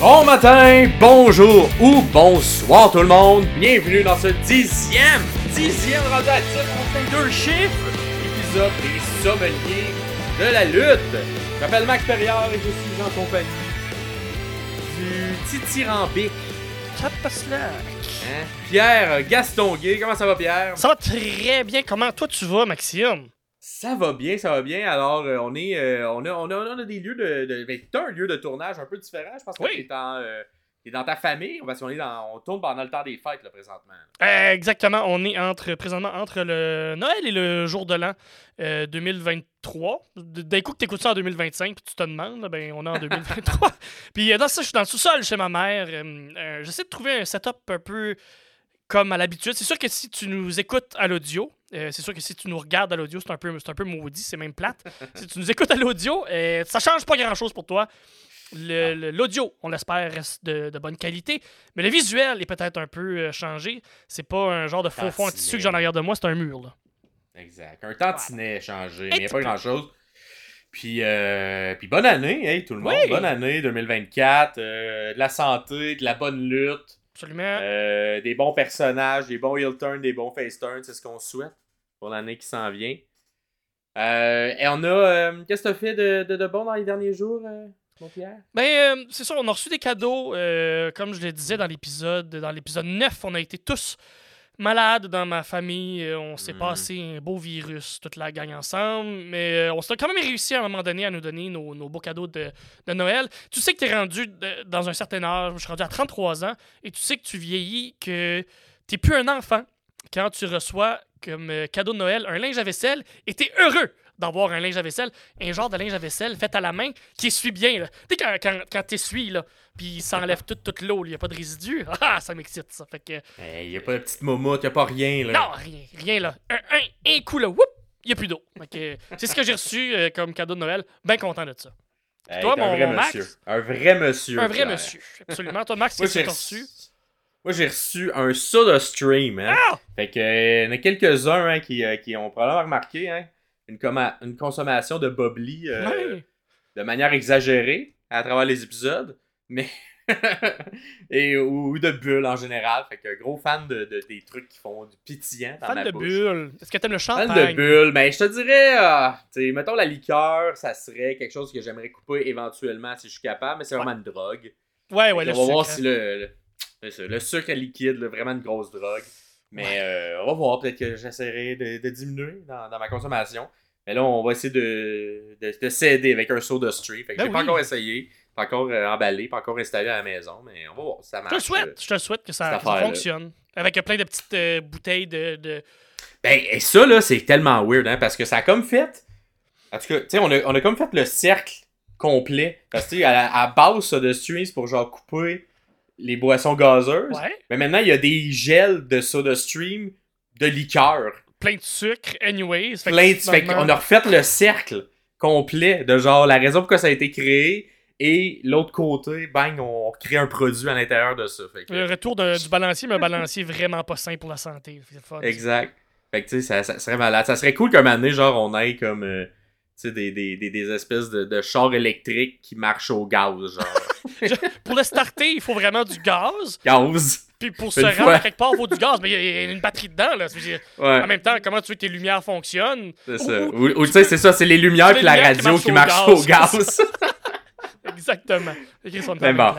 Bon matin, bonjour ou bonsoir tout le monde. Bienvenue dans ce dixième, dixième rendu à titre, deux chiffres, épisode des sommeliers de la lutte. Je m'appelle Max Perriard et je suis en compagnie du Titirambic. Hein? Pierre Gastonguay, comment ça va Pierre? Ça va très bien. Comment toi tu vas, Maxime? Ça va bien, ça va bien. Alors, euh, on est, euh, on, a, on, a, on a des lieux de, de ben, t'as un lieu de tournage un peu différent. Je pense que Oui. t'es en, euh, t'es dans ta famille, parce qu'on est dans, on tourne pendant le temps des fêtes là, présentement. Euh, exactement. On est entre présentement entre le Noël et le jour de l'an euh, 2023. D- D'un coup que t'écoutes ça en 2025, puis tu te demandes, ben on est en 2023. puis euh, dans ça, je suis dans le sous-sol chez ma mère. Euh, euh, J'essaie de trouver un setup un peu comme à l'habitude. C'est sûr que si tu nous écoutes à l'audio, euh, c'est sûr que si tu nous regardes à l'audio, c'est un peu, c'est un peu maudit, c'est même plate. si tu nous écoutes à l'audio, euh, ça change pas grand-chose pour toi. Le- L'audio, on l'espère, reste de, de bonne qualité. Mais le visuel est peut-être un peu euh, changé. C'est pas un genre de faux fond en tissu que j'ai en arrière de moi, c'est un mur. Là. Exact. Un tantinet changé, mais il n'y a pas grand-chose. Puis, euh, puis bonne année, hey, tout le monde. Oui. Bonne année 2024. euh, de la santé, de la bonne lutte, Absolument. euh, des bons personnages, des bons heel turns, des bons face turns. C'est ce qu'on souhaite pour l'année qui s'en vient. Euh, et on a. euh, Qu'est-ce que tu as fait de, de, de bon dans les derniers jours, mon Pierre? Ben, c'est ça, on a reçu des cadeaux. comme je le disais dans l'épisode dans l'épisode 9, on a été tous malades dans ma famille. euh, on s'est Mhm. passé un beau virus, toute la gang ensemble. Mais euh, on s'est quand même réussi à un moment donné à nous donner nos, nos beaux cadeaux de, de Noël. Tu sais que tu es rendu de- dans un certain âge. Je suis rendu à 33 ans. Et tu sais que tu vieillis, que tu plus un enfant quand tu reçois comme euh, cadeau de Noël un linge à vaisselle et tu es heureux d'avoir un linge à vaisselle, un genre de linge à vaisselle fait à la main qui essuie bien. là. Tu sais, quand, quand, quand t'essuies, là, puis il s'enlève toute, toute l'eau, il n'y a pas de résidus, ah, ça m'excite, ça. Fait que, Il n'y a pas de petite momotte, il n'y a pas rien. Là. non, rien, rien, là. Un, un, un coup, là, whoop, il n'y a plus d'eau. C'est ce que j'ai reçu euh, comme cadeau de Noël. Bien content de ça. Hey, toi, t'es un mon- vrai mon Max? monsieur. Un vrai monsieur. Un vrai Pierre. monsieur, absolument. Toi, Max, qu'est-ce que t'as reçu... reçu? Moi, j'ai reçu un soda stream. Hein? Ah! Fait que, euh, il y en a quelques-uns hein, qui, euh, qui ont probablement remarqué hein, une, consommation de Bobli euh, Ouais. de manière exagérée à travers les épisodes, mais et ou, ou de bulles en général. Fait que gros fan de, de- des trucs qui font du pétillant dans Fan ma de bouche. bulles. Est-ce que t'aimes le champagne? Fan de bulles, mais je te dirais, euh, tu sais, mettons la liqueur, ça serait quelque chose que j'aimerais couper éventuellement si je suis capable, mais c'est vraiment une drogue. Ouais, ouais, le qu'on va voir si le, le, le sucre liquide, là, vraiment une grosse drogue. Mais Ouais. euh, on va voir, peut-être que j'essaierai de, de diminuer dans, dans ma consommation. Mais là, on va essayer de, de, de s'aider avec un soda stream. Fait que Ben j'ai pas encore essayé, pas encore euh, emballé, pas encore installé à la maison, mais on va voir si ça Je marche. te le souhaite, je te souhaite que ça, fonctionne. Avec plein de petites euh, bouteilles de, de- Ben, et ça, là, c'est tellement weird, hein, parce que ça a comme fait. En tout cas, tu sais, on a, on a comme fait le cercle complet. Parce que, à, la- à base, de stream, c'est pour genre couper les boissons gazeuses. Ouais. Mais maintenant, il y a des gels de soda stream de liqueur. Plein de sucre, anyways. Fait Plein de... Finalement- qu'on a refait le cercle complet de genre la raison pourquoi ça a été créé et l'autre côté, bang, on crée un produit à l'intérieur de ça. Fait que- Le retour du balancier, mais un balancier vraiment pas sain pour la santé. Fun. Exact. Fait que tu sais, ça, ça serait malade. Ça serait cool qu'un moment donné, genre, on ait comme. euh, des, des, des, des espèces de, de chars électriques qui marchent au gaz, genre. Pour le starter, il faut vraiment du gaz. gaz. Puis pour se rendre à quelque part, il faut du gaz. Mais il y a- une batterie dedans. Là. Ouais, En même temps, comment tu veux que tes lumières fonctionnent? C'est ça. Ou- Ou, ou tu sais, c'est ça, c'est les lumières puis la lumières qui radio marchent qui au marchent gaz. au gaz. Exactement. Sont de Mais bon.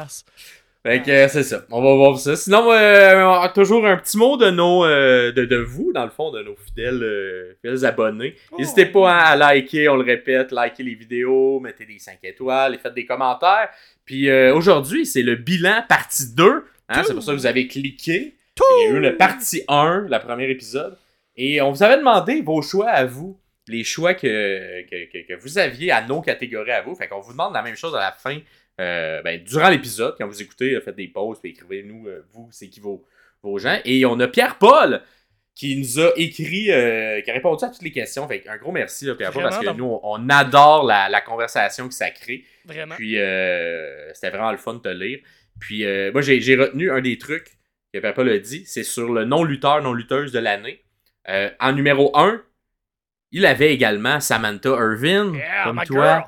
fait que euh, c'est ça. On va voir ça. Sinon, euh, toujours un petit mot de nos, euh, de, de vous, dans le fond, de nos fidèles, euh, fidèles abonnés. Oh. N'hésitez pas à liker, on le répète, liker les vidéos, mettez des 5 étoiles et faites des commentaires. Puis aujourd'hui, c'est le bilan partie 2. Hein, c'est pour ça que vous avez cliqué. Il y a eu une partie 1, le premier épisode. Et on vous avait demandé vos choix à vous. Les choix que, que, que- que vous aviez à nos catégories à vous. Fait qu'on vous demande la même chose à la fin. euh, ben, durant l'épisode, quand vous écoutez, euh, faites des pauses, puis écrivez-nous, euh, vous, c'est qui vos, vos gens. Et on a Pierre-Paul qui nous a écrit, euh, qui a répondu à toutes les questions. Fait un gros merci, Pierre-Paul, parce que nous, on, adore la, la conversation que ça crée. Vraiment. Puis c'était vraiment le fun de te lire. Puis euh, moi, j'ai retenu un des trucs que Pierre-Paul a dit, c'est sur le non-lutteur, non-lutteuse de l'année. Euh, en numéro 1, il avait également Samantha Irvin, Yeah, comme toi. girl.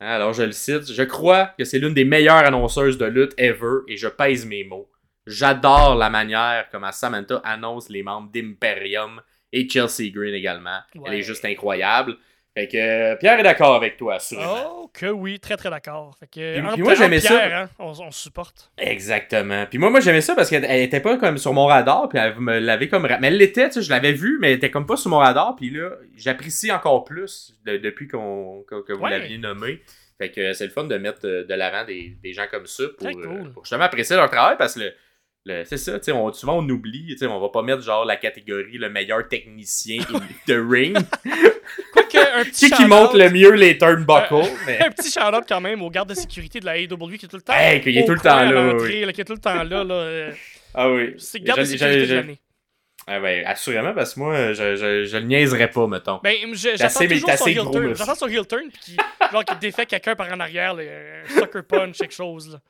Hein, alors je le cite. Je crois que c'est l'une des meilleures annonceuses de lutte ever et je pèse mes mots. J'adore la manière comment Samantha annonce les membres d'Imperium et Chelsea Green également. Elle est juste incroyable. Fait que euh, Pierre est d'accord avec toi, assurément. Oh, que oui, très très d'accord. Fait que, Puis- entre- puis moi, j'aimais ça. Hein, on, on se supporte. Exactement. Puis moi, moi j'aimais ça parce qu'elle elle était pas comme sur mon radar, puis elle me l'avait comme... Mais elle l'était, tu sais, je l'avais vue, mais elle était comme pas sur mon radar, puis là, j'apprécie encore plus de- depuis qu'on que, que vous Ouais. l'aviez nommé. Fait que c'est le fun de mettre euh, de l'avant des, des gens comme ça pour, cool. euh, pour justement apprécier leur travail parce que le- c'est ça, tu sais, souvent on oublie, tu sais, on va pas mettre genre la catégorie le meilleur technicien de ring, Quoique, un qui petit qui shout-out- monte le mieux les turnbuckles, mais Un petit shout-out quand même au garde de sécurité de la AEW qui est tout le temps. Hey, qu'il est tout le temps là, qui est tout le temps là. là euh, ah oui. c'est garde de sécurité de l'année. Ah ben, assurément, parce que moi, je, je, je le niaiserais pas, mettons. Ben, j'attends toujours son assez heel gros, turn. J'attends son heel turn, puis genre, qu'il défait quelqu'un par en arrière, là, un sucker punch, quelque chose. Là.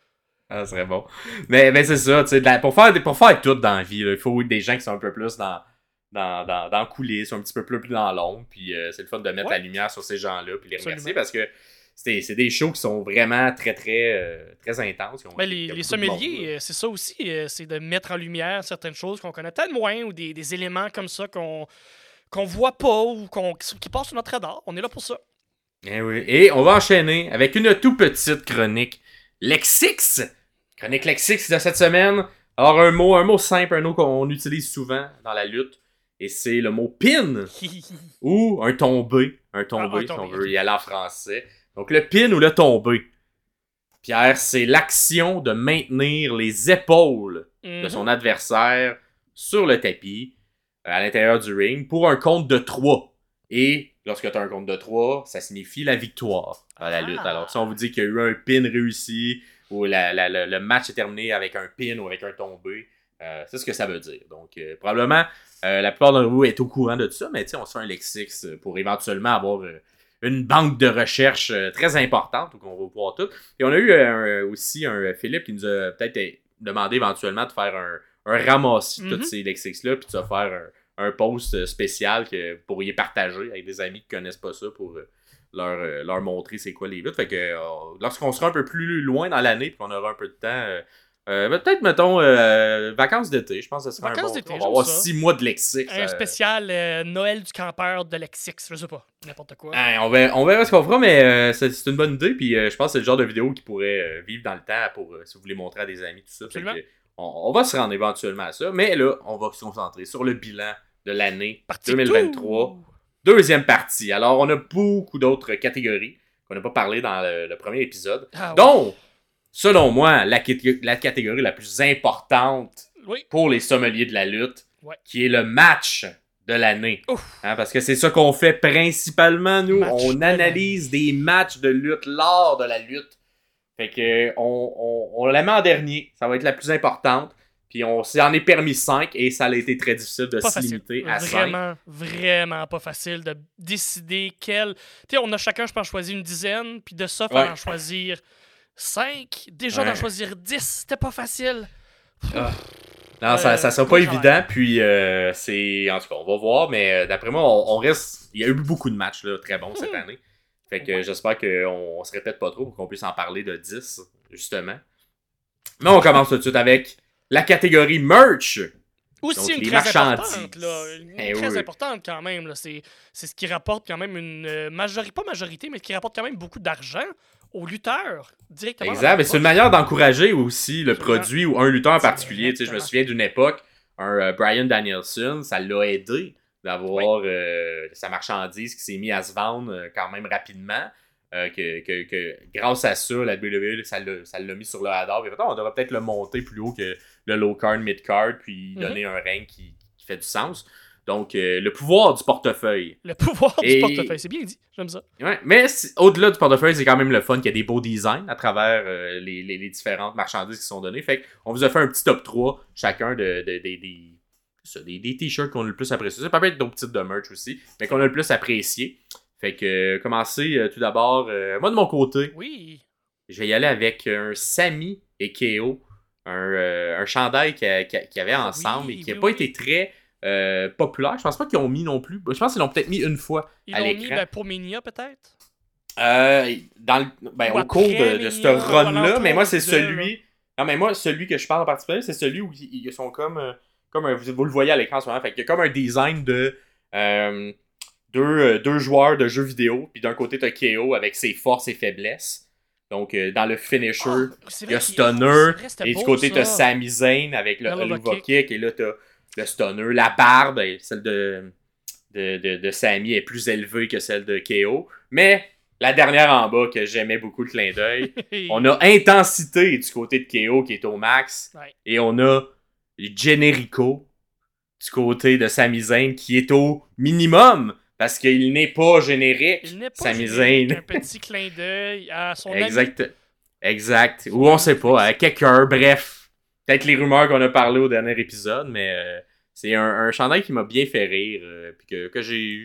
Ah, ce serait bon. Mais, mais c'est ça, tu sais, pour faire, pour faire tout dans la vie, il faut des gens qui sont un peu plus dans, dans, dans, dans la coulisse, un petit peu plus, plus dans l'ombre, puis euh, c'est le fun de mettre Ouais. la lumière sur ces gens-là, puis les Absolument. remercier, parce que c'est des- shows qui sont vraiment très, très, euh, très intenses. qui les, les sommeliers, euh, c'est ça aussi, euh, c'est de mettre en lumière certaines choses qu'on connaît peut-être moins ou des, des éléments comme ça qu'on qu'on voit pas ou qu'on qui, passent sur notre radar. On est là pour ça. Eh oui. Et on va enchaîner avec une tout petite chronique Lexix. Chronique Lexix de cette semaine. Alors, un mot, un mot simple, un mot qu'on utilise souvent dans la lutte. Et c'est le mot pin. ou un tombé. Un tombé, Ah, un si on veut y aller en français. Donc le pin ou le tombé. Pierre, c'est l'action de maintenir les épaules de Mhm. son adversaire sur le tapis, à l'intérieur du ring, pour un compte de 3. Et lorsque tu as un compte de 3, ça signifie la victoire à la Ah. lutte. Alors si on vous dit qu'il y a eu un pin réussi, ou la- la- la- le match est terminé avec un pin ou avec un tombé, euh, c'est ce que ça veut dire. Donc euh, probablement, euh, la plupart d'entre vous est au courant de tout ça, mais on se fait un lexique euh, pour éventuellement avoir une banque de recherche très importante où on va pouvoir tout. Et on a eu un- aussi un Philippe qui nous a peut-être demandé éventuellement de faire un, un ramassis de tous ces lexiques-là, puis de se faire un, un post spécial que vous pourriez partager avec des amis qui connaissent pas ça pour leur, euh, leur montrer c'est quoi les luttes. Fait que euh, lorsqu'on sera un peu plus loin dans l'année, puis qu'on aura un peu de temps. euh, euh, peut-être, mettons, euh, vacances d'été. Je pense que ce sera un Vacances bon d'été, On va avoir ça. six mois de lexique. Un spécial Noël du campeur de Lexix, je sais pas, n'importe quoi. Hein, on, verra, on verra ce qu'on fera, mais c'est une bonne idée. Puis je pense que c'est le genre de vidéo qui pourrait vivre dans le temps pour si vous voulez montrer à des amis, tout ça. Fait Absolument. que, on, on va se rendre éventuellement à ça. Mais là, on va se concentrer sur le bilan de l'année Parti 2023. tout. Deuxième partie. Alors, on a beaucoup d'autres catégories qu'on n'a pas parlé dans le, le premier épisode. Ah, ouais. Donc, selon moi, la, cat- la catégorie la plus importante Oui. pour les sommeliers de la lutte, Ouais. qui est le match de l'année. Hein, parce que c'est ça qu'on fait principalement, nous. Match on de analyse des matchs de lutte lors de la lutte. Fait que on, on, on la met en dernier. Ça va être la plus importante. Puis on s'en est permis 5 et ça a été très difficile de se limiter à 5. Vraiment, vraiment pas facile de décider quel. Tu sais, on a chacun, je pense, choisi une dizaine, puis de ça, il Ouais. en choisir cinq. Déjà, Ouais. d'en choisir dix, c'était pas facile. Non, ça, Euh, ça sera pas travail. évident. Puis euh, c'est. En tout cas, on va voir. Mais euh, d'après moi, on, on reste. Il y a eu beaucoup de matchs là, très bons cette Mhm. année. Fait que Ouais. j'espère qu'on on se répète pas trop pour qu'on puisse en parler de 10, justement. Mais on commence tout de suite avec la catégorie merch. Aussi Donc, une très marchandises. importante, là. Une Eh très oui. importante quand même. Là. C'est, c'est ce qui rapporte quand même une euh, majorité, pas majorité, mais qui rapporte quand même beaucoup d'argent aux lutteurs directement. Exact. Mais c'est une manière d'encourager aussi le produit ou un lutteur en particulier. Tu sais, je me souviens d'une époque, un euh, Brian Danielson, ça l'a aidé d'avoir euh, sa marchandise qui s'est mise à se vendre euh, quand même rapidement. que, que, que grâce à ça, la WWE, ça l'a, ça l'a mis sur le radar. Puis, on devrait peut-être le monter plus haut que le low card, mid card, puis Mhm. donner un règne qui, qui fait du sens. Donc, euh, le pouvoir du portefeuille. Le pouvoir Et- du portefeuille, c'est bien dit. J'aime ça. Ouais, mais au-delà du portefeuille, c'est quand même le fun qu'il y a des beaux designs à travers euh, les, les- les différentes marchandises qui sont données. Fait qu'on vous a fait un petit top 3, chacun de, de- de- des, ça, des, des t-shirts qu'on a le plus apprécié. Ça peut être d'autres types de merch aussi, mais qu'on a le plus apprécié. Fait que, euh, commencer euh, tout d'abord, euh, moi de mon côté, Oui. je vais y aller avec un Sami et Keo, un, euh, un chandail qu'il y, qu'il y avait Ah ensemble oui, et qui n'a oui, pas oui. été très euh, populaire. Je pense pas qu'ils ont mis non plus. Je pense qu'ils l'ont peut-être mis une fois Ils à l'ont mis l'écran. ben, pour Mania, peut-être? Euh, dans le, ben, au cours de, de ce run-là, mais moi, c'est celui. Non, mais moi, celui que je parle en particulier, c'est celui où ils, ils sont comme. euh, comme un- vous, vous le voyez à l'écran en ce moment. Fait qu'il y a comme un design de. deux, deux joueurs de jeux vidéo. Puis d'un côté, t'as KO avec ses forces et faiblesses. Donc, euh, dans le finisher, c'est il y a Stunner. Et du côté, t'as ça. Sami Zayn avec le Helluva kick. Et là, t'as le Stunner. La barbe, celle de, de, de, de Sami est plus élevée que celle de KO. Mais la dernière en bas, que j'aimais beaucoup le clin d'œil, on a intensité du côté de KO qui est au max. Ouais. Et on a Generico du côté de Sami Zayn qui est au minimum. Parce qu'il n'est pas générique. Il n'est pas générique, un petit clin d'œil à son ami. Exact. Exact. Ou on sait pas, à quelqu'un, bref. Peut-être les rumeurs qu'on a parlé au dernier épisode, mais euh, c'est un, un chandail qui m'a bien fait rire. euh, puis que, que j'ai.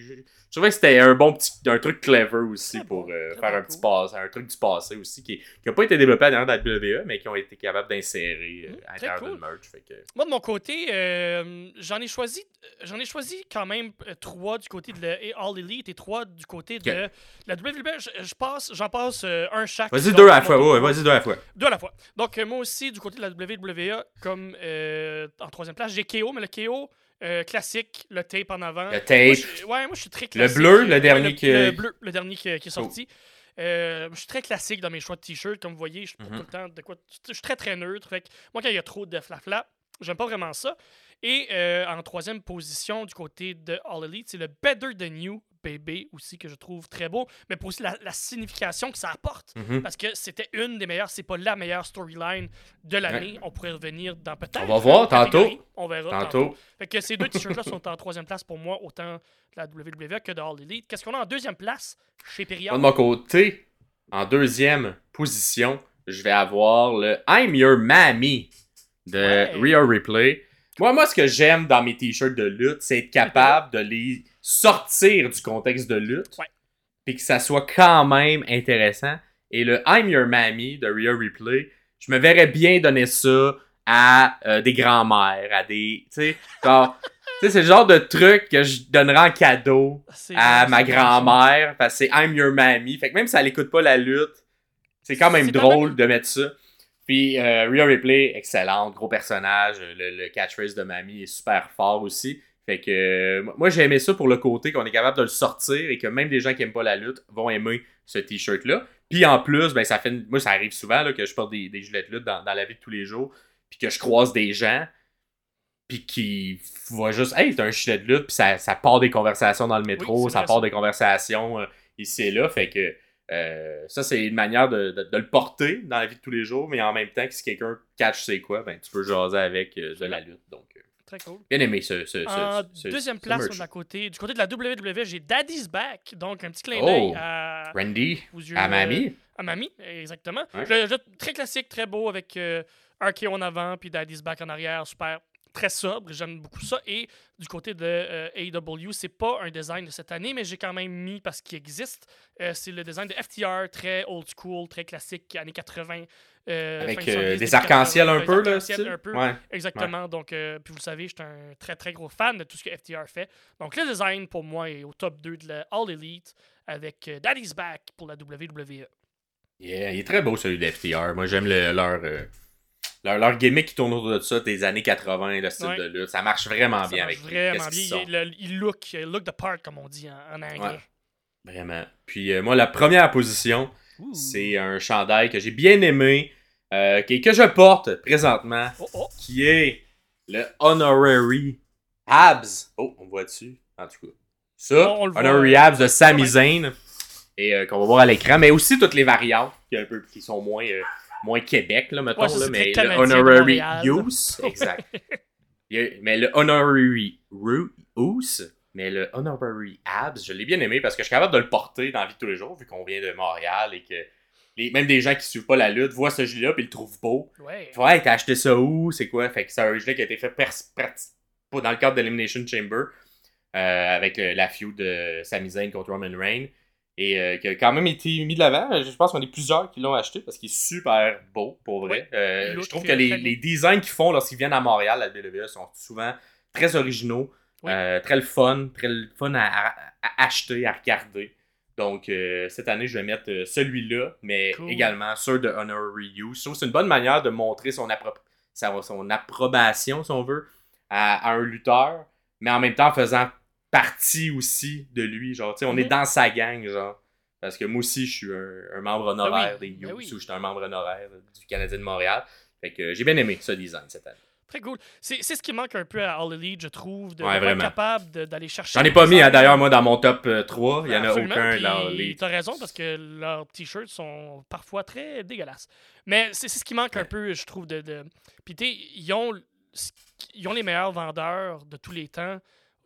Je trouvais que c'était un bon petit. un truc clever aussi pour bon, euh, faire un petit passe, un truc du passé aussi qui n'a pas été développé à l'intérieur de la WWE, mais qui ont été capables d'insérer euh, Mm, à l'intérieur cool. d'une merch. Fait que... Moi, de mon côté, euh, j'en ai choisi j'en ai choisi quand même trois du côté de la All Elite et trois du côté de la WWE. Je, je passe, j'en passe euh, un chaque. Vas-y deux à la fois, ouais, vas-y deux à la fois. Deux à la fois. Donc, moi aussi, du côté de la WWE, comme euh, en troisième place, j'ai KO, mais le KO euh, classique, le tape en avant. Le Moi, tape. je- ouais, moi, je suis très Le classique. bleu, le Ouais, dernier le, qui- Oh. le bleu, le dernier qui, qui est sorti. Euh, je suis très classique dans mes choix de t-shirt. Comme vous voyez, je suis pas Mhm. tout le temps de quoi. Je suis très très neutre. Fait que moi, quand il y a trop de flafla, j'aime pas vraiment ça. Et euh, en troisième position, du côté de All Elite, c'est le Better Than You Baby aussi, que je trouve très beau. Mais pour aussi la, la signification que ça apporte. Mhm. Parce que c'était une des meilleures, c'est pas la meilleure storyline de l'année. On pourrait revenir dans peut-être. On va voir tantôt. On verra Tantôt. tantôt. Fait que ces deux t-shirts-là sont en troisième place pour moi, autant de la WWE que de All Elite. Qu'est-ce qu'on a en deuxième place chez Period? de mon côté, en deuxième position, je vais avoir le I'm Your Mammy de Ouais. Rhea Ripley. Moi, moi, ce que j'aime dans mes t-shirts de lutte, c'est être capable de les sortir du contexte de lutte. Puis que ça soit quand même intéressant. Et le I'm Your Mammy de Rhea Ripley, je me verrais bien donner ça à euh, des grands-mères, à des. Tu sais, genre. Tu sais, c'est le genre de truc que je donnerais en cadeau à ma grand-mère parce que c'est I'm Your Mammy. Fait que même si elle écoute pas la lutte, c'est quand même drôle de mettre ça. Puis euh, Rhea Ripley, excellente, gros personnage. Le, le catchphrase de Mamie est super fort aussi. Fait que euh, moi j'ai aimé ça pour le côté qu'on est capable de le sortir et que même des gens qui aiment pas la lutte vont aimer ce t-shirt-là. Puis en plus, ben ça fait une- moi ça arrive souvent là, que je porte des, des gilets de lutte dans, dans la vie de tous les jours, puis que je croise des gens puis qui voient juste hey t'as un gilet de lutte puis ça, ça part des conversations dans le métro ça part des conversations euh, ici et là fait que euh, ça c'est une manière de, de- de le porter dans la vie de tous les jours mais en même temps que si quelqu'un catch c'est quoi ben tu peux jaser avec euh, de la lutte donc euh, Très cool. bien aimé ce, ce, ce- En ce- deuxième ce place, la côté, du côté de la WWE, j'ai Daddy's Back. Donc, un petit clin Oh. d'œil à, Randy aux yeux, à mamie à Mamie, exactement. Ouais. Le- le- très classique, très beau, avec euh, un KO en avant, puis Daddy's Back en arrière, super. Très sobre, j'aime beaucoup ça. Et du côté de euh, AEW, c'est pas un design de cette année, mais j'ai quand même mis parce qu'il existe. Euh, c'est le design de FTR, très old school, très classique, années 80. euh, avec 70, euh, début des arcs-en-ciel 80, un des peu là un peu. ouais Exactement. Donc, puis vous le savez, je suis un très très gros fan de tout ce que FTR fait. Donc, le design pour moi est au top 2 de la All Elite avec Daddy's Back pour la. WWE. Yeah, il est très beau celui de FTR moi j'aime le- leur, euh, leur leur gimmick qui tourne autour de ça des années 80 le style Ouais. de lutte ça marche vraiment Ça bien marche avec vraiment bien. sont. Il, le- il look, il look the part, comme on dit en, en anglais. Ouais. Vraiment. Puis euh, moi, la première position, c'est un chandail que j'ai bien aimé, euh, que je porte présentement, Oh, oh. qui est le Honorary Abs. Oh, on voit dessus. En tout cas. Ça, voit, Honorary Abs de Sami. Zayn, et euh, qu'on va voir à l'écran, mais aussi toutes les variantes qui, un peu, qui sont moins, moins Québec, là, mettons, Ouais, là, mais le Honorary. Use, exact. A- mais le Honorary Use, mais le Honorary Abs, je l'ai bien aimé parce que je suis capable de le porter dans la vie de tous les jours, vu qu'on vient de Montréal et que les, même des gens qui suivent pas la lutte voient ce gilet-là et le trouvent beau. Ouais. Ils hey, t'as acheté ça où? C'est quoi? Fait que c'est un gilet qui a été fait dans le cadre de l'Elimination Chamber euh, avec le- la feud de Sami Zayn contre Roman Reigns et euh, qui a quand même été mis de l'avant. Je pense qu'on est plusieurs qui l'ont acheté parce qu'il est super beau pour vrai. Euh, je trouve que les, les designs qu'ils font lorsqu'ils viennent à Montréal, la WWE, sont souvent très originaux, Oui. euh, très le fun, très le fun à, à- à acheter, à regarder. Donc, euh, cette année, je vais mettre euh, celui-là, mais Cool. également ceux de Honorary You. Je trouve que c'est une bonne manière de montrer son, appro- son approbation, si on veut, à, à un lutteur, mais en même temps en faisant partie aussi de lui. Genre, tu sais, on est Mhm. dans sa gang, genre. Parce que moi aussi, je suis un, un membre honoraire Ben oui, des ben Youths, oui. ou je suis un membre honoraire du Canadien de Montréal. Fait que euh, j'ai bien aimé ce design cette année. Très cool. C'est ce qui manque un peu à All Elite, je trouve, de, Ouais, de être capable d'aller chercher. J'en ai pas mis, hein, d'ailleurs, moi, dans mon top euh, 3. Il y en a aucun dans les. T'as raison parce que leurs t-shirts sont parfois très dégueulasses. Mais c'est ce qui manque un peu, je trouve, de. de... Puis tu sais, ils ont, ils ont les meilleurs vendeurs de tous les temps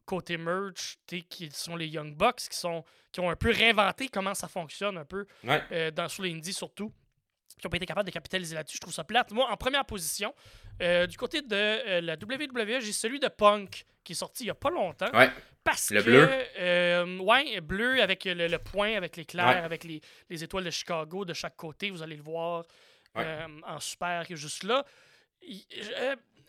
côté merch, qui sont les Young Bucks, qui sont qui ont un peu réinventé comment ça fonctionne un peu Ouais. euh, dans sur les indies surtout. Qui ont pas été capables de capitaliser là-dessus. Je trouve ça plate. Moi, en première position, euh, du côté de euh, la WWE, j'ai celui de Punk qui est sorti il y a pas longtemps. Ouais. Parce Le que, bleu. ouais, bleu avec le, le point, avec l'éclair, Ouais. avec les, les étoiles de Chicago de chaque côté. Vous allez le voir en super qui est juste là. Il-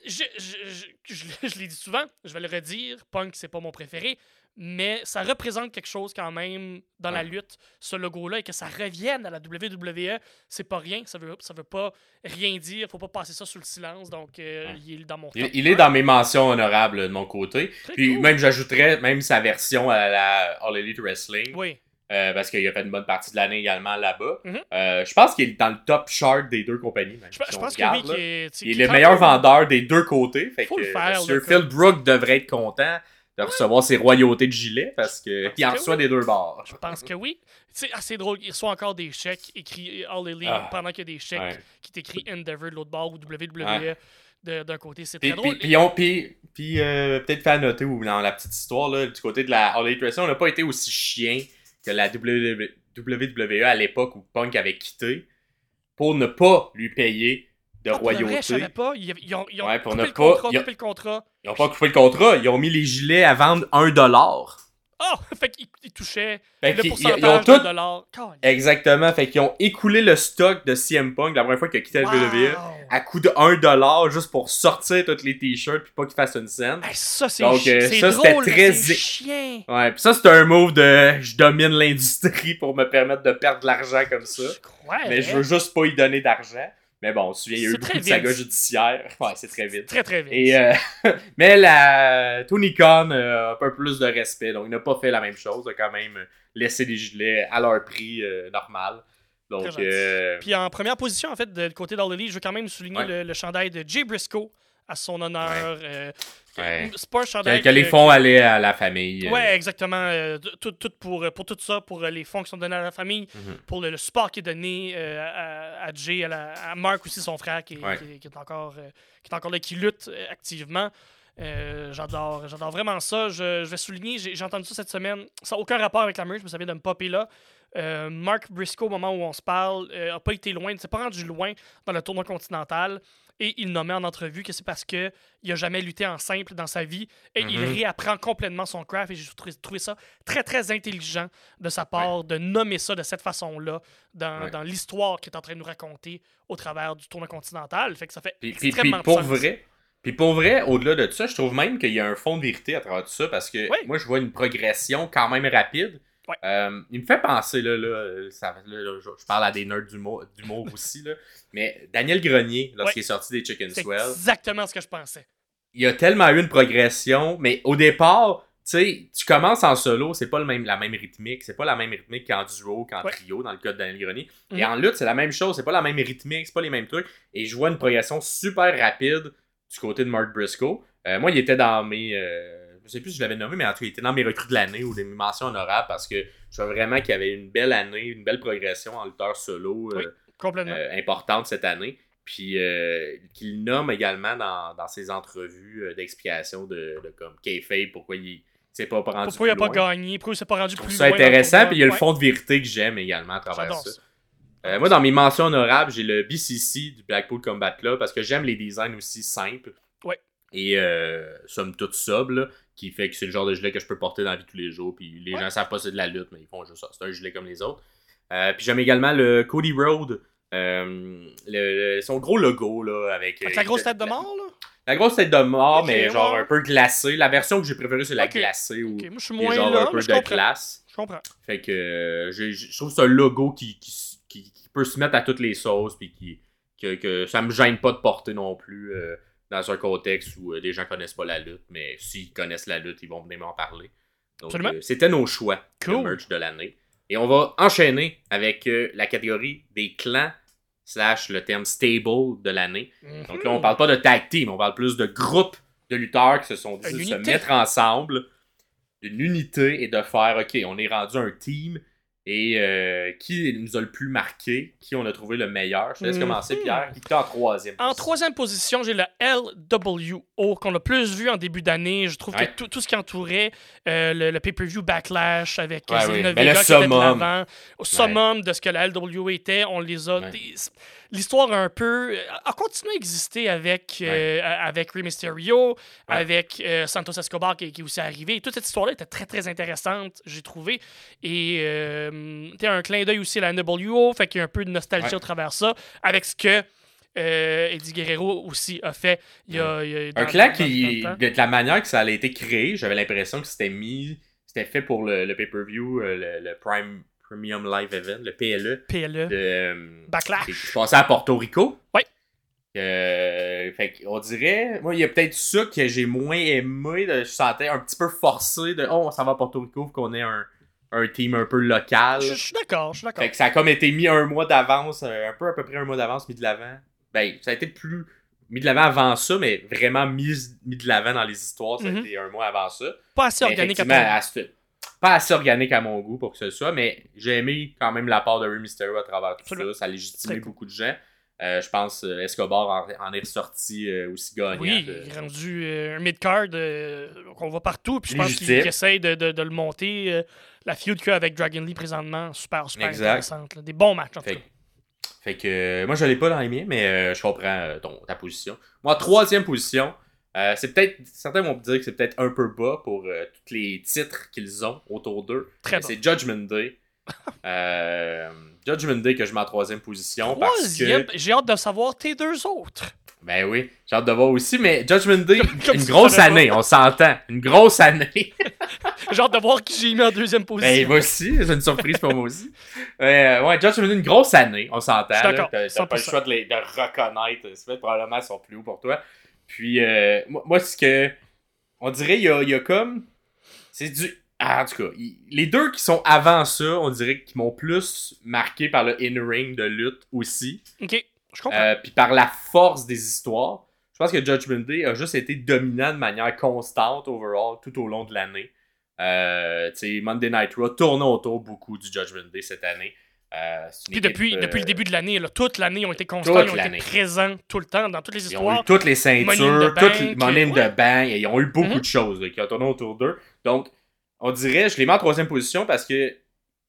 je, je, je- je- l'ai dit souvent, je vais le redire. Punk, c'est pas mon préféré. Mais ça représente quelque chose quand même dans la lutte, ce logo-là, et que ça revienne à la WWE, c'est pas rien. Ça veut, ça veut pas rien dire. Faut pas passer ça sous le silence. Donc, euh, Ouais. il est dans mon Il, il est dans mes mentions honorables de mon côté. Très Puis cool. même, j'ajouterais même sa version à la All Elite Wrestling. Oui. Euh, parce qu'il a fait une bonne partie de l'année également là-bas. Mhm. Euh, je pense qu'il est dans le top chart des deux compagnies. même, Je, si je on pense que regarde, est, sais, Il est le meilleur vendeur des deux côtés. Fait Faut que le faire, Monsieur Phil. Brook devrait être content de recevoir ses royautés de gilet parce qu'il en que reçoit oui. des deux bords. Je pense que oui. C'est assez drôle. Il reçoit encore des chèques écrits All Elite Ah. pendant qu'il y a des chèques Ouais. qui t'écrit Endeavor de l'autre bord ou WWE Ouais. d'un côté. C'est très drôle. puis puis- puis, euh, peut-être fait à noter ou dans la petite histoire là, du côté de la All Elite Wrestling, on n'a pas été aussi chien que la WWE, à l'époque où Punk avait quitté pour ne pas lui payer de Ah, le vrai, royauté. je savais pas. Ils, ils ont, ils ont Ouais, pour coupé ne le pas- contrat, ils ont- coupé le contrat. Ils n'ont pas coupé le contrat, ils ont mis les gilets à vendre 1$. Ah! fait qu'ils ils touchaient Fait le pourcentage ils ont de tout. dollars. Exactement, fait qu'ils ont écoulé le stock de CM Punk la première fois qu'il a quitté la WWE Wow. à coût de 1$ juste pour sortir tous les t-shirts puis pas qu'il fasse une scène. Ça, c'est Donc, euh, ça, c'était drôle, très chien. Ouais, pis ça, c'est un move de je domine l'industrie pour me permettre de perdre de l'argent comme ça. Je crois. Mais je veux juste pas y donner d'argent. Mais bon, il y a eu beaucoup de sagas Vince. judiciaires. Ouais, c'est très vite. Très, très vite. Et, euh, mais la Tony Khan euh, a un peu plus de respect, donc il n'a pas fait la même chose, il a quand même laissé les gilets à leur prix euh, normal. Donc, euh, Puis en première position, en fait, de, du côté Elite, je veux quand même souligner Ouais. le, le chandail de Jay Briscoe à son honneur. euh, Ouais. C'est pas un que, les fonds allaient à la famille. euh, Ouais, exactement. euh, tout, tout pour, pour tout ça, pour euh, les fonds qui sont donnés à la famille, Mhm. pour le, le support qui est donné euh, à, à Jay, à, la- à Mark aussi, son frère, qui, est- Ouais. qui est- qui est encore, euh, qui est encore là, qui lutte euh, activement. Euh, j'adore, j'adore vraiment ça. Je, je vais souligner, j'ai, entendu ça cette semaine. Ça n'a aucun rapport avec la merch, mais ça vient de me popper là. Euh, Mark Briscoe, au moment où on se parle, n'a pas été loin, ne s'est pas rendu loin dans le tournoi continental. Et il nommait en entrevue que c'est parce qu'il n'a jamais lutté en simple dans sa vie. Et il Mhm. réapprend complètement son craft. Et j'ai trouvé, ça très, très intelligent de sa part de nommer ça de cette façon-là dans, Ouais. dans l'histoire qu'il est en train de nous raconter au travers du tournoi continental. Fait que ça fait Puis, puis- puis extrêmement de pour sens. vrai, puis pour vrai, au-delà de ça, je trouve même qu'il y a un fond de vérité à travers tout ça parce que Oui. moi je vois une progression quand même rapide. Ouais. Euh, il me fait penser, là, là, ça- là, là, je, je parle à des nerds d'humour d'humour aussi, là, mais Daniel Grenier, lorsqu'il est sorti des Chicken Swell, exactement ce que je pensais. il a tellement eu une progression, mais au départ, tu sais, tu commences en solo, c'est pas le même, la même rythmique, c'est pas la même rythmique qu'en duo, qu'en Ouais. trio, dans le cas de Daniel Grenier. Mhm. Et en lutte, c'est la même chose, c'est pas la même rythmique, c'est pas les mêmes trucs. Et je vois une progression super rapide du côté de Mark Briscoe. Euh, moi, il était dans mes. euh, je sais plus si je l'avais nommé, mais en tout cas, il était dans mes recrues de l'année ou des mentions honorables parce que je vois vraiment qu'il y avait une belle année, une belle progression en lutteur solo euh, Oui. Euh, importante cette année. Puis euh, qu'il nomme également dans, dans ses entrevues d'explication de, de comme kayfabe, pourquoi il s'est pas rendu Pourquoi il n'a pas gagné? Pourquoi il s'est pas rendu plus ça loin intéressant, puis il y a le fond de vérité que j'aime également à travers ça. ça. Euh, moi, dans mes mentions honorables, j'ai le BCC du Blackpool Combat Club parce que j'aime les designs aussi simples. Ouais. Et euh, somme toute sobre, là, qui fait que c'est le genre de gilet que je peux porter dans la vie de tous les jours. Puis les Ouais. gens savent pas c'est de la lutte, mais ils font juste ça. C'est un gilet comme les autres. Euh, puis j'aime également le Cody Road euh, le- son gros logo, là, avec... Avec euh, la grosse tête de mort, là? La grosse tête de mort, mais genre ouais. un peu glacée. La version que j'ai préférée, c'est la glacée, où Ok, moi, je suis moins genre là, un peu de glace. Je comprends. Fait que euh, je trouve que c'est un logo qui, qui, qui- qui peut se mettre à toutes les sauces, puis qui, que, que ça me gêne pas de porter non plus euh, dans un contexte où euh, des gens connaissent pas la lutte, mais s'ils connaissent la lutte, ils vont venir m'en parler. Donc, euh, c'était nos choix de Cool. merch de l'année. Et on va enchaîner avec euh, la catégorie des clans slash le terme stable de l'année. Donc là, on parle pas de tag team, on parle plus de groupes de lutteurs qui se sont dit de se mettre ensemble, d'une unité et de faire, OK, on est rendu un team et euh, qui nous a le plus marqué, qui on a trouvé le meilleur? Je te laisse Mhm. commencer, Pierre. Qui était en troisième? En troisième position, j'ai le LWO qu'on a plus vu en début d'année. Je trouve Ouais. que tout, tout ce qui entourait euh, le, le pay-per-view Backlash avec Ouais, euh, oui. Vega le qui summum. au summum de ce que la LWO était, on les a. L'histoire a un peu a continué à exister avec euh, avec Rey Mysterio, avec Santos Escobar qui, qui est aussi arrivé. Toute cette histoire-là était très très intéressante, j'ai trouvé. Et euh, un clin d'œil aussi à la NWO, fait qu'il y a un peu de nostalgie Ouais. au travers ça, avec ce que euh, Eddie Guerrero aussi a fait. Il y a, il y a- Un clan qui, de la manière que ça a été créé, j'avais l'impression que c'était mis, c'était fait pour le, le pay-per-view, euh, le, le Prime Premium Live Event, le PLE. PLE. De, euh. Backlash. qui se passait à Porto Rico. Euh, fait qu'on dirait, moi, il y a peut-être ça que j'ai moins aimé. de- je sentais un petit peu forcé de, oh, on s'en va à Porto Rico, qu'on ait un, un team un peu local. Je je suis d'accord, je suis d'accord. Fait que ça a comme été mis un mois d'avance, euh, un peu à peu près un mois d'avance, mis de l'avant. Ben, ça a été plus mis de l'avant avant ça, mais vraiment mis, mis de l'avant dans les histoires, ça a Mhm. été un mois avant ça. Pas assez Mais organique à ton- à ce- Pas assez organique à mon goût pour que ce soit, mais j'ai aimé quand même la part de Rey Mysterio à travers tout Absolument. ça. Ça a légitimé cool. beaucoup de gens. Euh, je pense euh, Escobar en, en est ressorti euh, aussi gagnant. Oui, il est rendu un mid-card qu'on voit partout. Puis je pense qu'il essaye de, de- de le monter. La feud qu'il y a avec Dragon Lee présentement, super, super Exact. intéressante. là. Des bons matchs, en tout Fait, cas. fait que euh, moi je l'ai pas dans les miens, mais euh, je comprends euh, ton, ta position. Moi, troisième position, c'est peut-être. Certains vont me dire que c'est peut-être un peu bas pour tous les titres qu'ils ont autour d'eux. Très. C'est Judgment Day. Euh, Judgment Day que je mets en troisième position parce Troisième, que. j'ai hâte de savoir tes deux autres. Ben oui, j'ai hâte de voir aussi, mais Judgment Day, Comme une grosse année, on s'entend. Une grosse année. J'ai hâte de voir qui j'ai mis en deuxième position. Ben moi aussi, c'est une surprise pour moi aussi. Euh, ouais, Judgment Day, une grosse année, on s'entend. T'as pas le 100%. choix de, les, de reconnaître. C'est fait probablement sont plus hauts pour toi. Puis euh, moi, moi, ce que. On dirait, il y a, il y a comme. C'est du. Ah, en tout cas, les deux qui sont avant ça, on dirait qu'ils m'ont plus marqué par le in-ring de lutte aussi. Ok, je comprends. Euh, puis par la force des histoires. Je pense que Judgment Day a juste été dominant de manière constante overall tout au long de l'année. Euh, tu sais, Monday Night Raw tourne autour beaucoup du Judgment Day cette année. Euh, Puis équipe, depuis, euh, depuis le début de l'année, toute l'année, ils ont été constants, ils ont été présents tout le temps dans toutes les Ils ont eu histoires. toutes les Money in ceintures, toutes les Money in ouais. the Bank, et ils ont eu beaucoup Mhm. de choses là, qui ont tourné autour d'eux. Donc, on dirait, je les mets en troisième position parce que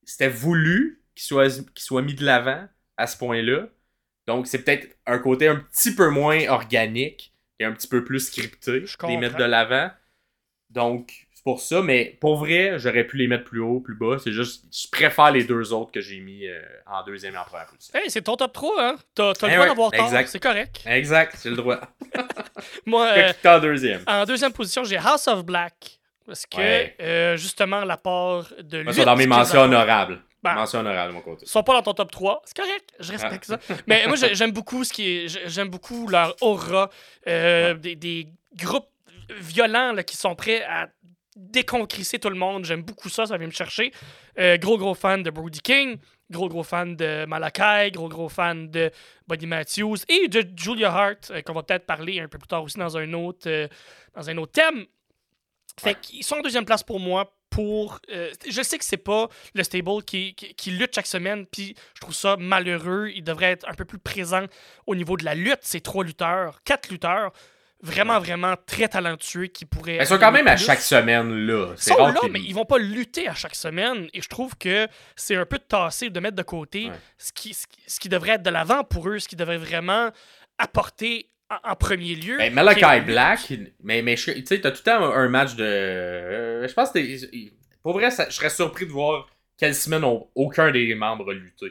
c'était voulu qu'ils soient, qu'ils soient mis de l'avant à ce point-là. Donc, c'est peut-être un côté un petit peu moins organique et un petit peu plus scripté, Je les mettre de l'avant. Donc, c'est pour ça, mais pour vrai, j'aurais pu les mettre plus haut, plus bas. C'est juste, je préfère les deux autres que j'ai mis euh, en deuxième et en première position. Hey, c'est ton top 3, hein? T'as t'as le Eh droit ouais, d'avoir tort, exact. c'est correct. Exact, j'ai le droit. Moi, euh, en deuxième. en deuxième position, j'ai House of Black. Parce que, Ouais. euh, justement, la part de Moi, lutte c'est dans mes qu'ils mentions honorables. Ben, Mention honorable de mon côté. Ils sont pas dans ton top 3. C'est correct, je respecte ça. Mais moi, j'ai- j'aime beaucoup ce qui est. j'ai- J'aime beaucoup leur aura. euh, des, des groupes violents là, qui sont prêts à déconcrisser tout le monde. J'aime beaucoup ça, ça vient me chercher. Euh, gros, gros fan de Brody King. Gros, gros fan de Malakai. Gros, gros fan de Buddy Matthews. Et de Julia Hart, euh, qu'on va peut-être parler un peu plus tard aussi dans un autre, dans un autre thème. Fait qu'ils sont en deuxième place pour moi. Pour, euh, je sais que c'est pas le stable qui, qui, qui lutte chaque semaine, puis je trouve ça malheureux. Il devrait être un peu plus présent au niveau de la lutte. C'est trois lutteurs, quatre lutteurs, vraiment, vraiment très talentueux qui pourraient. Ils sont quand même à chaque semaine là. Ils sont là, mais ils vont pas lutter à chaque semaine. Et je trouve que c'est un peu de tasser, de mettre de côté Ouais. ce, qui, ce qui devrait être de l'avant pour eux, ce qui devrait vraiment apporter en, premier lieu. Ben, qui Malachi Black, mais, mais tu sais, t'as tout le temps un, match de. euh, je pense que t'es- Pour vrai, ça- je serais surpris de voir quelle semaine aucun des membres lutté.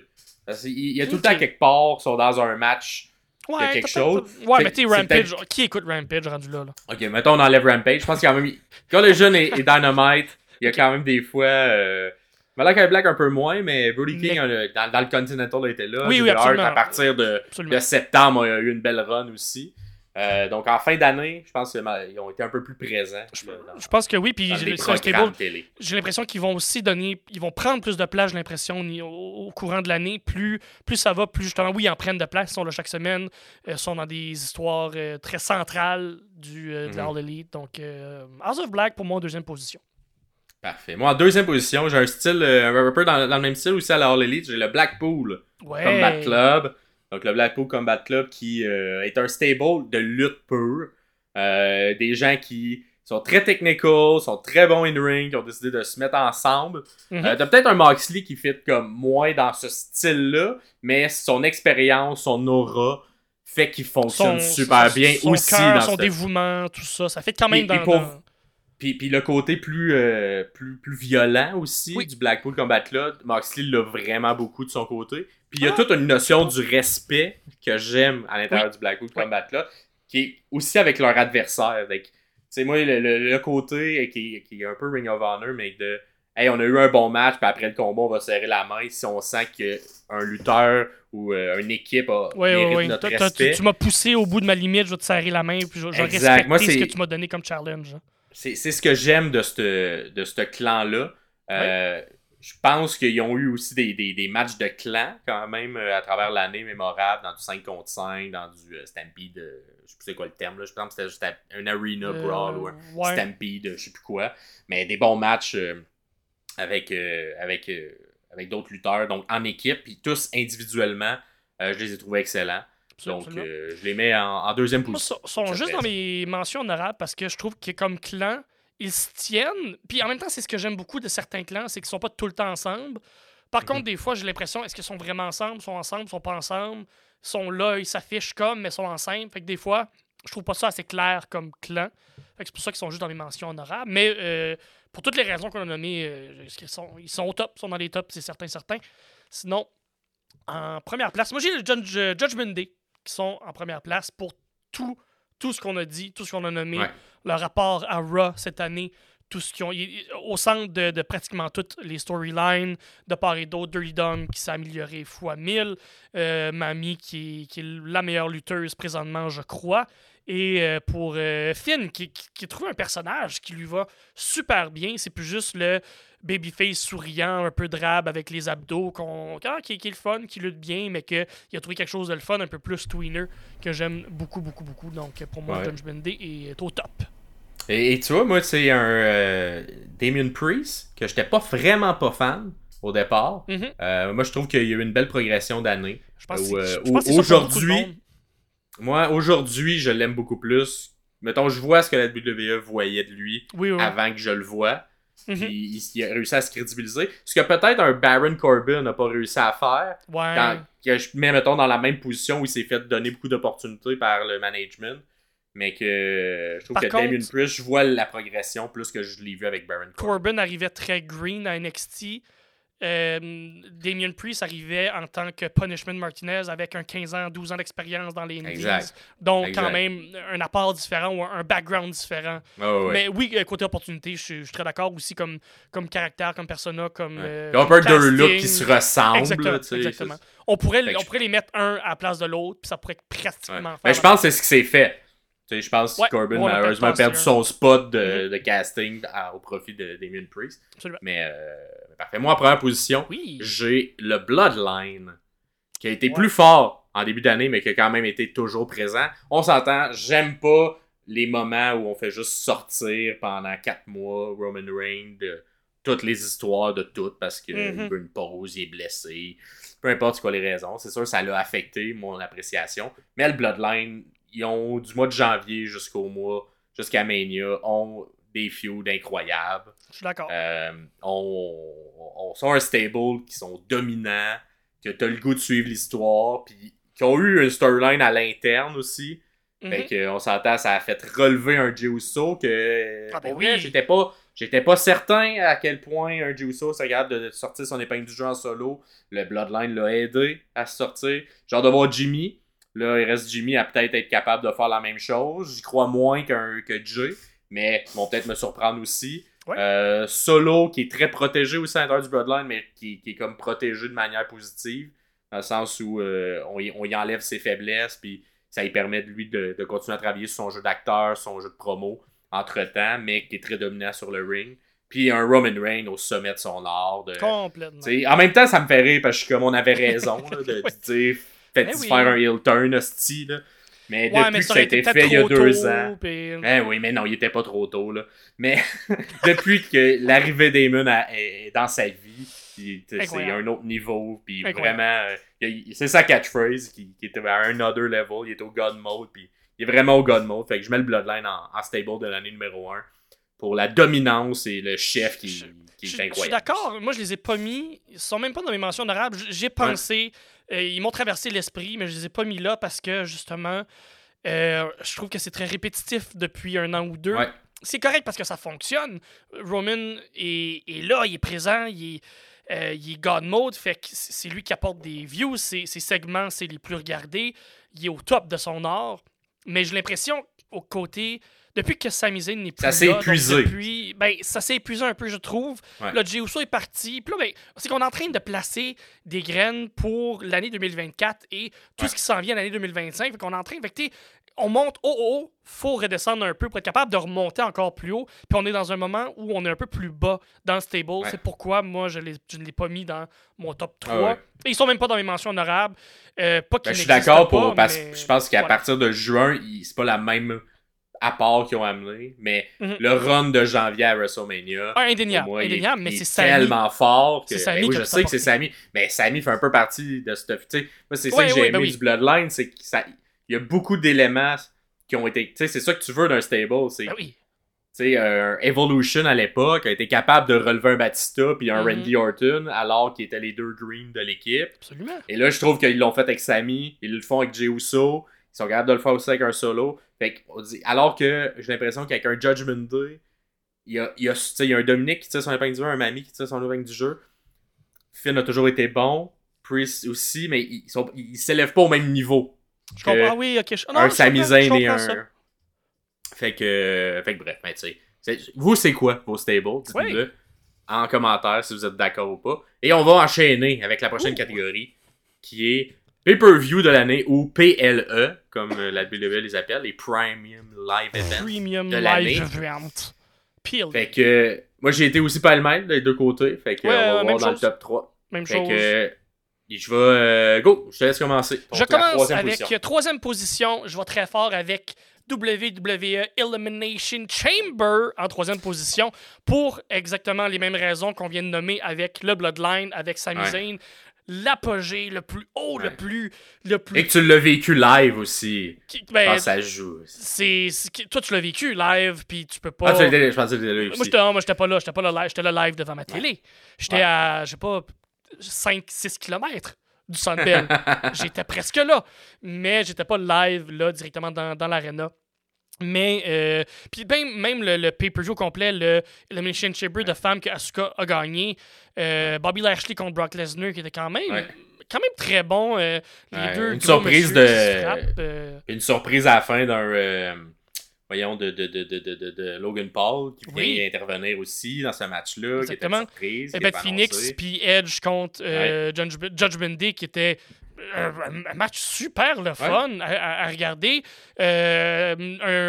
Parce qu'il y a tout le temps quelque part qui sont dans un match. Ouais, a quelque chose. Ouais, Fait mais tu Rampage, qui écoute Rampage rendu là? là? Ok, mettons on enlève Rampage. Je pense qu'il y a quand même. Quand le jeune est, est Dynamite, il y a quand même des fois. Euh... Malachi Black un peu moins, mais Brody King Mais- euh, dans, dans le Continental était là. Oui, oui, absolument. à partir de, Absolument. de septembre, il y a eu une belle run aussi. Euh, donc en fin d'année, je pense qu'ils ont été un peu plus présents. Je, là, dans- je pense que oui, puis j'ai l'impression qu'ils vont aussi donner, ils vont prendre plus de place, j'ai l'impression, au, au courant de l'année. Plus, plus ça va, plus justement, oui, ils en prennent de place, ils sont là chaque semaine, euh, sont dans des histoires euh, très centrales du, euh, de Mhm. All Elite. Donc, House of Black, pour moi, en deuxième position. Parfait. Moi, en deuxième position, j'ai un style, euh, un peu dans, dans le même style aussi à la All Elite. J'ai le Blackpool Ouais. Combat Club. Donc, le Blackpool Combat Club qui euh, est un stable de lutte pure. Euh, des gens qui sont très technical, sont très bons in-ring, qui ont décidé de se mettre ensemble. Mhm. Euh, T'as peut-être un Moxley qui fit comme moins dans ce style-là, mais son expérience, son aura fait qu'il fonctionne super son- bien son aussi cœur, dans son dévouement, tout ça, ça fait quand même Et- et dans, pour- dans- Puis, puis le côté plus, euh, plus, plus violent aussi Oui. du Blackpool Combat Club, Moxley l'a vraiment beaucoup de son côté. Puis il y a Ah, toute une notion du respect que j'aime à l'intérieur du Blackpool Oui. Combat Club, qui est aussi avec leur adversaire. C'est moi le, le- le côté qui, qui est un peu Ring of Honor, mais de Hey, on a eu un bon match, puis après le combat, on va serrer la main si on sent qu'un lutteur ou euh, une équipe a Ouais, mérite ouais, ouais. notre respect. Tu, tu m'as poussé au bout de ma limite, je vais te serrer la main, puis je, vais respecter Moi, ce que tu m'as donné comme challenge. C'est ce que j'aime de ce de ce clan-là. Euh, Je pense qu'ils ont eu aussi des, des, des matchs de clan quand même euh, à travers l'année mémorables, dans du 5 contre 5, dans du euh, Stampede, euh, je sais plus c'est quoi le terme, là. je pense que c'était juste un Arena Brawl ou un ouais. Stampede, je sais plus quoi. Mais des bons matchs avec, avec, avec d'autres lutteurs, donc en équipe, puis tous individuellement, je les ai trouvés excellents. Donc euh, je les mets en, en deuxième position. sont, sont juste dans mes mentions honorables parce que je trouve que comme clan, ils se tiennent. Puis en même temps, c'est ce que j'aime beaucoup de certains clans, c'est qu'ils sont pas tout le temps ensemble. Par Mhm. contre, des fois, j'ai l'impression, est-ce qu'ils sont vraiment ensemble, sont ensemble, sont pas ensemble, sont là, ils s'affichent comme, mais sont ensemble. Fait que des fois, je trouve pas ça assez clair comme clan. Fait que c'est pour ça qu'ils sont juste dans mes mentions honorables. Mais euh, pour toutes les raisons qu'on a nommées, euh, ils, sont, ils sont au top, ils sont dans les tops, c'est certain, certain. Sinon, en première place, moi j'ai le Judge- Judgment Day qui sont en première place pour tout, tout ce qu'on a dit, tout ce qu'on a nommé, Ouais. le rapport à Raw cette année, tout ce qui ont au centre de, de pratiquement toutes les storylines de part et d'autre, Dirty Dom qui s'est amélioré fois 1000, euh, Mami qui est, qui est la meilleure lutteuse présentement, je crois, et euh, pour euh, Finn qui, qui, qui a trouvé un personnage qui lui va super bien, c'est plus juste le babyface souriant, un peu drabe avec les abdos, qu'on, ah, qui, qui est le fun, qui lutte bien, mais qu'il a trouvé quelque chose de le fun, un peu plus tweener, que j'aime beaucoup, beaucoup, beaucoup. Donc pour moi, Ouais. Day est au top. Et, et tu vois, moi, c'est un euh, Damien Priest que j'étais pas vraiment pas fan au départ. Mhm. Euh, moi, je trouve qu'il y a eu une belle progression d'année. Je pense que Ou, c'est- euh, aujourd'hui. Moi, aujourd'hui, je l'aime beaucoup plus. Mettons, je vois ce que la WWE voyait de lui Oui, oui. avant que je le vois. Mhm. Puis il, il a réussi à se crédibiliser. Ce que peut-être un Baron Corbin n'a pas réussi à faire. Ouais. Quand, que je mets, mettons, dans la même position où il s'est fait donner beaucoup d'opportunités par le management. Mais que je trouve Par que contre- Damien Priest, je vois la progression plus que je l'ai vu avec Baron Corbin. Corbin arrivait très green à NXT. Euh, Damien Priest arrivait en tant que Punishment Martinez avec un 15 ans, 12 ans d'expérience dans les Indies. Donc, Exact. quand même, un apport différent ou un un background différent. Ah ouais. Mais oui, euh, côté opportunité, je suis, je suis très d'accord aussi comme, comme caractère, comme persona, comme. Ouais. euh, Il y a un peu comme deux looks qui se ressemblent. Exactement. là, On, pourrait, on je- pourrait les mettre un à la place de l'autre, puis ça pourrait pratiquement Ouais. Mais je pense que c'est ce qui s'est fait. Je pense que Corbin on a malheureusement a perdu son spot de, Mhm. de casting à- au profit de Damien Priest. Absolument. Mais euh, parfait. Moi, en première position, Oui. j'ai le Bloodline, qui a été Ouais. plus fort en début d'année, mais qui a quand même été toujours présent. On s'entend, j'aime pas les moments où on fait juste sortir pendant quatre mois Roman Reigns de toutes les histoires de toutes parce qu'il Mhm. veut une pause, il est blessé. Peu importe quoi les raisons. C'est sûr, ça l'a affecté mon appréciation. Mais le Bloodline, ils ont du mois de janvier jusqu'au mois, jusqu'à Mania, ont des feuds incroyables. Je suis d'accord. Euh, on, on un stable qui sont dominants, que t'as le goût de suivre l'histoire, puis qui ont eu une storyline à l'interne aussi. Mhm. Fait que, on s'entend, ça a fait relever un Jey que Ah ben oui. j'étais pas J'étais pas certain à quel point un Juiceau serait capable de sortir son épingle du jeu en solo. Le Bloodline l'a aidé à se sortir. Genre de voir Jimmy. Là, il reste Jimmy à peut-être être capable de faire la même chose. J'y crois moins qu'un que Jay, mais ils vont peut-être me surprendre aussi. Ouais. Euh, solo, qui est très protégé aussi à l'intérieur du Bloodline, mais qui, qui est comme protégé de manière positive. Dans le sens où euh, on, y, on y enlève ses faiblesses, puis ça lui permet de lui de, de continuer à travailler sur son jeu d'acteur, son jeu de promo entre-temps, mais qui est très dominant sur le ring. Puis un Roman Reigns au sommet de son art. De, Complètement. En même temps, ça me fait rire parce que je suis comme on avait raison là, de, dire faites oui. faire un heel turn hostie, là. Mais Ouais, depuis mais que ça a été fait il y a deux tôt, ans. puis- Eh oui, mais non, il était pas trop tôt, là. Mais depuis que l'arrivée d'Eamon a- est dans sa vie, c'est Incroyable. un autre niveau, puis Incroyable. vraiment, euh, c'est sa catchphrase qui, qui était à un other level, il est au God mode, puis il est vraiment au God mode, fait que je mets le Bloodline en, en stable de l'année numéro 1 pour la dominance et le chef qui, Je- qui Je, est je suis incroyable. d'accord. Moi, je les ai pas mis. Ils sont même pas dans mes mentions honorables. J'ai pensé. Ils m'ont traversé l'esprit, mais je les ai pas mis là parce que, justement, euh, je trouve que c'est très répétitif depuis un an ou deux. Ouais. C'est correct parce que ça fonctionne. Roman est, est là, il est présent, il est, euh, il est God mode, fait que c'est c'est lui qui apporte des views, ses, ses segments, c'est les plus regardés, il est au top de son art. Mais j'ai l'impression, au côté, depuis que Sami Zayn n'est plus Ça s'est épuisé. depuis, ben, ça s'est épuisé un peu, je trouve. Ouais. Là, Jey est parti. Puis là, ben, c'est qu'on est en train de placer des graines pour l'année 2024 et tout Ouais. ce qui s'en vient l'année 2025. Fait qu'on est en train. Fait que, on monte haut, haut, faut redescendre un peu pour être capable de remonter encore plus haut. Puis on est dans un moment où on est un peu plus bas dans le stable. Ouais. C'est pourquoi moi, je, les- je ne l'ai pas mis dans mon top 3. Ah ouais. Et ils sont même pas dans mes mentions honorables. Euh, pas Ben, je suis d'accord pas, pour parce mais que je pense qu'à voilà. partir de juin, c'est pas la même apport qu'ils ont amené, mais Mhm. le run de janvier à WrestleMania, Ah, indéniable, moi, indéniable, mais il est c'est Sami. tellement fort que ben oui, qui a je sais que c'est. Sami, mais Sami fait un peu partie de cette tu sais, moi c'est ça que j'ai ouais, aimé ben oui. du Bloodline, c'est que ça il y a beaucoup d'éléments qui ont été tu sais c'est ça que tu veux d'un stable, c'est Ben oui. tu sais, un Evolution à l'époque a été capable de relever un Batista puis un Mhm. Randy Orton alors qu'ils étaient les deux green de l'équipe. Absolument. Et là, je trouve qu'ils l'ont fait avec Sami, ils le font avec Jey Uso, ils sont capables de le faire aussi avec un solo. Fait que, on dit, alors que j'ai l'impression qu'avec un Judgment Day, il y a, il y a, il y a un Dominique qui tire son épingle du jeu, un Mami qui tire son épingle du jeu. Finn a toujours été bon, Priest aussi, mais ils sont- ils s'élèvent pas au même niveau. Je comprends. Ah oui, ok. je- non, un Sami Zayn et un. ça. Fait que, fait que bref, mais tu sais. Vous, c'est quoi vos stables? Dites-nous-le en commentaire si vous êtes d'accord ou pas. Et on va enchaîner avec la prochaine Ouh. catégorie qui est Pay-Per-View de l'année ou PLE, comme euh, la WWE les appelle, les Premium Live Events. Premium de l'année. Live Event. Peel. Fait que, moi j'ai été aussi pas le même des deux côtés. Fait que, Ouais, on va voir dans chose. le top 3. Même Fait chose. que, je vais. euh, go, je te laisse commencer. Je commence troisième avec position. troisième position. Je vais très fort avec WWE Elimination Chamber en troisième position pour exactement les mêmes raisons qu'on vient de nommer avec le Bloodline, avec Sami Ouais. Zayn. L'apogée le plus haut, le Ouais. plus. Le plus Et que tu l'as vécu live aussi. qui- ben, Quand ça joue. c'est, toi, tu l'as vécu live, puis tu peux pas. Ah, tu l'as je pensais que tu l'as Moi, j'étais, moi, j'étais pas là. J'étais pas là live. J'étais là live devant ma télé. J'étais Ouais. à, je sais pas, 5-6 km du Bell. j'étais presque là. Mais j'étais pas live, là, directement dans, dans l'arena. Mais, euh, puis ben, même le, le pay-per-view complet, le Elimination Chamber de femmes que Asuka a gagné, euh, Bobby Lashley contre Brock Lesnar, qui était quand même, Ouais. quand même très bon. euh, les Ouais, deux une surprise de- frappent, une surprise à la fin d'un voyons de, de, de, de, Logan Paul qui Oui. vient intervenir aussi dans ce match-là qui était une Exactement. surprise qui Phoenix puis Edge contre Judge- Judgment Day qui était un match super le fun à, à- à regarder. Euh,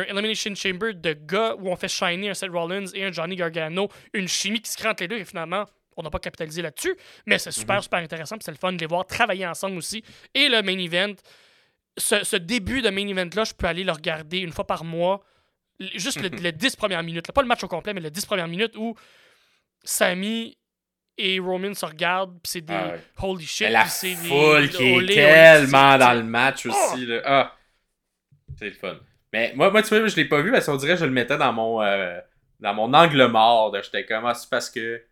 un Elimination Chamber de gars où on fait shiner un Seth Rollins et un Johnny Gargano. Une chimie qui se crée entre les deux et finalement, on n'a pas capitalisé là-dessus. Mais c'est super, Mhm. super intéressant. C'est le fun de les voir travailler ensemble aussi. Et le main event, ce, ce début de main event-là, je peux aller le regarder une fois par mois. Juste le, le 10 premières minutes. là. Pas le match au complet, mais le 10 premières minutes où Sammy et Roman se regardent, puis c'est des Ah holy shit. La c'est des foule qui est olé, tellement dans le match aussi là. ah! C'est le fun. Mais moi, moi tu vois je l'ai pas vu parce qu'on dirait que je le mettais dans mon euh, dans mon angle mort j'étais comme ah, c'est parce que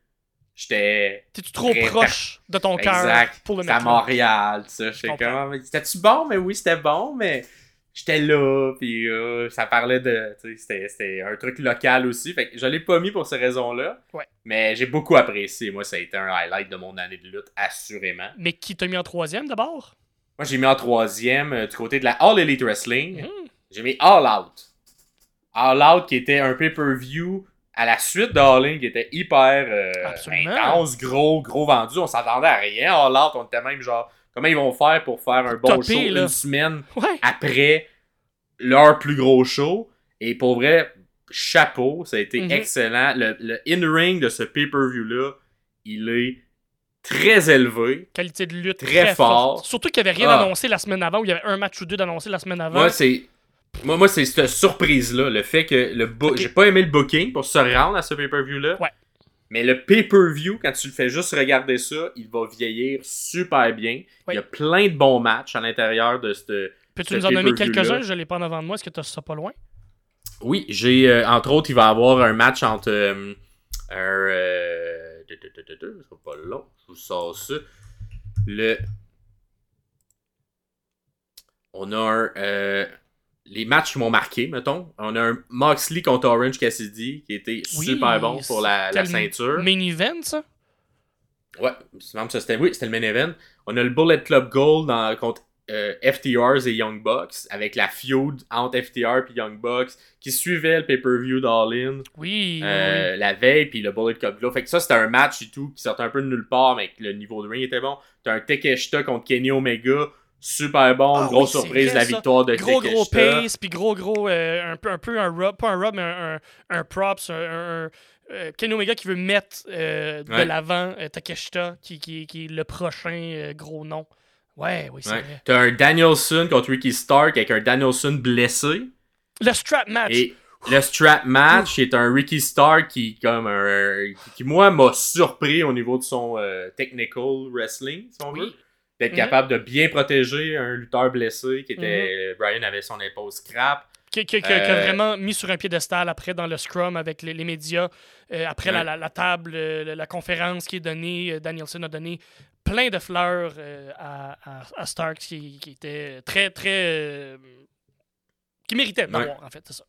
j'étais T'es-tu trop proche de ton cœur pour le à mettre là? Montréal tu sais. J'étais comme ah, c'était-tu bon? Mais oui c'était bon mais j'étais là, puis euh, ça parlait de. C'était un truc local aussi. Fait que je l'ai pas mis pour ces raisons-là. Ouais. Mais j'ai beaucoup apprécié. Moi, ça a été un highlight de mon année de lutte, assurément. Mais qui t'a mis en troisième d'abord? Moi, j'ai mis en troisième euh, du côté de la All Elite Wrestling. Mhm. J'ai mis All Out. All Out qui était un pay-per-view à la suite de All In qui était hyper euh, intense, gros, gros vendu. On s'attendait à rien. All Out, on était même genre, comment ils vont faire pour faire un bon Topé, show là. une semaine Ouais. après leur plus gros show? Et pour vrai, chapeau, ça a été Mhm. excellent. Le, le in-ring de ce pay-per-view-là, il est très élevé. Qualité de lutte Très très, fort. forte. Surtout qu'il n'y avait rien Ah. annoncé la semaine avant, ou il y avait un match ou deux d'annoncé la semaine avant. Moi, c'est. Moi, moi c'est cette surprise-là. Le fait que le book. Ok. J'ai pas aimé le booking pour se rendre à ce pay-per-view-là. Ouais. Mais le pay-per-view, quand tu le fais juste regarder ça, il va vieillir super bien. Oui. Il y a plein de bons matchs à l'intérieur de ce. Peux-tu nous en nommer quelques-uns? Je l'ai pas en avant de moi. Est-ce que tu as ça pas loin? Oui, j'ai. euh, entre autres, il va y avoir un match entre. euh, un. Euh, c'est pas long. Je vous sors ça. Le. On a un. Euh, les matchs qui m'ont marqué, mettons. On a un Moxley contre Orange Cassidy qui était Oui, super bon pour la, la c'était le ceinture. Main event, ça? Ouais, c'était oui, c'était le main event. On a le Bullet Club Gold dans- contre euh, FTRs et Young Bucks avec la feud entre FTR et Young Bucks qui suivait le pay-per-view d'All-In Oui. oui, euh, la veille puis le Bullet Club Gold. Fait que ça c'était un match et tout qui sortait un peu de nulle part mais que le niveau de ring était bon. T'as un Takeshita contre Kenny Omega, super bon, Ah grosse oui, surprise vrai, la victoire de oui. Gros, gros pace, puis gros, gros, euh, un, peu, un peu un rub, pas un rub, mais un, un, un props, un, euh, Kenny Omega qui veut mettre euh, de Ouais. l'avant euh, Takeshita, qui, qui, qui est le prochain gros nom. Ouais, oui, c'est Ouais. vrai. T'as un Danielson contre Ricky Stark avec un Danielson blessé. Le strap match. Et le strap match est un Ricky Stark qui, comme un, qui, moi, m'a surpris au niveau de son technical wrestling, si on veut. D'être Mhm. capable de bien protéger un lutteur blessé qui était. Brian avait son épaule scrap. qui, qui- qui- qui a Euh, vraiment mis sur un piédestal après dans le scrum avec les, les médias. Euh, après la, Ouais. la- la table, euh, la, conférence qui est donnée, euh, Danielson a donné plein de fleurs euh, à, à- à Stark qui, était très, très. euh, qui méritait d'avoir, en fait, c'est ça.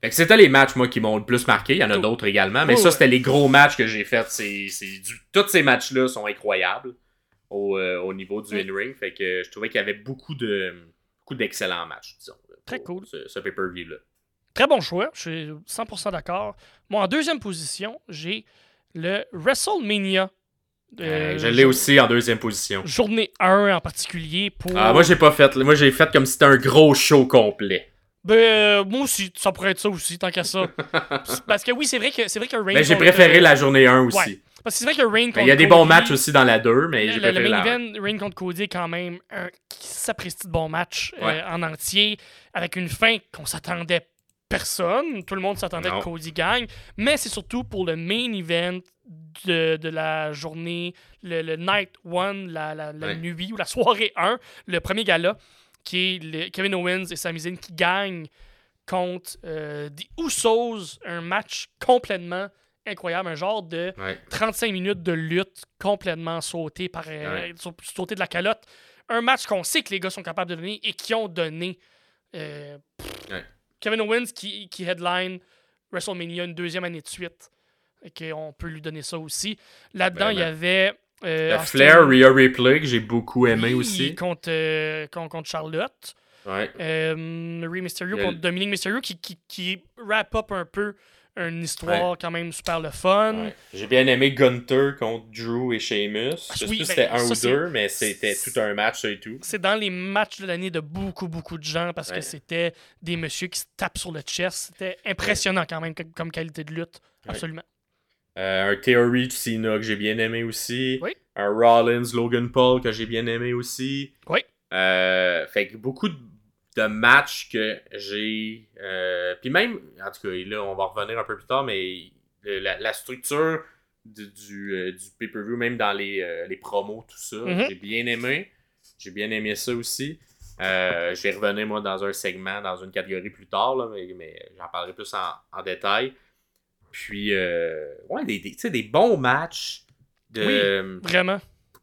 Fait que c'était les matchs, moi, qui m'ont le plus marqué. Il y en a Oh. d'autres également. Mais Oh, ça, ouais. c'était les gros matchs que j'ai faits. C'est, c'est du... Tous ces matchs-là sont incroyables au, euh, au niveau du in-ring. Fait que je trouvais qu'il y avait beaucoup de beaucoup d'excellents matchs, disons. là, Très cool. Ce, ce pay-per-view-là. Très bon choix, je suis 100% d'accord. Moi, en deuxième position, j'ai le WrestleMania. Euh, Euh, je l'ai aussi en deuxième position. Journée 1 en particulier pour. Ah, moi, j'ai pas fait. Moi, j'ai fait comme si c'était un gros show complet. Ben, euh, moi aussi, ça pourrait être ça aussi, tant qu'à ça. Parce que oui, c'est vrai que c'est vrai que. Mais Ben, j'ai préféré la journée 1 aussi. Ouais. Parce que c'est vrai que Rain contre Mais Il y a des Cody, bons matchs aussi dans la 2, mais Le, j'ai main la 1. event, Rain contre Cody, est quand même un sapristi de bon match euh, en entier, avec une fin qu'on s'attendait personne. Tout le monde s'attendait que Cody gagne. Mais c'est surtout pour le main event de, de la journée, le, le night one, la, la, la Ouais. nuit ou la soirée 1, le premier gala, qui est le- Kevin Owens et Sami Zayn qui gagnent contre euh, des Usos, un match complètement incroyable, un genre de Ouais. 35 minutes de lutte complètement sauté par euh, Ouais. sauté de la calotte. Un match qu'on sait que les gars sont capables de donner et qui ont donné. Euh, pff, Ouais. Kevin Owens qui, qui headline WrestleMania une deuxième année de suite. Et qu'on peut lui donner ça aussi. Là-dedans, il y Vraiment. avait. euh, Austin- Flair, Rhea Ripley, que j'ai beaucoup aimé Oui, aussi. Contre, euh, contre, contre Charlotte. Ouais. Euh, Rey Mysterio Le- contre Dominique Mysterio qui, qui, qui wrap up un peu une histoire quand même super le fun. Ouais. J'ai bien aimé Gunter contre Drew et Sheamus. Ah, Je sais oui, si ben, c'était un ou deux, mais c'était tout un match, ça et tout. C'est dans les matchs de l'année de beaucoup, beaucoup de gens parce que c'était des messieurs qui se tapent sur le chest. C'était impressionnant quand même comme, qualité de lutte. Absolument. Euh, un Theory de Cena que j'ai bien aimé aussi. Oui. Un Rollins, Logan Paul que j'ai bien aimé aussi. Oui. Euh, fait que beaucoup de, de matchs que j'ai. euh, Puis même, en tout cas, là, on va revenir un peu plus tard, mais la, la structure du, du, euh, du pay-per-view, même dans les, euh, les promos, tout ça, Mhm. j'ai bien aimé. J'ai bien aimé ça aussi. Je vais revenir, moi, dans un segment, dans une catégorie plus tard, là, mais, mais j'en parlerai plus en, en détail. Puis, ouais, des, des, tu sais, des bons matchs de, Vraiment.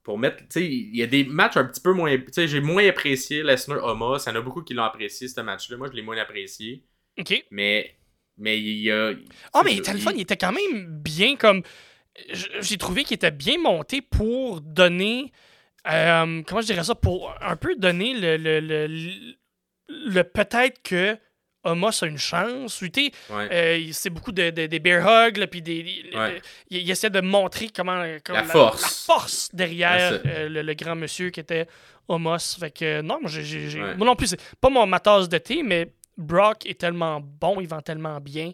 Pour mettre. Tu sais, il y a des matchs un petit peu moins. Tu sais, j'ai moins apprécié Lesnar. Il y en a beaucoup qui l'ont apprécié, ce match-là. Moi, je l'ai moins apprécié. Ok. Mais. Mais il y a. Ah, c'est mais ça, il était le il- fun, il était quand même bien comme. J'ai trouvé qu'il était bien monté pour donner. euh, comment je dirais ça Pour un peu donner le. le, le, le- le peut-être que Homos a une chance. Ouais. euh, c'est beaucoup de, de- des bear hugs, puis des, Ouais. il, il essaie de montrer comment, comment La force. la force derrière euh, le, le grand monsieur qui était Homos. Fait que euh, non, moi, j'ai, Ouais. moi non plus, c'est pas mon, ma tasse de thé, mais Brock est tellement bon, il vend tellement bien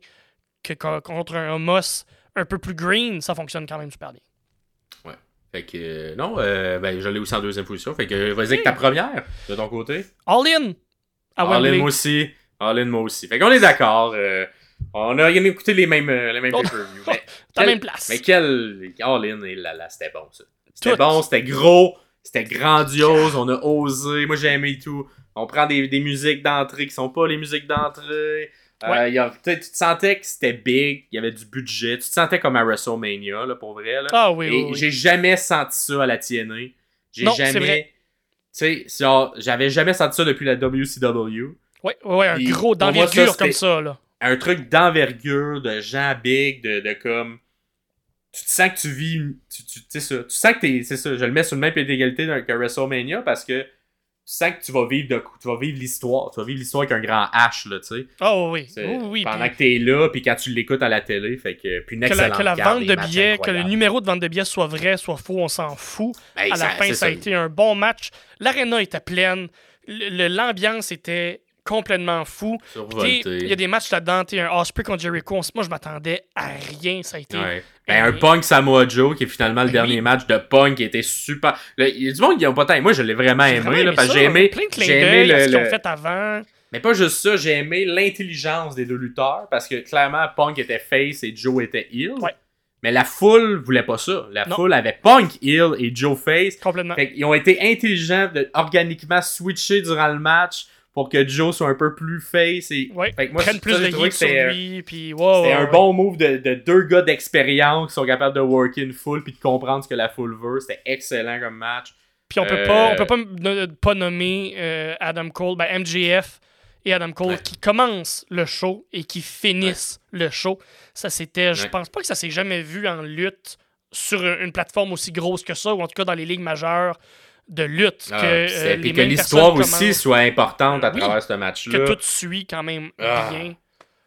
que co- contre un Homos un peu plus green, ça fonctionne quand même super bien. Fait que. euh, non, euh, ben, je l'ai aussi en deuxième position. Fait que vas-y avec ta première, de ton côté. All in à All in, moi aussi. All in, moi aussi. Fait qu'on est d'accord. euh, on a écouté les mêmes, euh, les mêmes Oh. pay-per-view. mais T'as quel- même place. Mais quel All in, et là, là, c'était bon, ça. C'était bon, c'était gros, c'était grandiose, on a osé. Moi, j'ai aimé tout. On prend des, des musiques d'entrée qui sont pas les musiques d'entrée. Euh, Ouais. tu te sentais que c'était big, il y avait du budget. Tu te sentais comme à WrestleMania, là, pour vrai. Là. Ah oui, Et oui, oui. j'ai jamais senti ça à la TNA. J'ai jamais. Tu sais, genre, j'avais jamais senti ça depuis la WCW. Ouais, ouais, un gros ça, d'envergure comme ça, là. Un truc d'envergure, de gens big, de, de comme. Tu te sens que tu vis. Tu, tu, tu sais ça. Tu sens que t'es. C'est ça. Je le mets sur le même pied d'égalité que WrestleMania parce que tu sens que tu vas vivre de, tu vas vivre l'histoire. Tu vas vivre l'histoire avec un grand H, là, tu sais. Ah oui, oui, oui. Pendant puis- que t'es là, puis quand tu l'écoutes à la télé, fait que. Puis une que la, que la vente de billets, que le numéro de vente de billets soit vrai, soit faux, on s'en fout. Ben, à la fin, ça a été un bon match. L'aréna était pleine. Le- le- L'ambiance était complètement fou. Il y a des matchs là-dedans. Un Osprey contre Jericho. Moi, je m'attendais à rien. Ça a été. Ouais. Ben, un Punk Samoa Joe, qui est finalement le Ben dernier match de Punk, qui était super. Il y a du monde qui ont pas tant. Moi, je l'ai vraiment aimé, vraiment là, aimé parce que j'ai aimé. Plein de clins aimé le- ce qu'ils ont fait avant. Mais pas juste ça, j'ai aimé l'intelligence des deux lutteurs, parce que clairement, Punk était face et Joe était heel. Ouais. Mais la foule voulait pas ça. La Non. foule avait Punk heel et Joe face. Complètement. Fait qu'ils ont été intelligents de organiquement switcher durant le match pour que Joe soit un peu plus face. Et... Ouais. Fait que moi, Prennent ça, plus j'ai de que sur lui. Puis, wow, un ouais. bon move de, de deux gars d'expérience qui sont capables de worker une foule puis de comprendre ce que la foule veut. C'était excellent comme match. Puis on peut Euh, pas, on peut pas ne pas nommer euh, Adam Cole, ben MJF et Adam Cole Ouais. qui commencent le show et qui finissent le show. Ça c'était, je pense pas que ça s'est jamais vu en lutte sur une plateforme aussi grosse que ça ou en tout cas dans les ligues majeures de lutte Ah, que, euh, puis puis que l'histoire aussi soit importante à Oui. travers ce que match-là. tout suit quand même Ah. bien.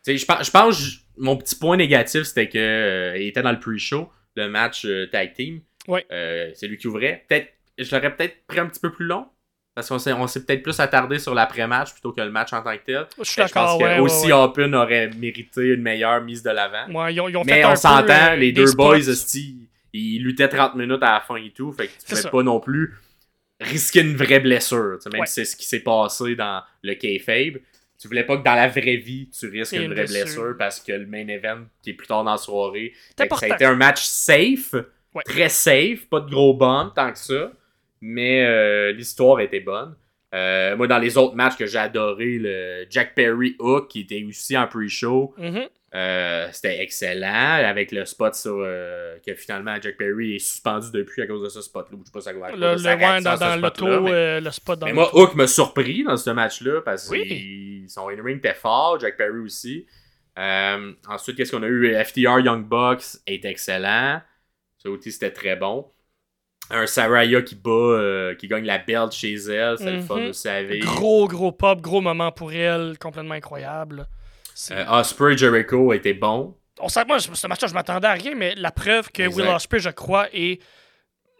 Je pense, je pense j- mon petit point négatif, c'était que euh, était dans le pre-show, le match euh, tag team. Ouais. Euh, c'est lui qui ouvrait. Peut-être, je l'aurais peut-être pris un petit peu plus long. Parce qu'on s'est, on s'est peut-être plus attardé sur l'après-match plutôt que le match en tant que tel. Je suis Ben, Je pense que ouais, aussi ouais. Open aurait mérité une meilleure mise de l'avant. Ouais, ils ont, ils ont fait Mais on s'entend, euh, les deux spots. boys, hostie, ils luttaient 30 minutes à la fin et tout. Fait que tu ça. pas non plus risquer une vraie blessure. Même Ouais. si c'est ce qui s'est passé dans le kayfabe. Tu voulais pas que dans la vraie vie, tu risques une une vraie blessure. blessure parce que le main event qui est plus tard dans la soirée. Ça a été un match safe, Ouais. très safe, pas de gros bumps tant que ça. Mais euh, l'histoire était bonne. Euh, moi, dans les autres matchs que j'ai adoré, le Jack Perry Hook, qui était aussi en pre-show, Mhm. Euh, c'était excellent avec le spot sur euh, que finalement Jack Perry est suspendu depuis à cause de ce spot-là. Je sais pas ça va Le, le ouais, dans, dans l'auto, Mais, euh, le spot dans mais moi. Hook m'a surpris dans ce match-là parce que Oui. son in-ring était fort, Jack Perry aussi. Ensuite, qu'est-ce qu'on a eu? FTR Young Bucks est excellent. Ça aussi, c'était très bon. Un Saraya qui bat, qui gagne la belt chez elle, c'est le fun aussi à vivre. Gros, gros pop, gros moment pour elle, complètement incroyable. Euh, Osprey Jericho était bon. on sait, moi, ce match-là, je m'attendais à rien, mais la preuve que Exact. Will Ospreay, je crois, est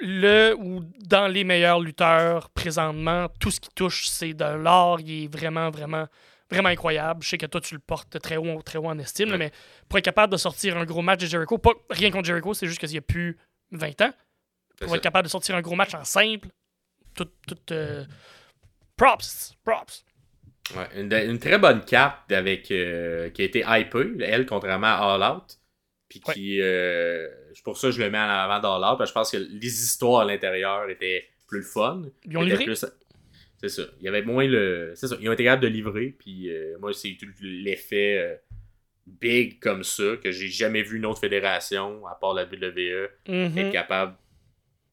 le ou dans les meilleurs lutteurs présentement. Tout ce qui touche, c'est de l'or. Il est vraiment, vraiment, vraiment incroyable. Je sais que toi, tu le portes très haut, très haut en estime, là, mais pour être capable de sortir un gros match de Jericho, pas rien contre Jericho, c'est juste qu'il y a plus 20 ans. Pour être capable de sortir un gros match en simple, tout, tout euh, props, props. Ouais, une, une très bonne carte avec, euh, qui a été hypée, elle, contrairement à All Out. Puis qui. euh, pour ça je le mets en avant d'All Out, parce que je pense que les histoires à l'intérieur étaient plus le fun. Ils ont livré? plus- C'est ça. Il y avait moins le. C'est ça. Ils ont été capables de livrer. Puis euh, moi, c'est tout l'effet euh, big comme ça que j'ai jamais vu une autre fédération, à part la WWE, Mhm. être capable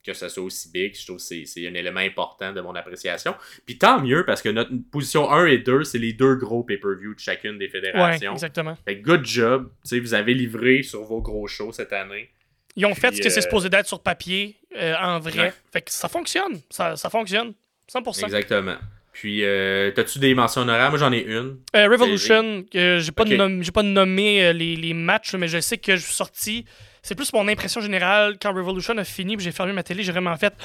que ça soit aussi big. Je trouve que c'est- un élément important de mon appréciation. Puis tant mieux, parce que notre position 1 et 2, c'est les deux gros pay-per-view de chacune des Ouais, fédérations. exactement. fait que good job. Vous avez livré sur vos gros shows cette année. Ils ont fait ce que c'est euh, supposé d'être sur papier, euh, en vrai. Ouais. Fait que ça fonctionne. Ça, ça fonctionne. 100%. Exactement. Puis, euh, t'as-tu des mentions honorables? Moi, j'en ai une. Euh, Revolution, j'ai pas, nom- pas nommé les, les matchs, mais je sais que je suis sorti. C'est plus mon impression générale. Quand Revolution a fini, puis j'ai fermé ma télé, j'ai vraiment fait.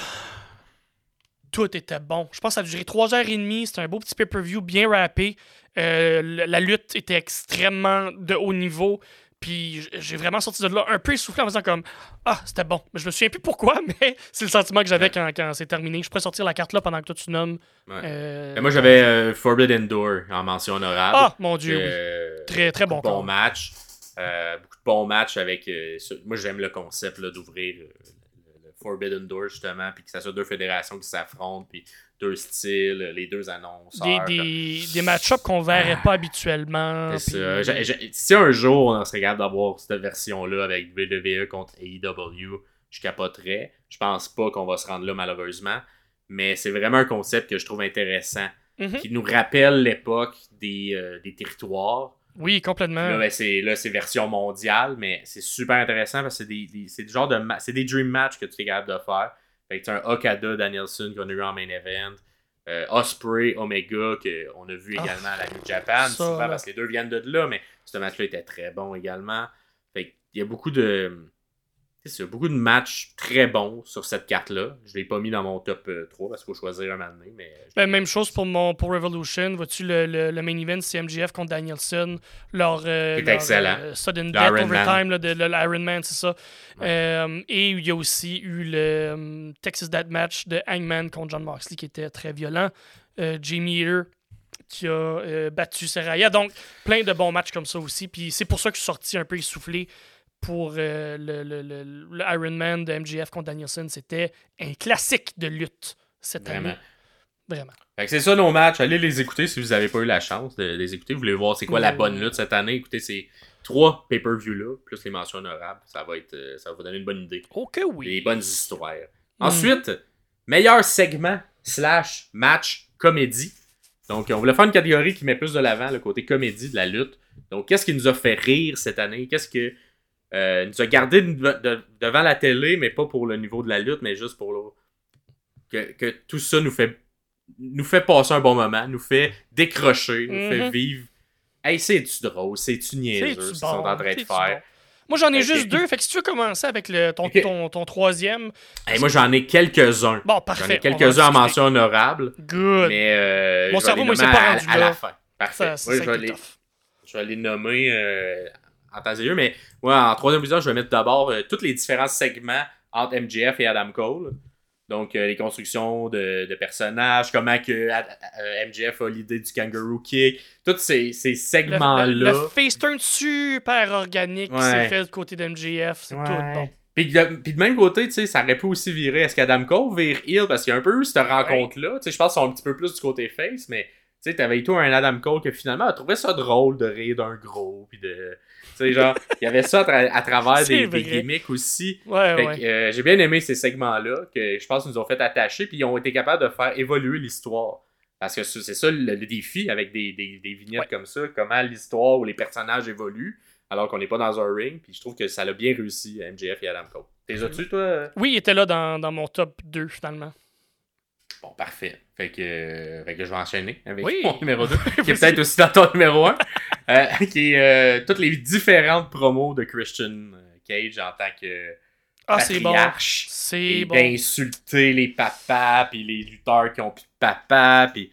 Tout était bon. Je pense que ça a duré 3h30. C'était un beau petit pay-per-view bien rappé. Euh, la lutte était extrêmement de haut niveau. Puis j'ai vraiment sorti de là un peu essoufflé en me disant comme Ah, c'était bon. Mais je me souviens plus pourquoi, mais c'est le sentiment que j'avais quand, quand c'est terminé. Je pourrais sortir la carte là pendant que toi tu nommes. Ouais. euh, Et moi, j'avais euh, Forbidden Door en mention honorable. Ah, mon Dieu, oui. Très, très bon matchs. Euh, beaucoup de bons matchs avec. euh, ce- moi, j'aime le concept d'ouvrir euh, le, le Forbidden Door, justement, puis que ça soit deux fédérations qui s'affrontent, puis deux styles, les deux annonceurs. des, des, des match-ups qu'on verrait pas habituellement. Puis- ça. Si un jour on serait capable d'avoir cette version-là avec WWE contre AEW, je capoterais. Je pense pas qu'on va se rendre là malheureusement. Mais c'est vraiment un concept que je trouve intéressant. Mhm. Qui nous rappelle l'époque des, euh, des territoires. Oui, complètement. Là, ben, c'est, là, c'est version mondiale, mais c'est super intéressant parce que c'est des, des- c'est du genre de ma- c'est des dream match que tu es capable de faire. Fait que tu as un Okada, Danielson qu'on a eu en main event. Euh, Osprey, Omega, qu'on a vu Ah, également à la New Japan, ça, souvent là. parce que les deux viennent de là, mais ce match-là était très bon également. Fait qu'il y a beaucoup de. C'est ça, beaucoup de matchs très bons sur cette carte-là. Je l'ai pas mis dans mon top euh, 3 parce qu'il faut choisir un moment donné, mais. euh, Ben, même chose pour mon pour Revolution. Vois-tu le, le, le main event, c'est MGF contre Danielson. Leur, euh, excellent. euh, sudden death overtime, là, de, l'Iron Man, c'est ça. Ouais. Euh, et il y a aussi eu le euh, Texas Death Match de Hangman contre John Moxley qui était très violent. Euh, Jamie Eater qui a euh, battu Seraya. Donc, plein de bons matchs comme ça aussi. Puis c'est pour ça que je suis sorti un peu essoufflé pour euh, le, le, le, le Iron Man de MGF contre Danielson. C'était un classique de lutte cette Vraiment. année. Vraiment. Fait que c'est ça nos matchs. Allez les écouter si vous n'avez pas eu la chance de les écouter. Vous voulez voir c'est quoi la bonne lutte cette année? Écoutez ces trois pay-per-view-là, plus les mentions honorables. Ça va être euh, ça va vous donner une bonne idée. Ok, oui. Des bonnes histoires. Mm. Ensuite, meilleur segment slash match comédie. Donc, on voulait faire une catégorie qui met plus de l'avant le côté comédie de la lutte. Donc, qu'est-ce qui nous a fait rire cette année? Qu'est-ce que euh, nous a gardé de- de- devant la télé, mais pas pour le niveau de la lutte, mais juste pour le... que, que tout ça nous fait nous fait passer un bon moment, nous fait décrocher, nous fait Mhm. vivre. Hey, c'est-tu drôle, c'est-tu niaiseux ce qu'ils sont en train de faire? bon? Moi, j'en ai juste deux. Fait que si tu veux commencer avec le, ton, ton, ton troisième. Hey, moi, j'en ai quelques-uns. Bon, J'en parfait. ai on va quelques-uns en mention honorable. Good. Mais euh, Mon cerveau, moi, il s'est pas rendu à là. la fin. Parfait. Ça, Moi, je, vais les, je vais les nommer euh, en temps et lieu. Mais moi, en troisième position, je vais mettre d'abord euh, tous les différents segments entre MJF et Adam Cole. Donc, euh, les constructions de, de personnages, comment que euh, MJF a l'idée du kangaroo kick, tous ces, ces Le, segments-là. le, le face turn super organique qui s'est fait du côté d'MJF. C'est Ouais. tout bon. Puis de, puis de même côté, tu sais, ça aurait pu aussi virer. Est-ce qu'Adam Cole vire heel? Parce qu'il y a un peu eu cette rencontre-là. Tu sais, je pense qu'ils sont un petit peu plus du côté face, mais tu sais, t'avais tout un Adam Cole que finalement a trouvé ça drôle de rire d'un gros. Puis de. Sais, genre, il y avait ça à, tra- à travers des, des gimmicks aussi. Ouais, Fait ouais. euh, j'ai bien aimé ces segments-là que je pense qu'ils nous ont fait attacher. Puis ils ont été capables de faire évoluer l'histoire. Parce que c'est ça le, le défi avec des, des, des vignettes Ouais. comme ça, comment l'histoire ou les personnages évoluent alors qu'on n'est pas dans un ring. Puis je trouve que ça l'a bien réussi, MJF et Adam Cole. T'es as-tu, toi? euh? Oui, il était là dans, dans mon top 2 finalement. Bon, parfait. Fait que, euh, fait que je vais enchaîner avec Oui. mon numéro 2, qui est peut-être aussi dans ton numéro 1, qui est euh, toutes les différentes promos de Christian euh, Cage en tant que Ah, patriarche. C'est bon. d'insulter les papas, puis les lutteurs qui ont plus de papa, puis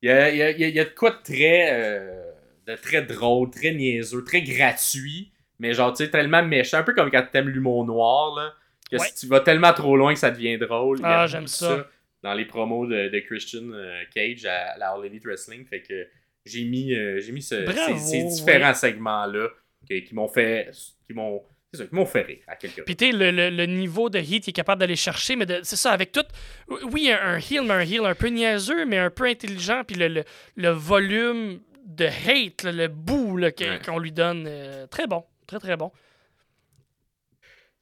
il y a, y, a, y a- il y a de quoi de très, euh, de très drôle, très niaiseux, très gratuit, mais genre, tu sais, tellement méchant, un peu comme quand t'aimes l'humour noir, là, que Ouais. si tu vas tellement trop loin que ça devient drôle. Ah, j'aime ça. Dans les promos de, de Christian euh, Cage à la All Elite Wrestling, fait que j'ai mis, euh, j'ai mis ce- Bravo, ces, ces différents segments-là qui, qui m'ont fait, qui m'ont, c'est ça, qui m'ont fait rire à quelque Puis tu le, le, le niveau de heat, il est capable d'aller chercher, mais c'est ça, avec tout. Oui, un, un heal, mais un heal un peu niaiseux, mais un peu intelligent, puis le, le, le volume de hate, là, le bout Ouais. qu'on lui donne, euh, très bon. Très, très bon.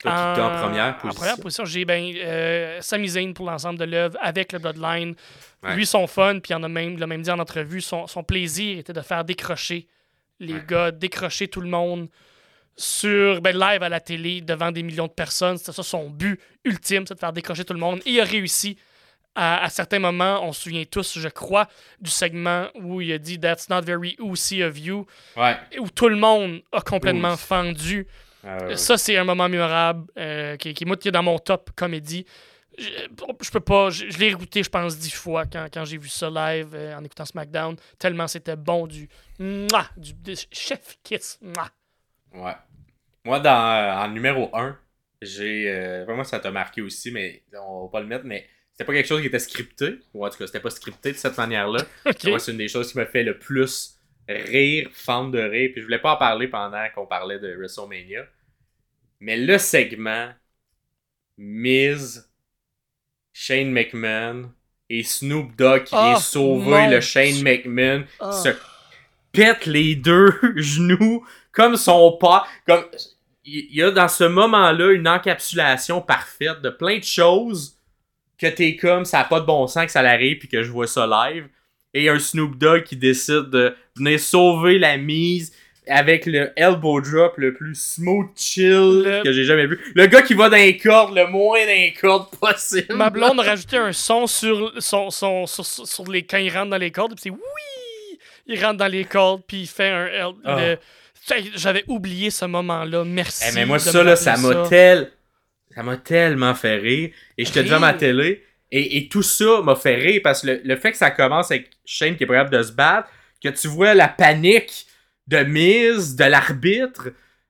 Toi qui es en première position. En première position, j'ai ben, euh, Sami Zayn pour l'ensemble de l'œuvre avec le Bloodline. Ouais. Lui, son fun, puis il en a même, l'a même dit en entrevue, son, son plaisir était de faire décrocher les Ouais. gars, décrocher tout le monde sur ben, live à la télé devant des millions de personnes. C'était ça son but ultime, c'est de faire décrocher tout le monde. Et il a réussi. À, à certains moments, on se souvient tous, je crois, du segment où il a dit That's not very oozy of you, Ouais. où tout le monde a complètement fendu. Euh, Ça, c'est un moment mémorable euh, qui, qui, moi, qui est dans mon top comédie. Je, je peux pas, je, je l'ai écouté, je pense, dix fois quand, quand j'ai vu ça live euh, en écoutant SmackDown. Tellement c'était bon du, mouah, du, du chef kiss. mouah. Ouais. Moi, dans, euh, en numéro 1, j'ai. vraiment, ça t'a marqué aussi, mais on va pas le mettre, mais c'était pas quelque chose qui était scripté. Ou en tout cas, c'était pas scripté de cette manière-là. Moi, c'est une des choses qui m'a fait le plus rire, fendre de rire. Puis je voulais pas en parler pendant qu'on parlait de WrestleMania. Mais le segment Miz, Shane McMahon et Snoop Dogg qui vient Oh, sauver le Shane. McMahon Ah. se pète les deux genoux comme son pas. Comme il y a dans ce moment-là une encapsulation parfaite de plein de choses que t'es comme ça a pas de bon sens que ça l'arrive puis que je vois ça live et un Snoop Dogg qui décide de venir sauver la mise avec le elbow drop le plus smooth chill Le- que j'ai jamais vu. Le gars qui va dans les cordes le moins dans les cordes possible. Ma blonde a rajouté un son sur, son, son, sur, les, quand il rentre dans les cordes, puis c'est oui! Il rentre dans les cordes, puis il fait un. L- le- Hey, J'avais oublié ce moment-là. Merci. Eh, mais moi, de ça, là, ça m'a tel... ça m'a tellement fait rire. Et j'étais devant ma télé. Et, et tout ça m'a fait rire parce que le, le fait que ça commence avec Shane qui est capable de se battre, que tu vois la panique de Miz, de l'arbitre,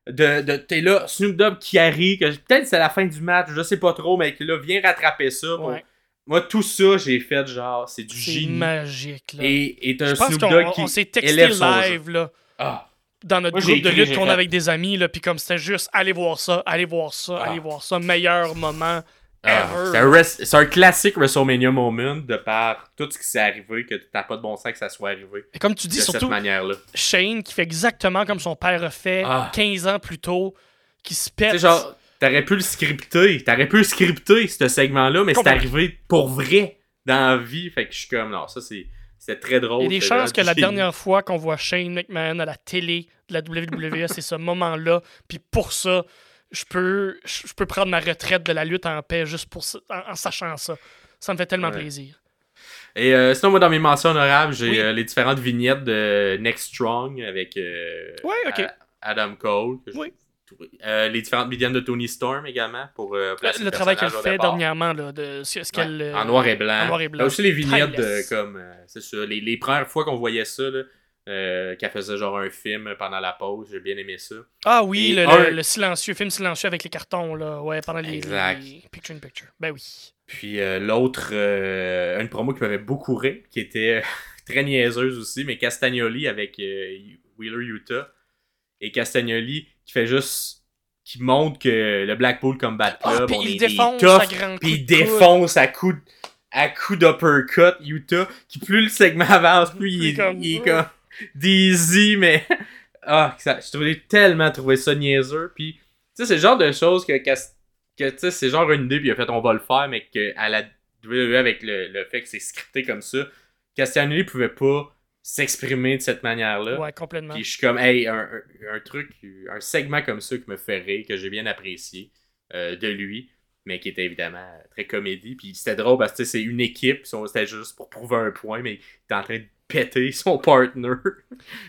de, de t'es là, Snoop Dogg qui arrive, que peut-être c'est la fin du match, je sais pas trop, mais qui là vient rattraper ça. Ouais. Moi, tout ça, j'ai fait genre, c'est du C'est génie. magique, là. Et, et un pense Snoop Dogg on- qui on s'est texté élève son jeu. live, là, Ah, dans notre Moi, groupe de lutte qu'on a avec des amis, là, puis comme c'était juste, allez voir ça, allez voir ça, Ah. allez voir ça, meilleur moment Ah, ever. c'est un, c'est classique WrestleMania moment de par tout ce qui s'est arrivé, que t'as pas de bon sens que ça soit arrivé Et comme tu dis, de surtout, cette manière-là. Shane qui fait exactement comme son père a fait Ah. 15 ans plus tôt, qui se pète. sais, genre, t'aurais pu le scripter, t'aurais pu le scripter, ce segment-là, mais c'est arrivé pour vrai dans la vie. Fait que je suis comme, non, ça c'est c'est très drôle. Il y a des c'est chances que la dernière fois qu'on voit Shane McMahon à la télé de la WWE, c'est ce moment-là. Puis pour ça, je peux, je peux prendre ma retraite de la lutte en paix juste pour en, en sachant ça. Ça me fait tellement Ouais. plaisir. Et euh, sinon, moi, dans mes mentions honorables, j'ai Oui. euh, les différentes vignettes de Next Strong avec euh, Adam Cole. que je- Oui. Euh, les différentes vignettes de Tony Storm également pour Le, travail qu'elle fait départ. dernièrement, là, de ce, ce Ouais, qu'elle. en noir et blanc. en noir et blanc. Il y a aussi les vignettes de comme c'est ça, les, les premières fois qu'on voyait ça là, euh, qu'elle faisait genre un film pendant la pause, j'ai bien aimé ça. Ah oui, le, un- le- le silencieux, film silencieux avec les cartons, là. Ouais, pendant les, Exact. les Picture in Picture. Ben oui. Puis euh, l'autre euh, une promo qui m'avait beaucoup ri, qui était très niaiseuse aussi, mais Castagnoli avec euh, Wheeler Utah et Castagnoli qui fait juste qui montre que le Blackpool Combat Ah, Club puis on il est des défonce coup puis il défonce à coup de- à coup d'uppercut Utah qui plus le segment avance plus il, comme- il est comme dizzy mais ah ça, je trouvais tellement trouvé ça niaiseux puis tu sais c'est le genre de choses que, Cas- que tu sais c'est genre une idée puis il a fait on va le faire mais que à la WWE avec le, le fait que c'est scripté comme ça Castagnoli pouvait pas s'exprimer de cette manière là Ouais, complètement. puis je suis comme, hey, un, un- un truc, un segment comme ça qui me fait rire, que j'ai bien apprécié euh, de lui, mais qui était évidemment très comédie. Puis c'était drôle parce que tu sais, c'est une équipe, c'était juste pour prouver un point, mais il était en train de péter son partner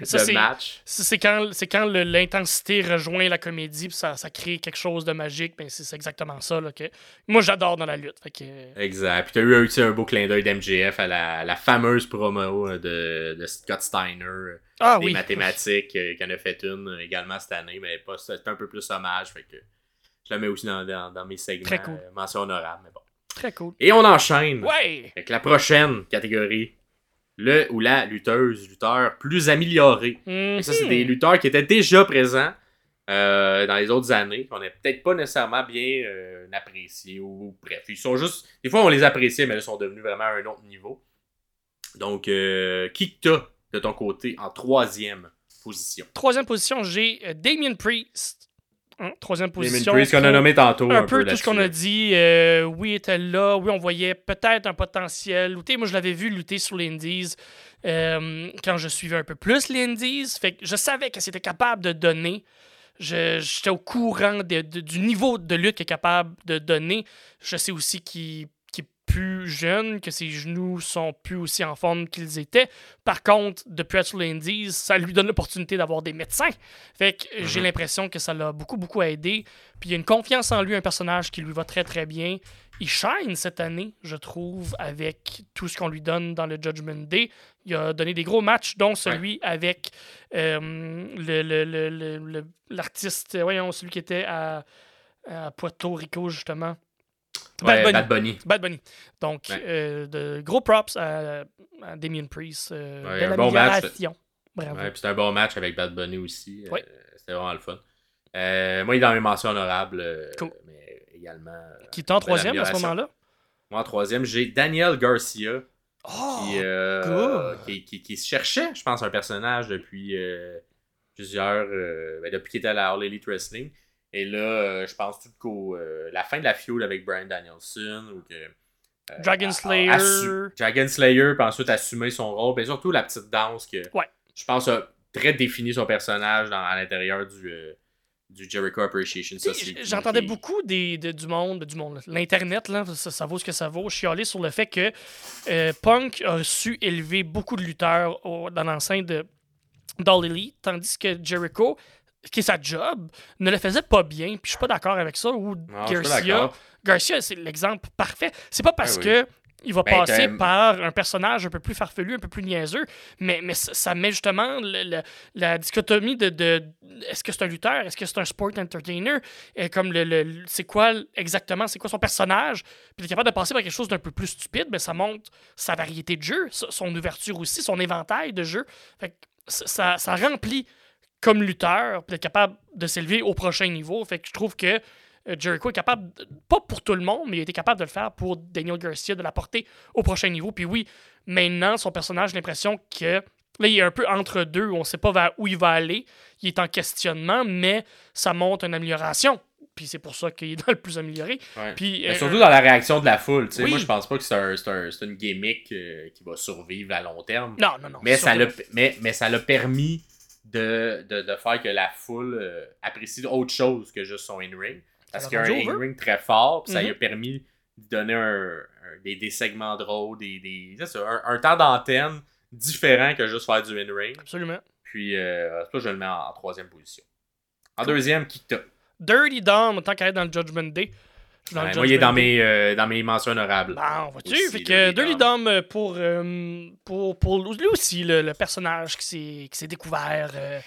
Ça, de match. C'est quand, quand l'intensité rejoint la comédie, puis ça, ça crée quelque chose de magique. Ben c'est exactement ça là, que moi j'adore dans la lutte. Fait que, Exact. Puis t'as eu aussi un beau clin d'œil d'MJF à la, la fameuse promo euh, de, de Scott Steiner, euh, ah des oui. mathématiques, euh, qui en a fait une euh, également cette année, mais pas c'est un peu plus hommage, fait que je la mets aussi dans, dans, dans mes segments, Très cool. euh, mention honorable, mais bon. Très cool. Et on enchaîne Ouais! avec la prochaine catégorie. Le ou la lutteuse, lutteur plus amélioré. Et ça, c'est Mhm. des lutteurs qui étaient déjà présents euh, dans les autres années, qu'on n'a peut-être pas nécessairement bien euh, appréciés, ou bref, ils sont juste... Des fois, on les appréciait, mais là, ils sont devenus vraiment à un autre niveau. Donc, euh, qui que t'as de ton côté en troisième position? Troisième position, j'ai euh, Damien Priest troisième Damien position. Priest qu'on a nommé tantôt. un peu tout ce qu'on a dit. euh, oui, il était là. Oui, on voyait peut-être un potentiel. Lutter, moi, je l'avais vu lutter sur les Indies euh, quand je suivais un peu plus les Indies. Fait que je savais que c'était capable de donner. J'étais au courant de- de- du niveau de lutte qu'il est capable de donner. Je sais aussi qu'il plus jeune, que ses genoux sont plus aussi en forme qu'ils étaient. Par contre, depuis les Indies, ça lui donne l'opportunité d'avoir des médecins. Fait que j'ai Mhm. l'impression que ça l'a beaucoup, beaucoup aidé. Puis il y a une confiance en lui, un personnage qui lui va très, très bien. Il shine cette année, je trouve, avec tout ce qu'on lui donne dans le Judgment Day. Il a donné des gros matchs, dont celui avec euh, le- l'artiste, voyons, celui qui était à, à Puerto Rico, justement. Ouais, Bad Bunny. Bad Bunny. Bad Bunny. Donc, Ouais. euh, de gros props à, à Damien Priest. Euh, Ouais, un bon match. Bravo. Puis c'était un bon match avec Bad Bunny aussi. euh, c'était vraiment le fun. Euh, moi, il est dans mes mentions honorables. Cool. Mais également. Qui est en troisième à ce moment-là? Moi, en troisième, j'ai Daniel Garcia. Oh! qui, good. qui, qui- qui se cherchait, je pense, un personnage depuis plusieurs. ben, depuis qu'il était à la All Elite Wrestling. Et là, euh, je pense tout qu'au. euh, la fin de la feud avec Brian Danielson ou que. euh, Dragon Slayer. assu- Dragon Slayer, puis ensuite assumer son rôle. Et surtout la petite danse que. Ouais. Je pense a très défini son personnage dans, à l'intérieur du. euh, du Jericho Appreciation Society. J'entendais beaucoup des, de- du monde, du monde, l'Internet, là, ça, ça vaut ce que ça vaut, chialer sur le fait que euh, Punk a su élever beaucoup de lutteurs au- dans l'enceinte de d'All Elite, tandis que Jericho, qui est sa job, ne le faisait pas bien, puis je suis pas d'accord avec ça, ou Garcia. Garcia, c'est l'exemple parfait. C'est pas parce Ah oui. que il va Ben, passer par un personnage un peu plus farfelu, un peu plus niaiseux, mais, mais ça, ça met justement le- le- la dichotomie de, de est-ce que c'est un lutteur, est-ce que c'est un sport entertainer, et comme le, le- c'est quoi exactement, c'est quoi son personnage, puis il est capable de passer par quelque chose d'un peu plus stupide, mais ça montre sa variété de jeu, son ouverture aussi, son éventail de jeu. Fait que ça, ça, ça remplit comme lutteur, puis d'être capable de s'élever au prochain niveau. Fait que je trouve que euh, Jericho est capable, de- pas pour tout le monde, mais il a été capable de le faire pour Daniel Garcia, de l'apporter au prochain niveau. Puis oui, maintenant, son personnage, j'ai l'impression que là, il est un peu entre deux, on sait pas vers où il va aller. Il est en questionnement, mais ça montre une amélioration. Puis c'est pour ça qu'il est dans le plus amélioré. Ouais. Puis, Mais euh, surtout dans la réaction de la foule. Oui. Moi, je pense pas que c'est un, un- une gimmick euh, qui va survivre à long terme. Non, non, non. Mais ça, l'a, mais, mais ça l'a permis de, de, de faire que la foule euh, apprécie autre chose que juste son in-ring. Parce qu'il y a un in-ring très fort, puis ça lui a Mhm. permis de donner un, un- des, des segments drôles, des, des, ça, un, un temps d'antenne différent que juste faire du in-ring. Absolument. Puis, euh, ça que je le mets en, en troisième position. En deuxième, qui? Dirty Dom, tant qu'à être dans le Judgment Day. Suis dans Ouais, moi, il est Judgment dans mes, euh, dans mes mentions honorables. Bon, vois-tu? Aussi, Fait que euh, pour, euh, pour, pour lui aussi, le, le personnage qui s'est, qui s'est découvert, euh,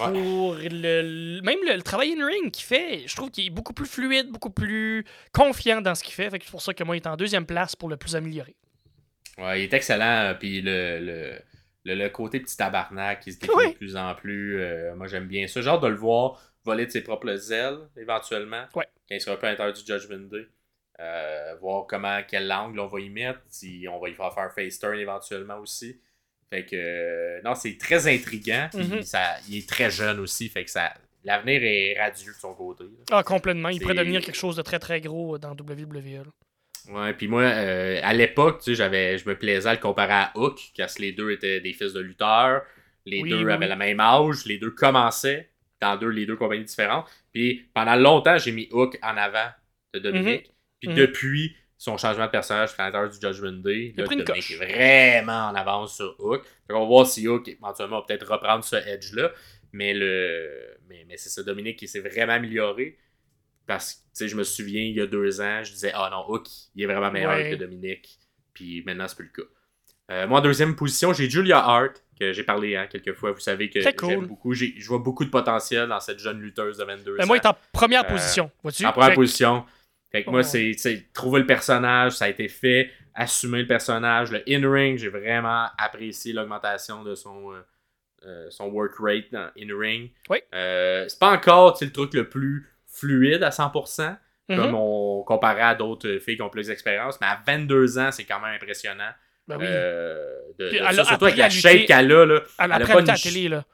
Ouais. pour le, le- même le, le travail in-ring qu'il fait, je trouve qu'il est beaucoup plus fluide, beaucoup plus confiant dans ce qu'il fait. Fait que c'est pour ça que moi, il est en deuxième place pour le plus amélioré. Ouais, il est excellent. euh, Puis le, le, le, le côté petit tabarnak qui se définit Ouais. de plus en plus. euh, moi, j'aime bien ça. Genre de le voir voler de ses propres ailes, éventuellement. Ouais. Quand il sera un peu à l'intérieur du Judgment Day. Euh, voir comment, quel angle on va y mettre. Si on va y faire faire un face turn éventuellement aussi. Fait que, euh, non, c'est très intriguant. Puis Mhm. ça, il est très jeune aussi. Fait que ça, l'avenir est radieux de son côté. là. Ah, complètement. Il pourrait devenir quelque chose de très très gros dans WWE. là. Ouais, puis moi, euh, à l'époque, tu sais, j'avais, je me plaisais à le comparer à Hook, parce que les deux étaient des fils de lutteurs, les Oui, deux oui, avaient le même âge, les deux commençaient dans deux, les deux compagnies différentes. Puis pendant longtemps, j'ai mis Hook en avant de Dominique. Puis Mhm. depuis son changement de personnage à l'intérieur du Judgment Day, là, Dominique coche. est vraiment en avance sur Hook. Fait qu'on va voir si Hook, éventuellement, va peut-être reprendre ce edge-là. Mais, le... mais, mais c'est ça, Dominique qui s'est vraiment amélioré. Parce que, tu sais, je me souviens, il y a deux ans, je disais, ah non, Hook, il est vraiment meilleur Ouais. que Dominique. Puis maintenant, c'est plus le cas. Euh, moi, en deuxième position, j'ai Julia Hart, que j'ai parlé hein, quelques fois. Vous savez que j'aime beaucoup. Je vois beaucoup de potentiel dans cette jeune lutteuse de 22 Ben, ans. moi, il est en première Euh, position. Vois-tu? En première Fait position. Fait que moi, Oh. c'est trouver le personnage, ça a été fait, assumer le personnage. Le in-ring, j'ai vraiment apprécié l'augmentation de son, euh, son work rate dans in-ring. Oui. C'est pas encore le truc le plus fluide à 100%, Mhm. comme on comparait à d'autres filles qui ont plus d'expérience, mais à 22 ans, c'est quand même impressionnant. Ben oui. Euh, de- Puis de elle ça, a surtout avec la shape qu'elle a. Là. Elle elle a pas une la télé, là.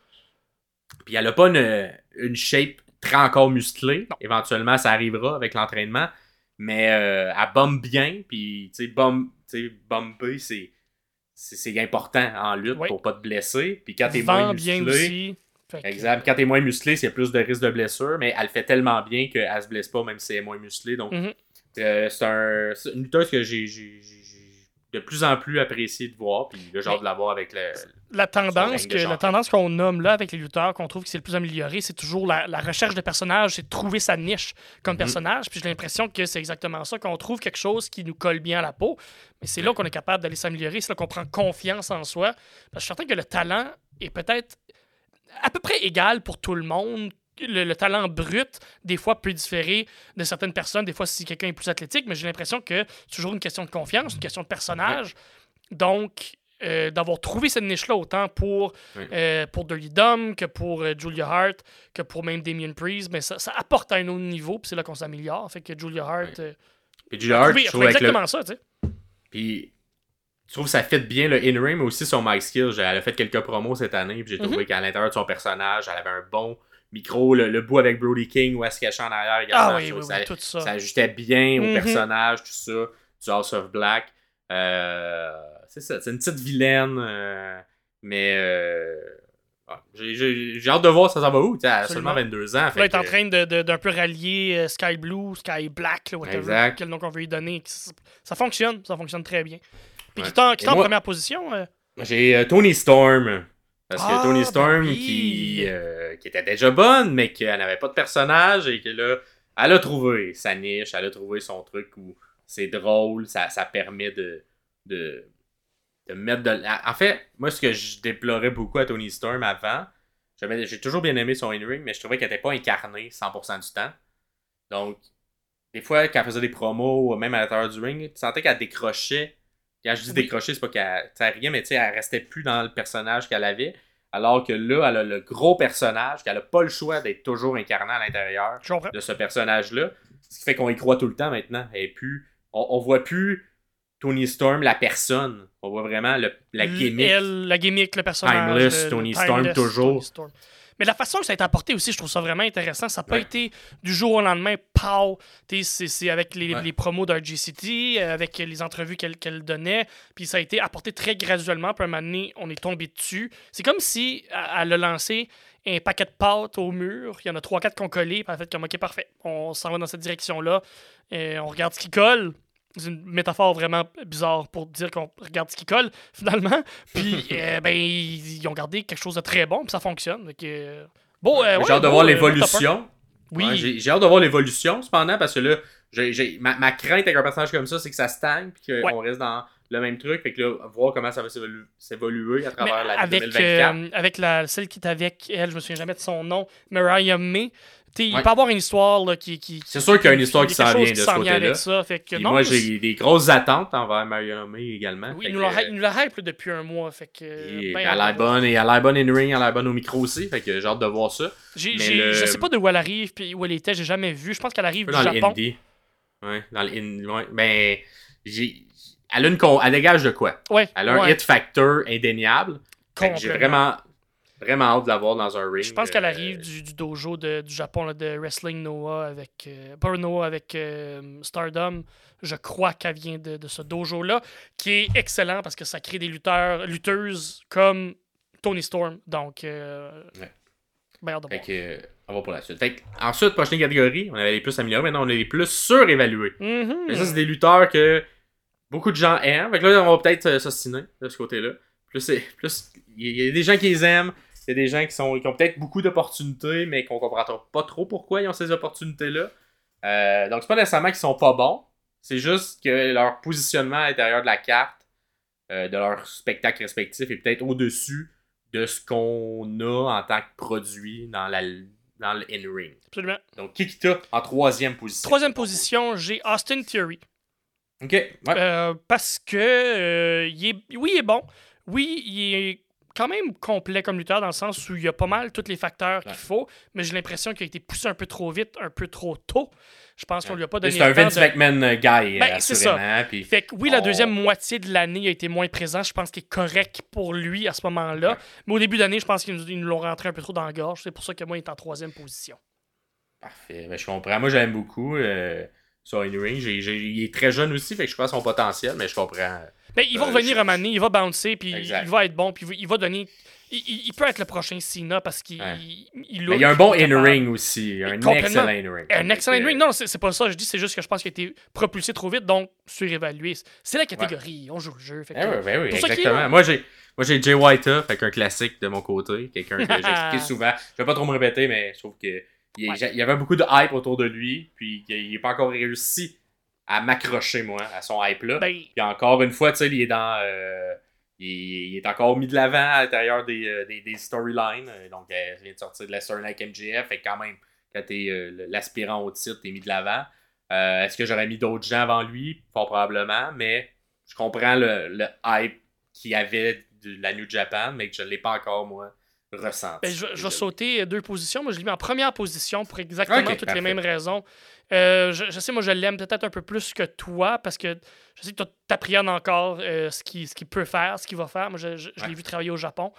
Puis elle a pas une, une shape très encore musclée. Éventuellement, ça arrivera avec l'entraînement. Mais euh, elle bombe bien, puis tu sais, bombe, bomber, c'est c'est important en lutte pour pas te blesser. Puis quand t'es moins musclé. Bien aussi. Exact. Quand t'es moins musclé, c'est plus de risque de blessure, mais elle fait tellement bien qu'elle se blesse pas, même si elle est moins musclée. Donc, mm-hmm. euh, c'est un, une lutteuse que j'ai de plus en plus apprécié de voir, puis le genre de l'avoir avec le, la tendance que la tendance qu'on nomme là avec les lutteurs, qu'on trouve que c'est le plus amélioré, c'est toujours la, recherche de personnages, c'est trouver sa niche comme mhm. personnage. Puis j'ai l'impression que c'est exactement ça, qu'on trouve quelque chose qui nous colle bien à la peau. Mais c'est là qu'on est capable d'aller s'améliorer, c'est là qu'on prend confiance en soi. Parce que je suis certain que le talent est peut-être à peu près égal pour tout le monde, le, talent brut, des fois, peut différer de certaines personnes. Des fois, si quelqu'un est plus athlétique, mais j'ai l'impression que c'est toujours une question de confiance, une question de personnage. Donc, euh, d'avoir trouvé cette niche-là, autant pour, euh, pour Dirty Dom que pour euh, Julia Hart, que pour même Damien Priest, mais ça, ça apporte à un autre niveau, puis c'est là qu'on s'améliore. Fait que Julia Hart. puis Julia Hart, je trouve exactement ça, tu sais. Puis je trouve que ça fit bien le in-ring, mais aussi son mic skill. Elle a fait quelques promos cette année, puis j'ai trouvé mhm. qu'à l'intérieur de son personnage, elle avait un bon micro, le, bout avec Brody King où elle se cachait en arrière également. Ah oui, oui, ça, tout ça. ça ajustait bien au mhm. personnage, tout ça, du House of Black. Euh, c'est ça, c'est une petite vilaine, euh, mais euh, j'ai hâte de voir ça s'en va où. Elle a seulement 22 ans. Elle est en train d'un de, peu rallier Sky Blue, Sky Black, là, whatever, quel nom qu'on veut lui donner. Ça fonctionne, ça fonctionne très bien. Puis qui est en, première position? J'ai Tony Storm. Parce que Tony ah, Storm, ben qui, euh, qui était déjà bonne, mais qu'elle n'avait pas de personnage, et que là, elle a trouvé sa niche, elle a trouvé son truc où c'est drôle, ça, ça permet de, de, de mettre de. En fait, moi, ce que je déplorais beaucoup à Tony Storm avant, j'ai toujours bien aimé son in-ring, mais je trouvais qu'elle n'était pas incarnée 100% du temps. Donc, des fois, quand elle faisait des promos, même à l'intérieur du ring, tu sentais qu'elle décrochait quand je dis décrocher, c'est pas qu'elle rien, mais elle restait plus dans le personnage qu'elle avait. Alors que là, elle a le gros personnage, qu'elle a pas le choix d'être toujours incarnée à l'intérieur de ce personnage-là. Ce qui fait qu'on y croit tout le temps maintenant. Et puis, on, on voit plus Tony Storm, la personne. On voit vraiment la gimmick. Elle, la gimmick, le personnage. Timeless, Tony Storm, toujours. Mais la façon que ça a été apporté aussi, je trouve ça vraiment intéressant. Ça n'a pas été du jour au lendemain, pow! C'est avec les, les promos d'RGCT, avec les entrevues qu'elle donnait. Puis ça a été apporté très graduellement. Puis à un moment donné, on est tombé dessus. C'est comme si elle a lancé un paquet de pâtes au mur. Il y en a 3-4 qu'on collé. Puis elle a fait comme, OK, parfait. On s'en va dans cette direction-là. Et on regarde ce qui colle c'est une métaphore vraiment bizarre pour dire qu'on regarde ce qui colle, finalement. Puis, euh, ben, ils ont gardé quelque chose de très bon, puis ça fonctionne. bon, euh, j'ai hâte de voir l'évolution. Oui. j'ai hâte de voir l'évolution, cependant, parce que là, j'ai, ma, ma, crainte avec un personnage comme ça, c'est que ça stagne, puis qu'on reste dans le même truc. Fait que là, voir comment ça va s'évoluer à travers la avec, 2024. Euh, avec la, celle qui est avec elle, je me souviens jamais de son nom, Mariah May. Il peut avoir une histoire là, qui, qui C'est sûr qu'il y a une histoire qui s'en vient de ce côté-là. moi, j'ai des grosses attentes envers May également. Oui, il nous, la, nous la hype depuis un mois. Fait que, ben, elle a l'air bonne, et elle a l'air bonne in-ring, elle a l'air bonne au micro aussi. Fait que j'ai hâte de voir ça. Le... Je sais pas de où elle arrive puis où elle était, j'ai jamais vu. Je pense qu'elle arrive du Japon. Indie. Ouais, dans le ouais. Ben, j'ai elle a une elle dégage de quoi? Ouais, elle a un hit factor indéniable j'ai vraiment vraiment hâte de la voir dans un ring je pense qu'elle euh, arrive du, dojo de, du Japon de Wrestling Noah avec euh, pas Noah avec euh, Stardom je crois qu'elle vient de, de ce dojo là qui est excellent parce que ça crée des lutteurs lutteuses comme Tony Storm donc ouais. Ben, fait on va pour la suite. Fait ensuite, prochaine catégorie, on avait les plus améliorés, maintenant on a les plus surévalués. Mm ça, c'est des lutteurs que beaucoup de gens aiment. Fait que là, on va peut-être euh, s'ostiner de ce côté-là. Plus, plus, il y a des gens qui les aiment. Il y a des gens qui, sont, qui ont peut-être beaucoup d'opportunités, mais qu'on comprendra pas trop pourquoi ils ont ces opportunités-là. Euh, donc, c'est pas nécessairement qu'ils sont pas bons. C'est juste que leur positionnement à l'intérieur de la carte, euh, de leur spectacle respectif, est peut-être au-dessus de ce qu'on a en tant que produit dans, la, dans le in-ring. Absolument. Donc, qui qui en troisième position Troisième position, j'ai Austin Theory. OK. Euh, parce que euh, il est, oui, il est bon. Oui, il est quand même complet comme lutteur dans le sens où il y a pas mal tous les facteurs qu'il faut, mais j'ai l'impression qu'il a été poussé un peu trop vite, un peu trop tôt. Je pense qu'on lui a pas donné. C'est un Vince McMahon euh, guy, ben, c'est ça. Fait que oui, la deuxième moitié de l'année a été moins présent. Je pense qu'il est correct pour lui à ce moment-là. Mais au début d'année, je pense qu'ils nous l'ont rentré un peu trop dans la gorge. C'est pour ça que moi, il est en troisième position. Parfait. Ben, je comprends. Moi, j'aime beaucoup euh, sur j'ai- il est très jeune aussi, fait que je crois à son potentiel, mais je comprends. Mais il va Euh, revenir un moment donné, il va bouncer, puis Exact. il va être bon, puis il va- il donner. Il, il- il peut être le prochain Cena parce qu'il Ouais. il, il il y a un bon il in-ring aussi. Un excellent in-ring. Un excellent Fait que, ring. Non, c'est pas ça. Je dis, c'est juste que je pense qu'il a été propulsé trop vite, donc surévalué. C'est la catégorie. On joue le jeu. fait que- Eh ouais, ben oui, est exactement. Moi, j'ai, moi, j'ai Jay White, fait qu'un classique de mon côté. Quelqu'un que j'ai expliqué souvent. Je vais pas trop me répéter, mais je trouve que il, il y avait beaucoup de hype autour de lui, puis qu'il n'est pas encore réussi à m'accrocher, moi, à son hype-là. Ben, Puis encore une fois, tu sais, il est dans. euh, il, il est encore mis de l'avant à l'intérieur des, euh, des, des storylines. Euh, Donc, il vient de sortir de la storyline avec MJF. Fait quand même, quand t'es euh, l'aspirant au titre, t'es mis de l'avant. Est-ce que j'aurais mis d'autres gens avant lui? Fort probablement, mais je comprends le, le hype qu'il y avait de la New Japan, mais que je ne l'ai pas encore, moi, ressenti. ben, je, je vais sauter deux positions. Moi, je l'ai mis en première position pour exactement toutes parfait. les mêmes raisons. Euh, je, je sais, moi, je l'aime peut-être un peu plus que toi parce que je sais que tu t'appréhendes encore euh, ce qu'il ce qu'il peut faire, ce qu'il va faire. Moi, je, je- je l'ai vu travailler au Japon.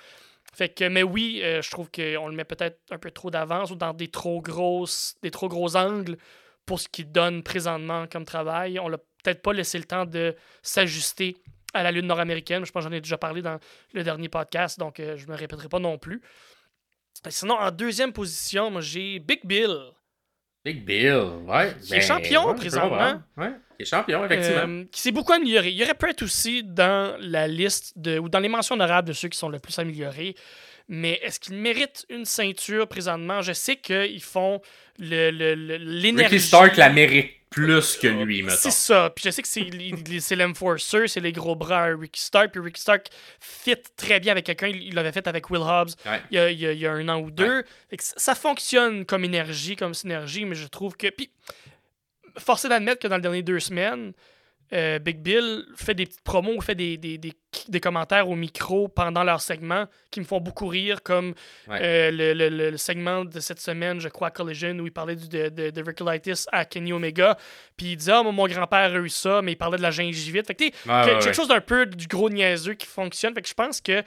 Fait que, mais oui, euh, je trouve qu'on le met peut-être un peu trop d'avance ou dans des trop grosses, des trop gros angles pour ce qu'il donne présentement comme travail. On l'a peut-être pas laissé le temps de s'ajuster à la lune nord-américaine. Je pense que j'en ai déjà parlé dans le dernier podcast, donc je me répéterai pas non plus. Sinon, en deuxième position, moi j'ai Big Bill. Big Bill, ouais. Qui est champion ouais, présentement. Ouais, qui est champion, effectivement. Euh, qui s'est beaucoup amélioré. Il aurait pu être aussi dans la liste de, ou dans les mentions honorables de ceux qui sont le plus améliorés. Mais est-ce qu'il mérite une ceinture présentement? Je sais qu'ils font le- le- le- l'énergie. Ricky Stark la mérite plus que lui, mettons. C'est ça. Puis je sais que c'est l'Enforcer, c'est les gros bras à Ricky Stark. Puis Ricky Stark fit très bien avec quelqu'un. Il l'avait fait avec Will Hobbs Ouais. il y a, il y un an ou deux. Fait que ça- ça fonctionne comme énergie, comme synergie, mais je trouve que. Puis, forcé d'admettre que dans les dernières deux semaines, euh, Big Bill fait des petites promos, fait des, des, des, des commentaires au micro pendant leur segment qui me font beaucoup rire, comme Ouais. euh, le, le- le- le segment de cette semaine, je crois, à Collision, où il parlait du, de, de, de à Kenny Omega. Puis il disait, ah, moi, mon grand-père a eu ça, mais il parlait de la gingivite. Fait que, ouais, quelque ouais. chose d'un peu du gros niaiseux qui fonctionne. Fait que je pense qu'il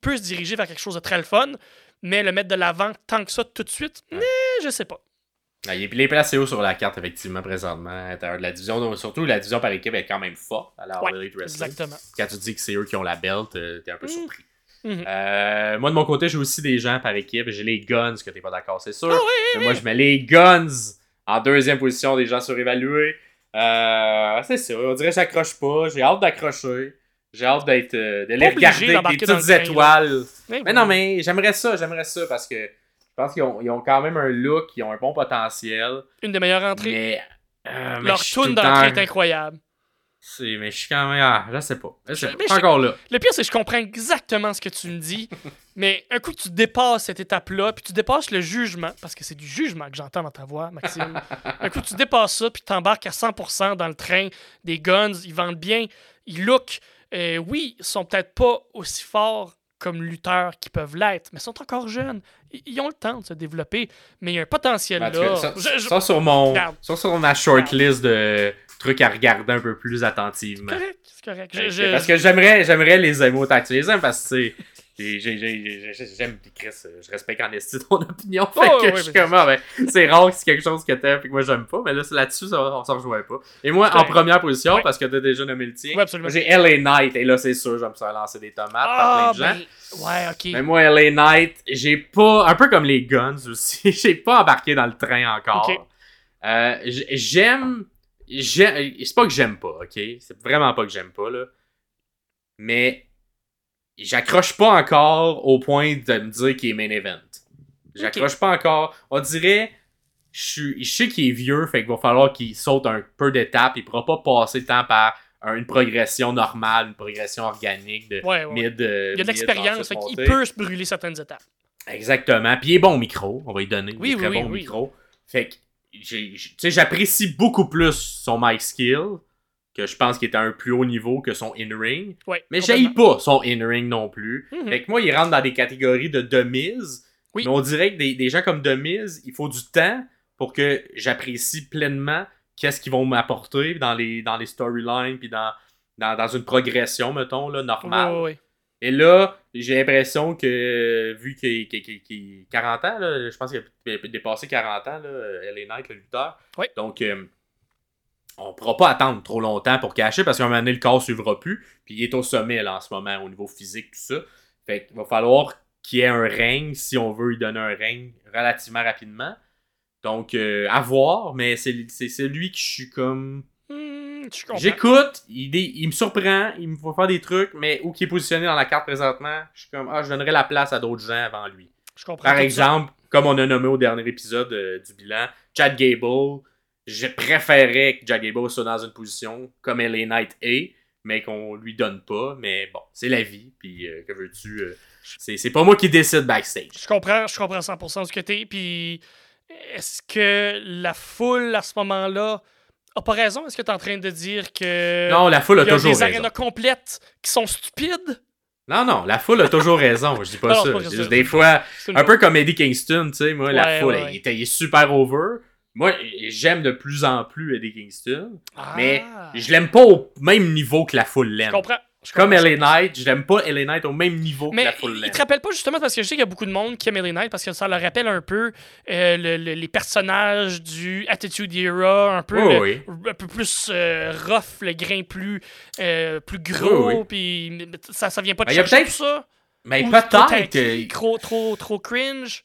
peut se diriger vers quelque chose de très le fun, mais le mettre de l'avant tant que ça tout de suite, mais je sais pas. Ah, il est placé haut sur la carte, effectivement, présentement, à l'intérieur de la division. Donc, surtout, la division par équipe est quand même forte à la Ouais. Exactement. Quand tu dis que c'est eux qui ont la belt, euh, t'es un peu Mm. surpris. Mhm. Euh, moi, de mon côté, j'ai aussi des gens par équipe. J'ai les Guns, que t'es pas d'accord, c'est sûr. Ah Mais moi, je mets les Guns en deuxième position, des gens surévalués. Euh, c'est ça, on dirait que j'accroche pas. J'ai hâte d'accrocher. J'ai hâte d'être, de les regarder avec des petites train, étoiles. Mais Mais non, mais j'aimerais ça, j'aimerais ça parce que pense qu'ils ont, ils ont quand même un look, ils ont un bon potentiel. Une des meilleures entrées. Mais. euh, mais Leur tune d'entrée est incroyable. C'est- Mais je suis quand même. Ah, je sais pas. Je sais pas. encore là. Le pire, c'est que je comprends exactement ce que tu me dis, mais un coup que tu dépasses cette étape-là, puis tu dépasses le jugement, parce que c'est du jugement que j'entends dans ta voix, Maxime. un coup, tu dépasses ça, puis tu t'embarques à 100% dans le train des guns, ils vendent bien, ils look. Euh, oui, ils sont peut-être pas aussi forts comme lutteurs qu'ils peuvent l'être, mais ils sont encore jeunes. Ils, ont le temps de se développer, mais il y a un potentiel En tout cas, là. ça, Je- je- ça sur mon. Ça sur ma shortlist de trucs à regarder un peu plus attentivement. C'est correct, c'est correct. Je- Parce que j'aimerais, j'aimerais les aimer autant que tu les aimes parce que j'aime pis Chris, euh, je respecte en estime ton opinion. Fait Oh, que ouais, je suis mais- comme, ah, ben, c'est rare que c'est quelque chose que t'aimes et que moi j'aime pas, mais là là-dessus ça, on s'en rejoint pas. Et moi, en première position, Ouais. parce que t'as déjà nommé le tien, Ouais, j'ai LA Knight et là c'est sûr, je vais me faire lancer des tomates Ah, par plein de gens. ben, ouais, ok. Mais moi, LA Knight, j'ai pas. Un peu comme les Guns aussi, j'ai pas embarqué dans le train encore. Euh, j'aime. j'ai- C'est pas que j'aime pas, ok? C'est vraiment pas que j'aime pas, là. Mais j'accroche pas encore au point de me dire qu'il est main event. J'accroche pas encore. On dirait. Je suis- je sais qu'il est vieux, fait qu'il va falloir qu'il saute un peu d'étapes. Il pourra pas passer le temps par un- une progression normale, une progression organique de Ouais, ouais. mid. euh, Il y a de l'expérience, fait qu'il peut se brûler certaines étapes. Exactement. Puis il est bon au micro, on va lui donner. Oui, il est oui, très oui, bon au micro. Fait que tu sais, j'apprécie beaucoup plus son mic skill, que je pense qu'il est à un plus haut niveau que son in-ring. Ouais, Mais j'aille pas son in-ring non plus. Mhm. Fait que moi, il rentre dans des catégories de demise. Oui. Mais on dirait que des, des gens comme demise, il faut du temps pour que j'apprécie pleinement qu'est-ce qu'ils vont m'apporter dans les, dans les storylines puis dans, dans, dans une progression, mettons, là, normale. Ouais, ouais, ouais. Et là, j'ai l'impression que, vu qu'il qu 40 ans, là, je pense qu'il a dépassé 40 ans, là, LA Knight, le lutteur. Donc, euh, on pourra pas attendre trop longtemps pour cacher parce qu'à un moment donné, le corps suivra plus. Puis il est au sommet là, en ce moment au niveau physique, tout ça. Fait qu'il va falloir qu'il y ait un règne si on veut lui donner un règne relativement rapidement. Donc, euh, à voir, mais c'est celui que je suis comme. Hmm. J'écoute, il, me surprend, il me faut faire des trucs, mais où qui est positionné dans la carte présentement, je suis comme, ah, je donnerais la place à d'autres gens avant lui. Je comprends. Par ça. exemple, comme on a nommé au dernier épisode euh, du bilan, Chad Gable, je préférais que Gable soit dans une position comme LA Knight est, mais qu'on lui donne pas. Mais bon, c'est la vie, puis euh, que veux-tu, euh, c'est pas moi qui décide backstage. Je comprends, je comprends 100% ce que t'es. Puis, est-ce que la foule à ce moment-là a pas raison? Est-ce que t'es en train de dire que. Non, la foule a il y a toujours des raison. arénas complètes qui sont stupides? Non, non, la foule a toujours raison. Je dis pas Non, ça. pas des fois, un peu comme Eddie Kingston, tu sais, moi, la foule, ouais, il, ouais. était- il est super over. Moi, j'aime de plus en plus Eddie Kingston, Ah, mais je l'aime pas au même niveau que la foule Je l'aime. comprends. je Comme. LA Knight, je l'aime pas LA Knight au même niveau que Mais la foule il l'aime. te rappelle pas justement parce que je sais qu'il y a beaucoup de monde qui aime LA Knight parce que ça leur rappelle un peu euh, le- le- les personnages du Attitude Era, un peu, Oui, le- oui. un peu plus euh, rough, le grain plus, euh, plus gros, oui. puis ça, ça vient pas de il chercher tout ça? Mais peut-être. Trop, trop, trop cringe?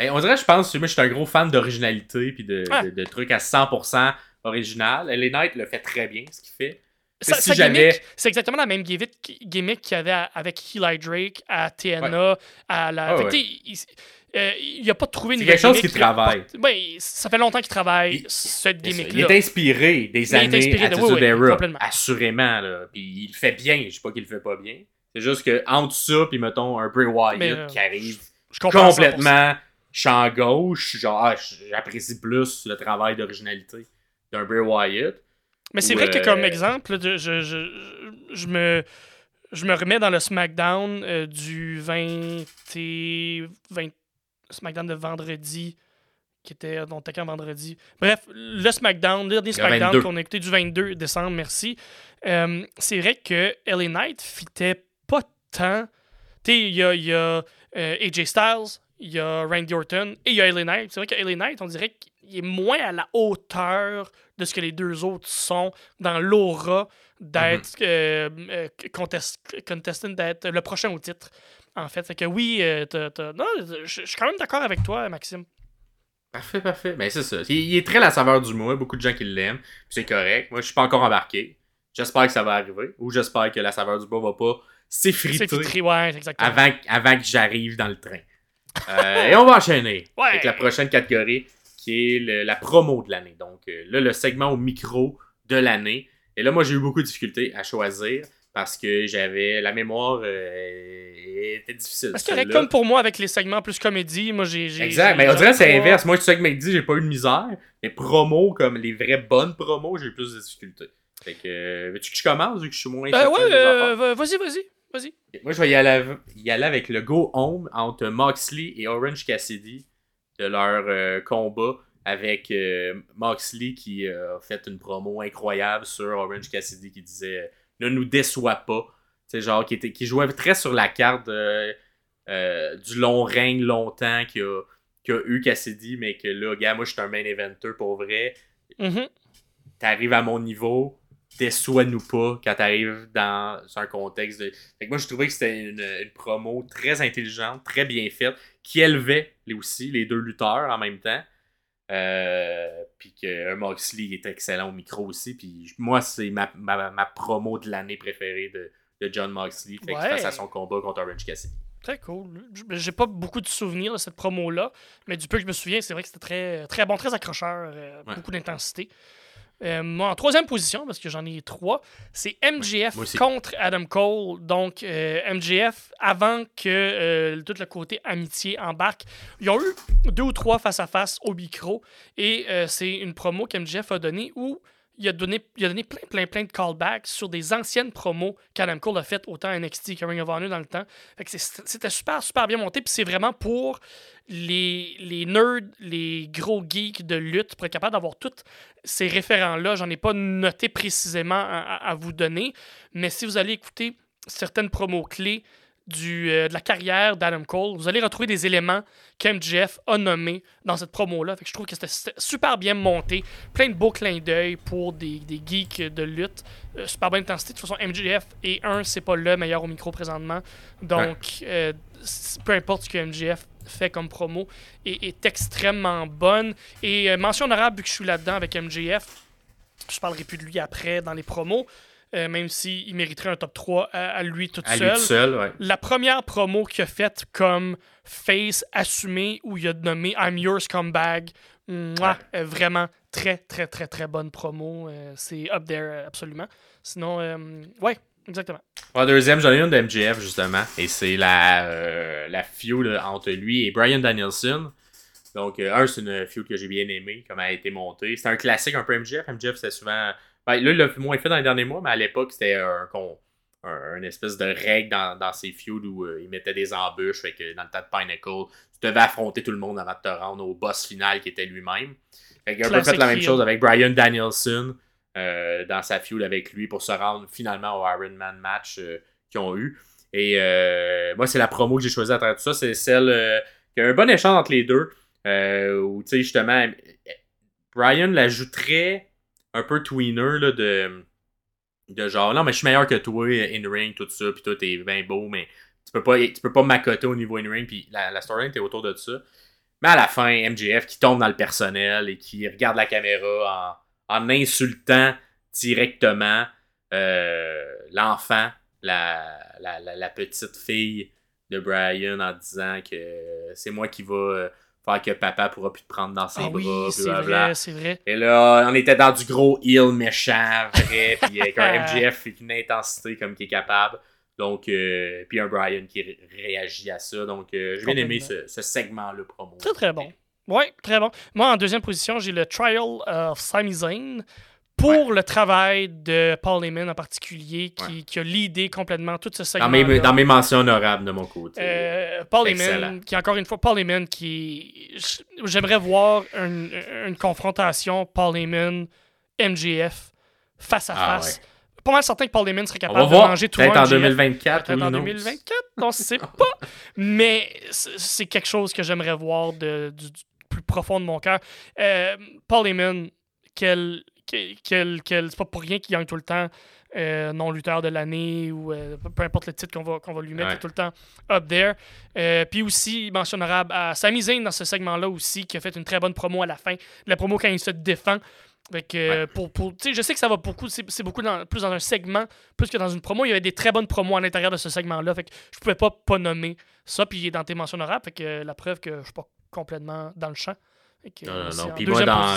Ben, on dirait, je pense, moi, je suis un gros fan d'originalité puis de, Ah. de, de trucs à 100% original. LA Knight le fait très bien, ce qu'il fait. Si c'est exactement la même gimmick, qu'il y avait avec Eli Drake, à TNA, à la. Ah fait ouais. il, euh, il a pas trouvé une C'est quelque chose il a travaille. Ouais, ça fait longtemps qu'il travaille Il- cette Il gimmick-là. est inspiré des Il années inspiré de- Attitude oui, oui, Era, assurément. Là. Puis il le fait bien, je sais pas qu'il le fait pas bien. C'est juste que entre ça, puis mettons un Bray Wyatt euh, qui arrive Je comprends 100%. complètement champ gauche, genre ah, j'apprécie plus le travail d'originalité d'un Bray Wyatt. Mais c'est vrai que euh, comme exemple, là, je, je, je, je me, je me remets dans le SmackDown euh, du 20, et 20 SmackDown de vendredi qui était t'as quand vendredi. Bref, le SmackDown, le dernier SmackDown 22. qu'on a écouté du 22 décembre, merci. Euh, c'est vrai que LA Knight fitait pas tant. Tu sais, il y a, y a euh, AJ Styles, il y a Randy Orton et il y a LA Knight. C'est vrai que LA Knight, on dirait qu'il est moins à la hauteur de ce que les deux autres sont dans l'aura d'être euh, contest- contestant, d'être le prochain au titre. En fait, fait que oui, euh, je suis quand même d'accord avec toi, Maxime. Parfait, parfait. Ben c'est ça. Il, il est très la saveur du mois, beaucoup de gens qui l'aiment, c'est correct. Moi, je suis pas encore embarqué. J'espère que ça va arriver, ou j'espère que la saveur du mois va pas C'est s'effriter ouais, avant, avant que j'arrive dans le train. Euh, et on va enchaîner Ouais. avec la prochaine catégorie qui est le- la promo de l'année. Donc euh, là, le segment au micro de l'année. Et là, moi, j'ai eu beaucoup de difficultés à choisir parce que j'avais la mémoire euh, était difficile. Parce que correct, comme pour moi avec les segments plus comédie, moi j'ai. Exact, mais on dirait que c'est inverse. Moi, je sais que dit, j'ai pas eu de misère. Mais promo, comme les vraies bonnes promos, j'ai eu plus de difficultés. Fait que, veux-tu que je commence vu que je suis moins Euh, ouais, euh, vas-y, vas-y, vas-y. Moi, je vais y aller, y aller avec le Go Home entre Moxley et Orange Cassidy de leur euh, combat avec euh, Moxley qui euh, a fait une promo incroyable sur Orange Cassidy qui disait ne nous déçois pas. C'est genre qui, était, qui jouait très sur la carte du long règne longtemps qu'il a, eu Cassidy, mais que là, gars, moi je suis un main eventer pour vrai. Mhm. T'arrives à mon niveau, déçois-nous pas quand t'arrives dans un contexte de. Fait que moi, je trouvais que c'était une, une promo très intelligente, très bien faite, qui élevait les aussi les deux lutteurs en même temps. Euh, puis que Moxley est excellent au micro aussi. Puis moi, c'est ma, ma, ma promo de l'année préférée de, de John Moxley. Fait que Ouais. face à son combat contre Orange Cassidy. Très cool. J'ai pas beaucoup de souvenirs de cette promo-là, mais du peu que je me souviens, c'est vrai que c'était très, très bon, très accrocheur, euh, Ouais. beaucoup d'intensité. Euh, moi, en troisième position, parce que j'en ai trois, c'est aussi. contre Adam Cole. Donc, euh, MJF, avant que euh, tout le côté amitié embarque, ils ont eu deux ou trois face-à-face au micro. Et euh, c'est une promo qu'MJF a donnée où il a donné, il a donné plein, plein, plein de callbacks sur des anciennes promos qu'Adam Cole a faites autant à NXT que Ring of Honor dans le temps. C'était super, super bien monté. Puis c'est vraiment pour les, les nerds, les gros geeks de lutte, pour être capable d'avoir tous ces référents-là. J'en ai pas noté précisément à vous donner. Mais si vous allez écouter certaines promos clés du, euh, de la carrière d'Adam Cole. Vous allez retrouver des éléments qu'MJF a nommés dans cette promo-là. Fait que je trouve que c'était super bien monté. Plein de beaux clins d'œil pour des, des, geeks de lutte. Euh, super bonne intensité. De toute façon, MJF et un, c'est pas le meilleur au micro présentement. Donc, euh, peu importe ce que MJF fait comme promo, est, est extrêmement bonne. Et mention honorable, vu que je suis là-dedans avec MJF, je parlerai plus de lui après dans les promos. Euh, même s'il mériterait un top 3 à, lui tout seul. La première promo qu'il a faite comme face assumé où il a nommé I'm yours come bag, vraiment très, très, très, très bonne promo. Euh, c'est up there, euh, absolument. Sinon, ouais, exactement. En deuxième, j'en ai une de MJF, justement, et c'est la, la feud entre lui et Brian Danielson. Donc, un, c'est une feud que j'ai bien aimée, comme elle a été montée. C'est un classique un peu MJF. MJF, c'est souvent ben, là, il l'a moins fait dans les derniers mois, mais à l'époque, c'était un, un, espèce de règle dans, dans ses feuds où euh, il mettait des embûches. Fait que dans le tas de Pinnacle, tu devais affronter tout le monde avant de te rendre au boss final qui était lui-même. Fait qu'il a un peu fait la même chose avec Brian Danielson euh, dans sa feud avec lui pour se rendre finalement au Iron Man match euh, qu'ils ont eu. Et moi, c'est la promo que j'ai choisie à travers tout ça. C'est celle qui a un bon échange entre les deux. où, tu sais, justement, Brian l'ajouterait un peu tweener là, de, de genre non mais je suis meilleur que toi in-ring tout ça puis toi t'es bien beau mais tu peux pas tu peux pas m'accoter au niveau in-ring puis la, la storyline était autour de ça. Mais à la fin MJF qui tombe dans le personnel et qui regarde la caméra en, en insultant directement euh, l'enfant la, la, la, petite fille de Brian en disant que c'est moi qui va faire que papa pourra plus te prendre dans ses ah bras. Oui, c'est vrai, c'est vrai. Et là, on était dans du gros heel méchant, vrai, puis avec un MGF avec une intensité comme qui est capable. Donc, euh, puis un Brian qui réagit à ça. Donc, euh, j'ai bien aimé ce, ce segment-là promo. Très, très bon. Oui, très bon. Moi, en deuxième position, j'ai le Trial of Sami Zayn pour le travail de Paul Heyman en particulier, qui, qui, a l'idée complètement tout ce segment. Dans mes, dans mes mentions honorables de mon côté. Euh, Paul Heyman, qui encore une fois, Paul Heyman, qui. J'aimerais voir une, une, confrontation Paul Heyman, MGF, face à ah, face. Pas mal certain que Paul Heyman serait capable de manger tout le monde. Peut-être en 2024. Peut-être en 2024, on ne sait pas. Mais c'est quelque chose que j'aimerais voir de, du, plus profond de mon cœur. Euh, Paul Heyman, quel c'est pas pour rien qu'il gagne tout le temps euh, non-lutteur de l'année ou euh, peu importe le titre qu'on va, qu'on va lui mettre, tout le temps up there. Euh, puis aussi, mention honorable à Sami Zayn dans ce segment-là aussi, qui a fait une très bonne promo à la fin. La promo quand il se défend. pour, pour, je sais que ça va beaucoup, c'est, beaucoup plus dans un segment, plus que dans une promo. Il y avait des très bonnes promos à l'intérieur de ce segment-là. Fait que je pouvais pas pas nommer ça. Puis il est dans tes mentions honorables. Fait que la preuve que je suis pas complètement dans le champ. non, non, non. Puis moi, dans,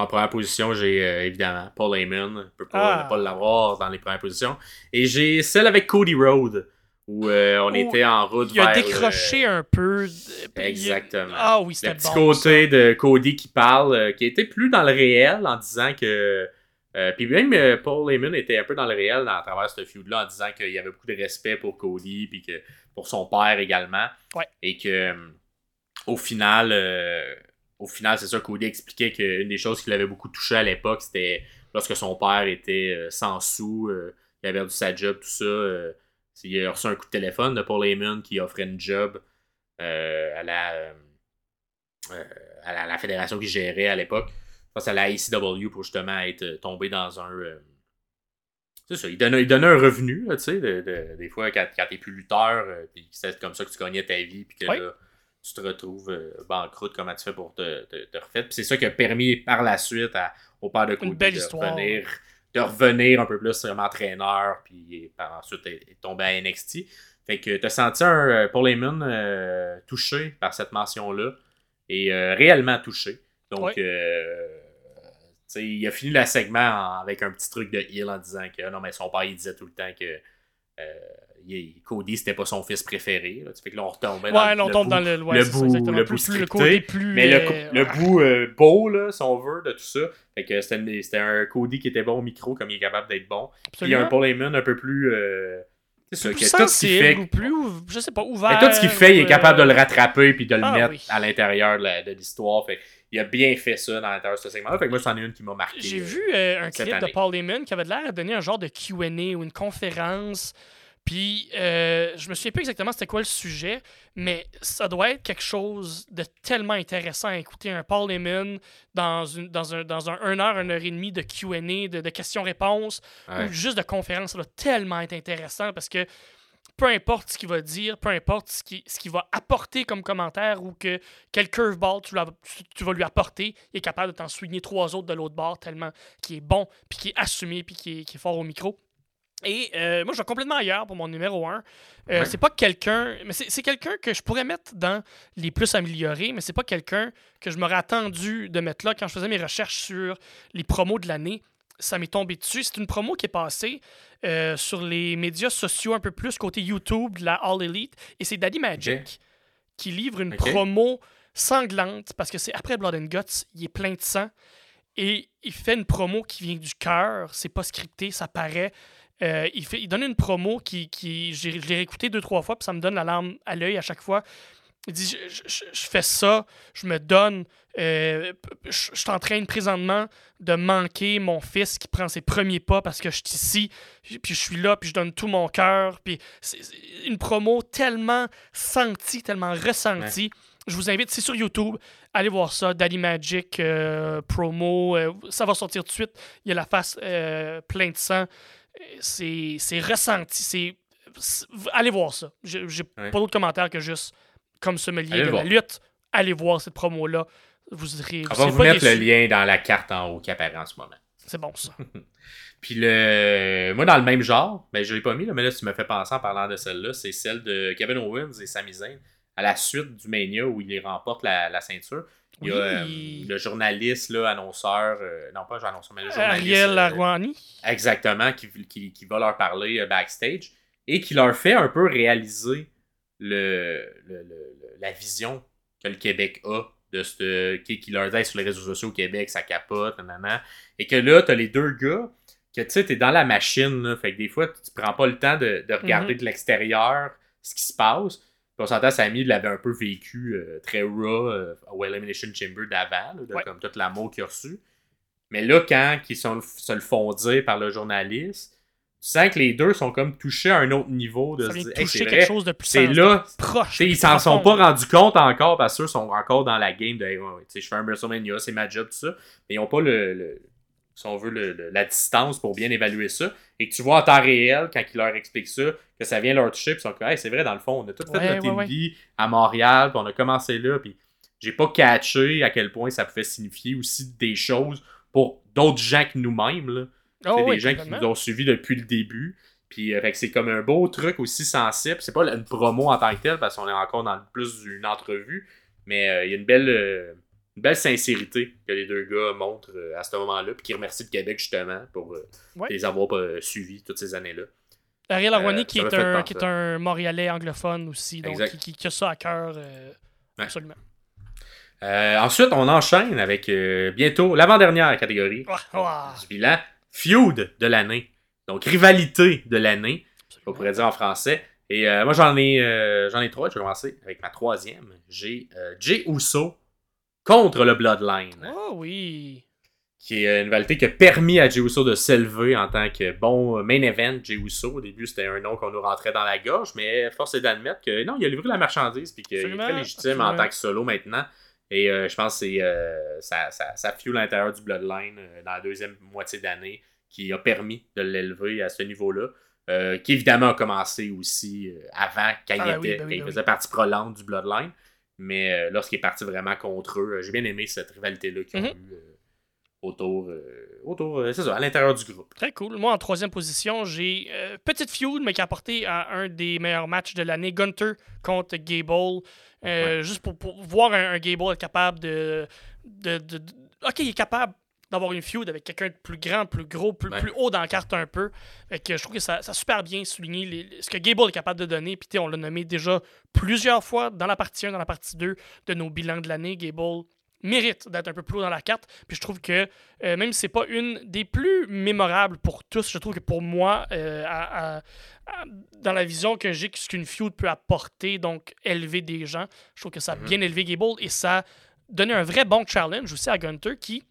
en première position, j'ai euh, évidemment Paul Heyman. Je peux pas ah. ne pas l'avoir dans les premières positions. Et j'ai celle avec Cody Rhodes, où euh, on était en route il vers... Il a décroché un peu. Exactement. Ah oui, c'était bon. Le petit côté de Cody qui parle, euh, qui était plus dans le réel en disant que... puis même Paul Heyman était un peu dans le réel à travers ce feud-là en disant qu'il y avait beaucoup de respect pour Cody, puis que pour son père également. Ouais. Et que au final au final, c'est ça, Cody expliquait qu'une des choses qui l'avait beaucoup touché à l'époque, c'était lorsque son père était euh, sans sous, euh, il avait perdu sa job, tout ça. Euh, il a reçu un coup de téléphone de Paul Heyman qui offrait une job à la, à, la, fédération qui gérait à l'époque. Face à la ICW pour justement être tombé dans un. c'est ça, il donnait, il donnait un revenu, tu sais, des fois quand, quand t'es plus lutteur, c'est comme ça que tu gagnais ta vie, puis que là, tu te retrouves euh, banqueroute, comment tu fais pour te, te, refaire. c'est ça qui a permis par la suite à, au père de Cody de revenir, de revenir un peu plus comme entraîneur, puis par ensuite est tombé à NXT. Fait que tu as senti un euh, Paul Heyman euh, touché par cette mention-là, et réellement touché. Donc, il a fini le segment avec un petit truc de heal en disant que non, mais son père, il disait tout le temps que Cody, c'était pas son fils préféré. Là. Fait que là, on retombait dans, le, bout, dans le, le bout, le bout scripté. Plus, mais le, euh, le bout euh, beau, là, si on veut, de tout ça. Fait que c'était un Cody qui était bon au micro, comme il est capable d'être bon. Absolument. Puis un Paul Heyman un peu plus... Euh, c'est tout ce qu'il fait... ou plus, je sais pas, ouvert. Mais tout ce qu'il fait, il est capable de le rattraper puis de le ah mettre à l'intérieur de l'histoire. Fait il a bien fait ça dans l'intérieur de ce segment-là. Fait que moi, c'en est une qui m'a marqué. J'ai vu un clip de Paul Heyman qui avait l'air de donner un genre de Q&A ou une conférence Puis, euh, je me souviens plus exactement c'était quoi le sujet, mais ça doit être quelque chose de tellement intéressant à écouter. Un Paul Heyman dans, une, dans, un, dans un 1 heure, 1 heure et demie de QA, de, de questions-réponses, ou juste de conférences. Ça doit tellement être intéressant parce que peu importe ce qu'il va dire, peu importe ce qu'il ce va apporter comme commentaire ou que quel curveball tu, tu vas lui apporter, il est capable de t'en souligner trois autres de l'autre bord tellement qu'il est bon, puis qu'il est assumé, puis qu'il est, fort au micro. Et euh, moi, je vais complètement ailleurs pour mon numéro 1. Euh, C'est pas quelqu'un. Mais c'est quelqu'un que je pourrais mettre dans les plus améliorés, mais c'est pas quelqu'un que je m'aurais attendu de mettre là quand je faisais mes recherches sur les promos de l'année. Ça m'est tombé dessus. C'est une promo qui est passée euh, sur les médias sociaux un peu plus côté YouTube de la All Elite. Et c'est Daddy Magic qui livre une promo sanglante parce que c'est après Blood and Guts, il est plein de sang. Et il fait une promo qui vient du cœur, c'est pas scripté, ça paraît. Euh, il, fait, il donne une promo qui, qui je l'ai réécouté deux, trois fois, puis ça me donne la larme à l'œil à chaque fois. Il dit je, fais ça, je me donne. Euh, je, train présentement de manquer mon fils qui prend ses premiers pas parce que je suis ici, puis je suis là, puis je donne tout mon cœur. Puis c'est une promo tellement sentie, tellement ressentie. Je vous invite, c'est sur YouTube, allez voir ça, Daddy Magic euh, promo, ça va sortir tout de suite. Il y a la face pleine de sang c'est ressenti. C'est allez voir ça. J'ai pas d'autres commentaires que juste comme sommelier de la lutte. Allez voir cette promo-là. Vous serez. On va vous mettre le lien dans la carte en haut qui apparaît en ce moment. C'est bon, ça. Puis le. Moi, dans le même genre, ben, je l'ai pas mis, mais là, tu me fais penser en parlant de celle-là, c'est celle de Kevin Owens et Sami Zayn à la suite du Mania où il remporte la, la ceinture. Il y a euh, le journaliste, là, annonceur, euh, non pas annonceur, mais le journaliste. Ariel euh, Larouani. exactement, qui, qui, qui, va leur parler backstage et qui leur fait un peu réaliser le, le, la vision que le Québec a de ce qui, qui leur dit sur les réseaux sociaux au Québec, ça capote, nanana. Et que là, t'as les deux gars que tu sais, t'es dans la machine, là, fait que des fois, tu prends pas le temps de, de regarder mm-hmm. de l'extérieur ce qui se passe on s'entend, Samy l'avait un peu vécu euh, très raw euh, au Elimination Chamber d'avant, comme toute l'amour qu'il a reçu. Mais là, quand ils sont, se le font dire par le journaliste, tu sens que les deux sont comme touchés à un autre niveau. De ça vient toucher quelque chose de plus C'est là, proche. Ils s'en sont pas rendus compte encore parce qu'ils sont encore dans la game de je fais un WrestleMania, c'est ma job, tout ça. Mais ils n'ont pas le si on veut, la distance pour bien évaluer ça, et que tu vois en temps réel, quand il leur explique ça, que ça vient leur toucher, puis ils sont comme, c'est vrai, dans le fond, on a tout fait notre vie à Montréal, puis on a commencé là, puis j'ai pas catché à quel point ça pouvait signifier aussi des choses pour d'autres gens que nous-mêmes, là. Oh des gens qui nous ont suivis depuis le début. Puis euh, c'est comme un beau truc aussi sensible. C'est pas une promo en tant que telle, parce qu'on est encore dans plus d'une entrevue, mais euh, il y a une belle. Euh, une belle sincérité que les deux gars montrent euh, à ce moment-là, puis qui remercient le Québec justement pour euh, les avoir euh, suivis toutes ces années-là. Ariel Arwani, qui, est un, qui est un Montréalais anglophone aussi, donc qui, qui, a ça à cœur absolument. ensuite, on enchaîne avec bientôt l'avant-dernière catégorie du bilan Feud de l'année. Donc, rivalité de l'année, on pourrait dire en français. Et moi, j'en ai, j'en ai trois. Je vais commencer avec ma troisième. J'ai Jay Uso contre le Bloodline. Oh oui. Qui est une rivalité qui a permis à Jey Uso de s'élever en tant que bon main event. Jey Uso, au début, c'était un nom qu'on nous rentrait dans la gorge, mais force est d'admettre que non, il a livré la marchandise puis qu'il est très légitime en tant que solo maintenant. Et euh, je pense que c'est euh, ça, ça, ça fuel l'intérieur du Bloodline euh, dans la deuxième moitié d'année qui a permis de l'élever à ce niveau-là. qui évidemment a commencé aussi avant quand, il, ah était, ben ben faisait partie prolante du Bloodline. Mais euh, lorsqu'il est parti vraiment contre eux, euh, j'ai bien aimé cette rivalité-là qu'ils ont mhm. eu euh, autour, autour c'est ça, à l'intérieur du groupe. Très cool. Moi, en troisième position, j'ai Petite Feud, mais qui a apporté à un des meilleurs matchs de l'année, Gunter contre Gable. Juste pour, voir un, Gable être capable de, de, Ok, il est capable d'avoir une feud avec quelqu'un de plus grand, plus gros, plus, plus haut dans la carte un peu. et que je trouve que ça, ça a super bien souligné ce que Gable est capable de donner. Puis on l'a nommé déjà plusieurs fois dans la partie 1, dans la partie 2 de nos bilans de l'année. Gable mérite d'être un peu plus haut dans la carte. Puis je trouve que euh, même si c'est pas une des plus mémorables pour tous, je trouve que pour moi, euh, dans la vision que j'ai, ce qu'une feud peut apporter, donc élever des gens, je trouve que ça a mm-hmm. bien élevé Gable et ça a donné un vrai bon challenge aussi à Gunter qui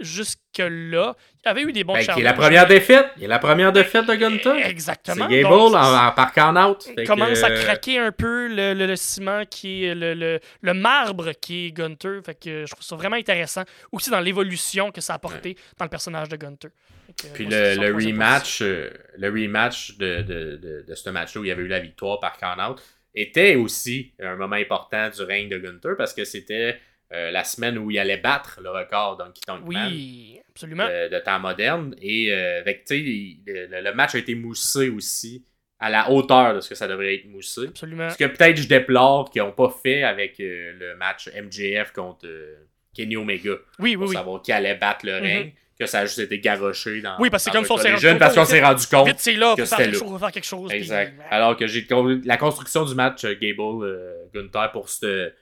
jusque-là, il avait eu des bons Ben, challenges. qui est la première défaite. Il est la première défaite de Gunter. C'est Exactement. Gable Donc, en, en par count-out. Fait il commence que, à euh, craquer un peu le, le- le ciment qui est le, le- le marbre qui est Gunter. Fait que je trouve ça vraiment intéressant. Aussi dans l'évolution que ça a apporté dans le personnage de Gunter. Que, Puis moi, c'est le, rematch, euh, le rematch de, de, de, de ce match-là où il y avait eu la victoire par count-out était aussi un moment important du règne de Gunther parce que c'était euh, la semaine où il allait battre le record Donkey Kong Man Oui, absolument. de, de temps moderne. Et euh, avec, tu sais, il- le, le match a été moussé aussi à la hauteur de ce que ça devrait être moussé. Absolument. Ce que peut-être je déplore qu'ils n'ont pas fait avec euh, le match MJF contre euh, Kenny Omega Oui, oui, pour oui. savoir qui allait battre le Mhm. règne, que ça a juste été garoché dans. Oui, parce que comme ça, on s'est rendu compte, parce qu'on s'est rendu compte. Vite, c'est là, que faut faire quelque chose, faire quelque chose. puis- Exact. Alors que j'ai la construction du match euh, Gable euh, Gunther pour se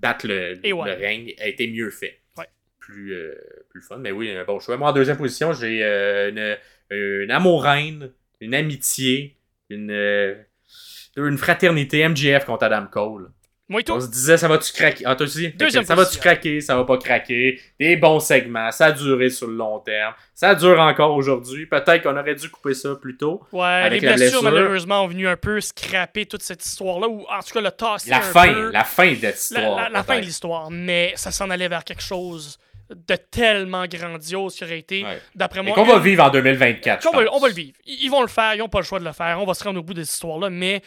battre le, Et ouais. le règne a été mieux fait. Ouais. Plus, euh, plus fun. Mais oui, un bon choix. Moi, en deuxième position, j'ai euh, une, une amouraine, une amitié, une, euh, une fraternité MJF contre Adam Cole. Moi et On se disait, ça va-tu craquer? Ah, aussi? Deuxième ça va-tu craquer? Ça va pas craquer? Des bons segments. Ça a duré sur le long terme. Ça dure encore aujourd'hui. Peut-être qu'on aurait dû couper ça plus tôt. Ouais, Avec les blessures, blessure. malheureusement, ont venu un peu scraper toute cette histoire-là, ou en tout cas le tasser La un fin, peu. la fin de cette La- histoire. la, la fin de l'histoire. Mais ça s'en allait vers quelque chose de tellement grandiose qui aurait été, Ouais. d'après Et moi... qu'on va vivre en 2024. qu'on je va- pense. on va le vivre. Ils ils vont le faire, ils n'ont pas le choix de le faire. On va se rendre au bout de cette histoire-là, mais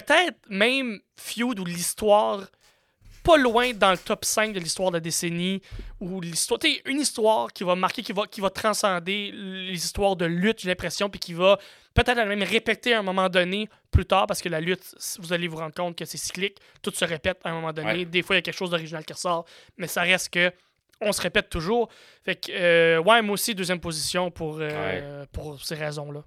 peut-être même Feud ou l'histoire pas loin dans le top 5 de l'histoire de la décennie ou l'histoire une histoire qui va marquer qui va qui va transcender les histoires de lutte j'ai l'impression puis qui va peut-être même répéter à un moment donné plus tard parce que la lutte vous allez vous rendre compte que c'est cyclique tout se répète à un moment donné. Ouais. des fois il y a quelque chose d'original qui ressort mais ça reste que on se répète toujours. Fait que euh, ouais moi aussi deuxième position pour euh, pour ces raisons là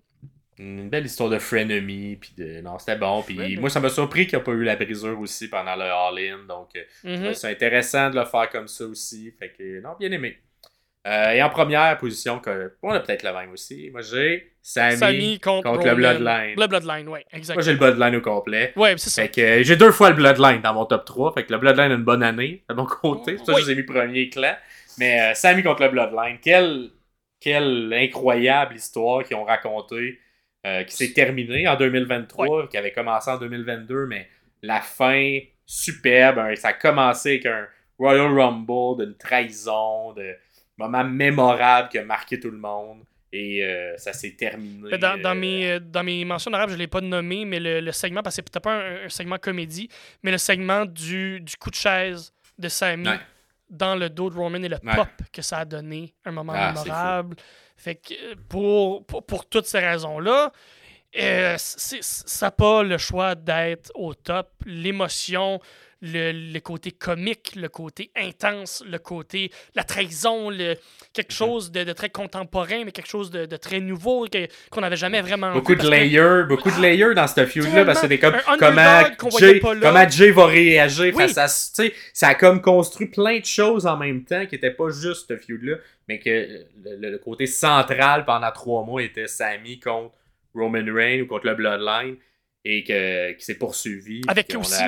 Une belle histoire de frenemy. Puis de... Non, c'était bon. Puis Ouais, moi, ça m'a surpris qu'il n'y a pas eu la brisure aussi pendant le All-In. Donc, euh, Mhm. c'est intéressant de le faire comme ça aussi. Fait que, non, bien aimé. Euh, et en première position, que... on a peut-être le même aussi. Moi, j'ai Sammy. Sammy contre, contre le. Bloodline. Le Bloodline, ouais, Moi, exactement. j'ai le Bloodline au complet. Ouais, c'est ça. Fait que euh, j'ai deux fois le Bloodline dans mon top 3. Fait que le Bloodline a une bonne année de mon côté. C'est pour ça Oui. je les ai mis premier clan. Mais euh, Sammy contre le Bloodline, quelle, quelle incroyable histoire qu'ils ont racontée, euh, qui s'est terminée en 2023, qui avait commencé en 2022, mais la fin superbe. hein, ça a commencé avec un Royal Rumble, d'une trahison, de moments mémorables qui a marqué tout le monde. Et euh, ça s'est terminé. Dans, dans euh, mes, dans mes mentions d'arabe, je ne l'ai pas nommé, mais le, le segment, parce que c'est peut-être pas un, un segment comédie, mais le segment du, du coup de chaise de Sammy Ouais. dans le dos de Roman et le Ouais. pop que ça a donné, un moment Ah, mémorable. Fait que pour, pour, pour toutes ces raisons-là, euh, ça n'a pas le choix d'être au top. L'émotion, le, le côté comique, le côté intense, le côté. la trahison, le, quelque chose de, de très contemporain, mais quelque chose de, de très nouveau qu'on n'avait jamais vraiment Beaucoup vu. de que- layers, beaucoup de layers dans cette feud-là, parce que c'était comme comment Jay, comment va réagir Oui. face à ce- ça a comme construit plein de choses en même temps qui n'étaient pas juste ce feud-là, mais que le, le- le côté central pendant trois mois était Sammy contre Roman Reigns ou contre le Bloodline et que, qui s'est poursuivi. Avec aussi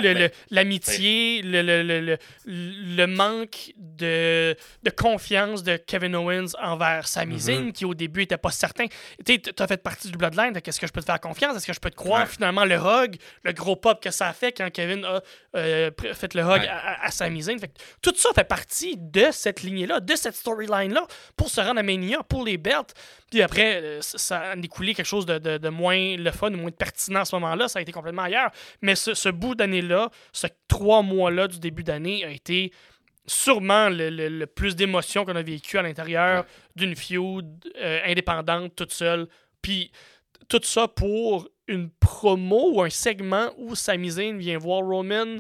l'amitié, le, le, le, le, le manque de, de confiance de Kevin Owens envers Sami Mhm. Zayn, qui au début était pas certain. Tu as fait partie du Bloodline, donc est-ce que je peux te faire confiance? Est-ce que je peux te croire? Ouais. Finalement, le hug, le gros pop que ça a fait quand Kevin a euh, fait le hug Ouais. à, à, Zayn? Fait que tout ça fait partie de cette lignée-là, de cette storyline-là, pour se rendre à Mania, pour les belts. Puis après, euh, ça- a découlé quelque chose de, de- de moins le fun, ou moins pertinent à ce moment-là. Ça a été complètement ailleurs. Mais ce, ce bout d'année-là, ce trois mois-là du début d'année a été sûrement le, le- le plus d'émotions qu'on a vécu à l'intérieur d'une feud euh, indépendante, toute seule. Puis tout ça pour une promo ou un segment où Sami Zayn vient voir Roman.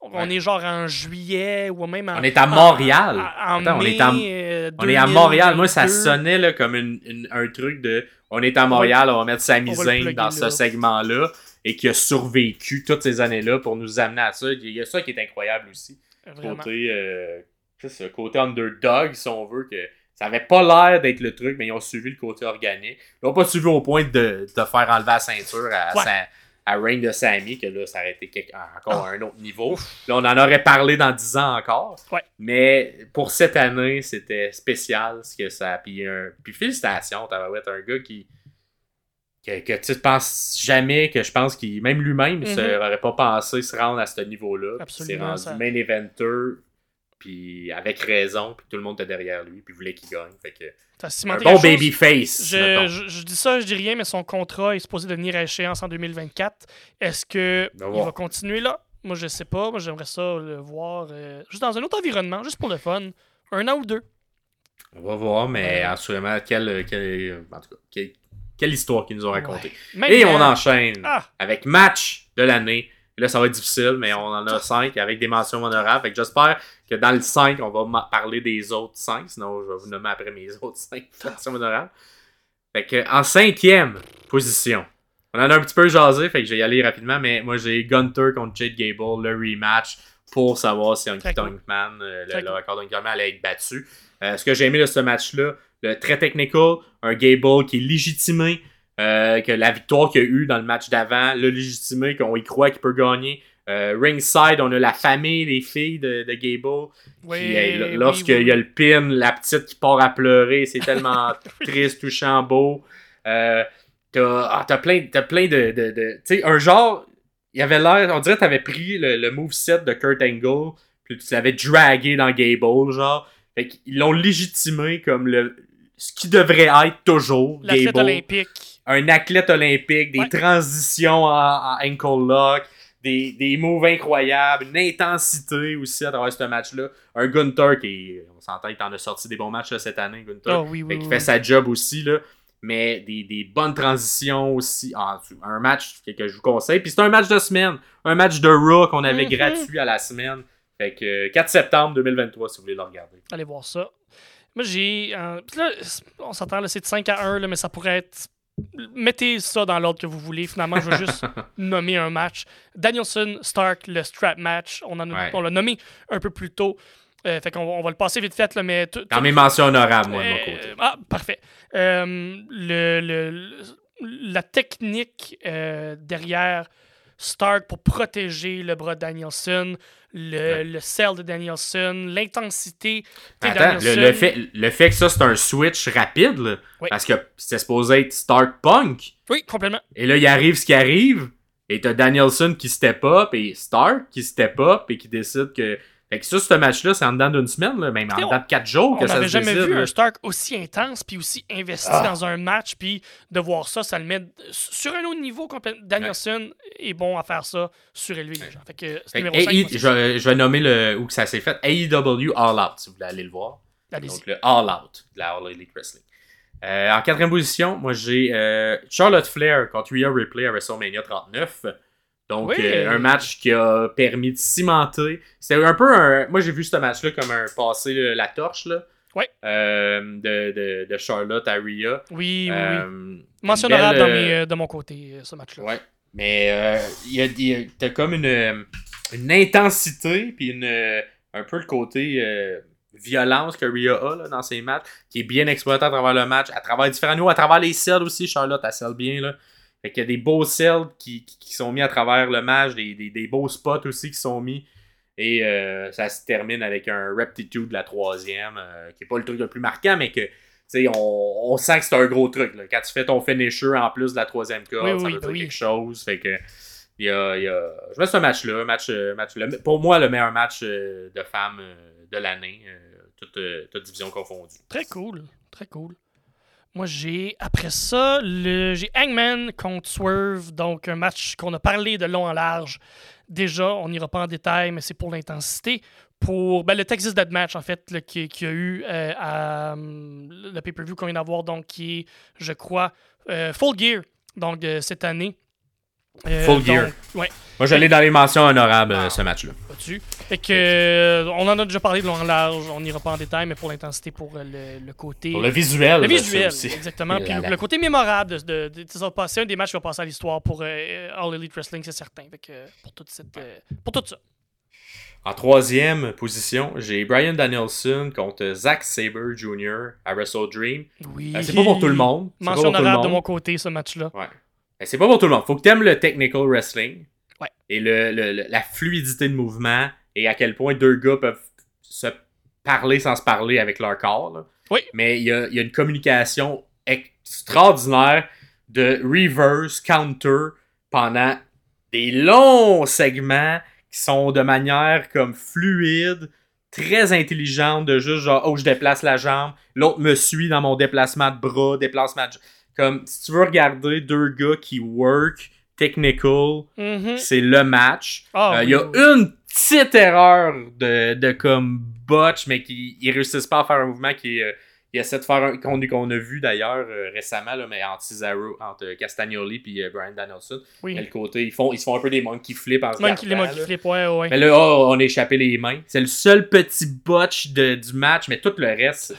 On Ouais. est genre en juillet ou même en. On est à Montréal. en- en Attends, on mai, est à- euh, On est à Montréal. Moi, ça 2022. sonnait là, comme une- une- un truc de. On est à Montréal, on va mettre Sami on va le Zayn plugger dans là. ce segment-là et qui a survécu toutes ces années-là pour nous amener à ça. Il y a ça qui est incroyable aussi. Vraiment. Côté, euh, ça, côté underdog, si on veut, que ça avait pas l'air d'être le truc, mais ils ont suivi le côté organique. Ils n'ont pas suivi au point de, de faire enlever la ceinture à, Ouais. Sa- à Reign de Sammy, que là, ça aurait été encore à un autre niveau. Là, on en aurait parlé dans 10 ans encore. Ouais. Mais pour cette année, c'était spécial. Ce que ça, puis, puis félicitations, t'as un gars qui. Que, que tu ne penses jamais, que je pense qu'il, même lui-même, il Mhm. n'aurait pas pensé se rendre à ce niveau-là. Absolument, rendu ça- main eventer, puis avec raison, puis tout le monde était derrière lui, puis voulait qu'il gagne. Fait que, un bon babyface. Je, je, je dis ça, je dis rien, mais son contrat est supposé de venir à échéance en 2024. Est-ce que il va continuer là? Moi, je sais pas. Moi, j'aimerais ça le voir euh, juste dans un autre environnement, juste pour le fun. Un an ou deux. On va voir, mais Ouais. assurément, quelle, quelle, en tout cas, quelle, quelle histoire qu'ils nous ont racontée. Et on enchaîne Ah! avec match de l'année. Et Là, ça va être difficile, mais on en a cinq avec des mentions honorables. Fait que j'espère que dans le 5, on va parler des autres 5. Sinon, je vais vous nommer après mes autres 5 mentions honorables. Fait que, en cinquième position, on en a un petit peu jasé, fait que je vais y aller rapidement, mais moi j'ai Gunter contre Jade Gable, le rematch, pour savoir si Honky. Tonk Man, euh, le, le record d'Honky Man allait être battu. Euh, ce que j'ai aimé de ce match-là, le très technical, un Gable qui est légitimé, euh, que la victoire qu'il a eu dans le match d'avant, le légitimé, qu'on y croit qu'il peut gagner. Euh, ringside, on a la famille, les filles de, de Gable. Oui, Lorsqu'il oui, y a le pin, la petite qui part à pleurer, c'est tellement triste, touchant, beau. Euh, t'as ah, t'as plein, t'as plein de. de, de- tu sais, un genre. Il avait l'air. On dirait que t'avais pris le, le moveset de Kurt Angle, puis tu l'avais dragué dans Gable, genre. Fait qu'ils l'ont légitimé comme le. Ce qui devrait être toujours L'athlète Gable olympique. un athlète olympique, des Ouais. transitions en ankle lock, des, des moves incroyables, une intensité aussi à travers ce match-là. Un Gunter qui, on s'entend, il en a sorti des bons matchs là, cette année, Gunter. Ah oui, oui, Fait qu'il oui, fait sa job aussi, là. Mais des, des bonnes transitions aussi. Ah, un match que, que je vous conseille. Puis c'est un match de semaine. Un match de Raw qu'on avait Mhm. gratuit à la semaine. Fait que euh, 4 septembre 2023, si vous voulez le regarder. Allez voir ça. Moi, j'ai. euh, là, on s'entend, là, c'est de 5 à 1, là, mais ça pourrait être. Mettez ça dans l'ordre que vous voulez. Finalement, je vais juste nommer un match. Danielson, Stark, le strap match. On en a- Ouais. on l'a nommé un peu plus tôt. Euh, fait qu'on va- on va le passer vite fait, là, mais. tout- Dans mes mentions honorables, moi, de mon euh, côté. Ah, parfait. Le, le- le- la technique euh, derrière Stark pour protéger le bras de Danielson, le, Ouais. le sell de Danielson, l'intensité de Attends, le, le fait, le fait que ça, c'est un switch rapide, là, Oui. parce que c'était supposé être Stark Punk, Oui, complètement. et là, il arrive ce qui arrive, et t'as Danielson qui step up, et Stark qui step up, et qui décide que... Fait que ça, ce match-là, c'est en dedans d'une semaine, là, même en dedans de quatre jours que On ça n'avait se jamais décide. vu là. un Stark aussi intense puis aussi investi Ah. dans un match puis de voir ça, ça le met sur un autre niveau complètement. Danielson est bon à faire ça, surélever les gens. Fait que c'est Fait que numéro 5. AE je, je vais nommer le, où que ça s'est fait. AEW All Out, si vous voulez aller le voir. Donc le All Out de la All Elite Wrestling. Euh, en quatrième position, moi j'ai euh, Charlotte Flair contre Rhea Ripley à WrestleMania 39. Donc Oui. euh, un match qui a permis de cimenter. C'était un peu un. Moi j'ai vu ce match-là comme un passer la torche là. Ouais. Euh, de, de, de Charlotte à Rhea. Oui, oui, oui. Euh, Mention belle, dans euh, mes, de mon côté, ce match-là. Ouais. Mais euh, il y a, a- t'as comme une, une intensité, puis une, un peu le côté violence que Rhea a là, dans ses matchs, qui est bien exploité à travers le match, à travers différents niveaux, à travers les cells aussi. Charlotte, elle scelle bien. Là. Fait qu'il y a des beaux cells qui, qui, qui sont mis à travers le match, des, des, des beaux spots aussi qui sont mis. Et euh, ça se termine avec un Reptitude de la troisième, euh, qui est pas le truc le plus marquant, mais que on, on sent que c'est un gros truc. Là. Quand tu fais ton finisher en plus de la troisième corde, Oui, ça oui, veut dire oui. quelque chose. Fait que il y a, il y a- je mets ce match-là, match, euh, match le- pour moi le meilleur match de femmes de l'année, toute, toute division confondue. Très cool. Très cool. Moi, j'ai, après ça, le, j'ai Hangman contre Swerve, donc un match qu'on a parlé de long en large. Déjà, on n'ira pas en détail, mais c'est pour l'intensité. Pour ben, le Texas Dead Match, en fait, là, qui, a eu euh, à, le pay-per-view qu'on vient d'avoir, donc qui est, je crois, euh, Full Gear, donc euh, cette année. Euh, Full Gear. donc, ouais, Moi j'allais dans les mentions honorables Ah. euh, ce match-là. Fait que, euh, on en a déjà parlé de long en large, on n'ira pas en détail, mais pour l'intensité, pour le, le côté. Pour le visuel. Le visuel, aussi. exactement. Puis le côté mémorable de, de, de- ça va passer, un des matchs qui va passer à l'histoire pour euh, All Elite Wrestling, c'est certain. Fait que, pour, toute cette, euh, pour tout ça. En troisième position, j'ai Brian Danielson contre Zack Sabre Jr. à Wrestle Dream. Oui. Euh, c'est pas pour tout le monde. C'est Mention honorable de mon côté, ce match-là. Ouais. Mais c'est pas pour tout le monde. Faut que t'aimes le technical wrestling. Ouais. Et le, le- le- la fluidité de mouvement et à quel point deux gars peuvent se parler sans se parler avec leur corps. là. Oui. Mais il y a, il y a une communication extraordinaire de reverse, counter pendant des longs segments qui sont de manière comme fluide, très intelligente, de juste genre, oh, je déplace la jambe, l'autre me suit dans mon déplacement de bras, déplacement de... Comme, si tu veux regarder deux gars qui work, technical, Mhm. c'est le match. Ah, Euh, Il oui, y a oui. une petite erreur de, de comme botch, mais qui ils réussissent pas à faire un mouvement qui est... euh, il essaie de faire un qu'on a vu d'ailleurs euh, récemment, là, mais entre Cesaro, entre Castagnoli et Brian Danielson. Oui. Le côté, ils font, ils se font un peu des monkey flips en se Monkey- les monkey là. flip, ouais, ouais. Mais là, oh, on a échappé les mains. C'est le seul petit botch de- du match, mais tout le reste,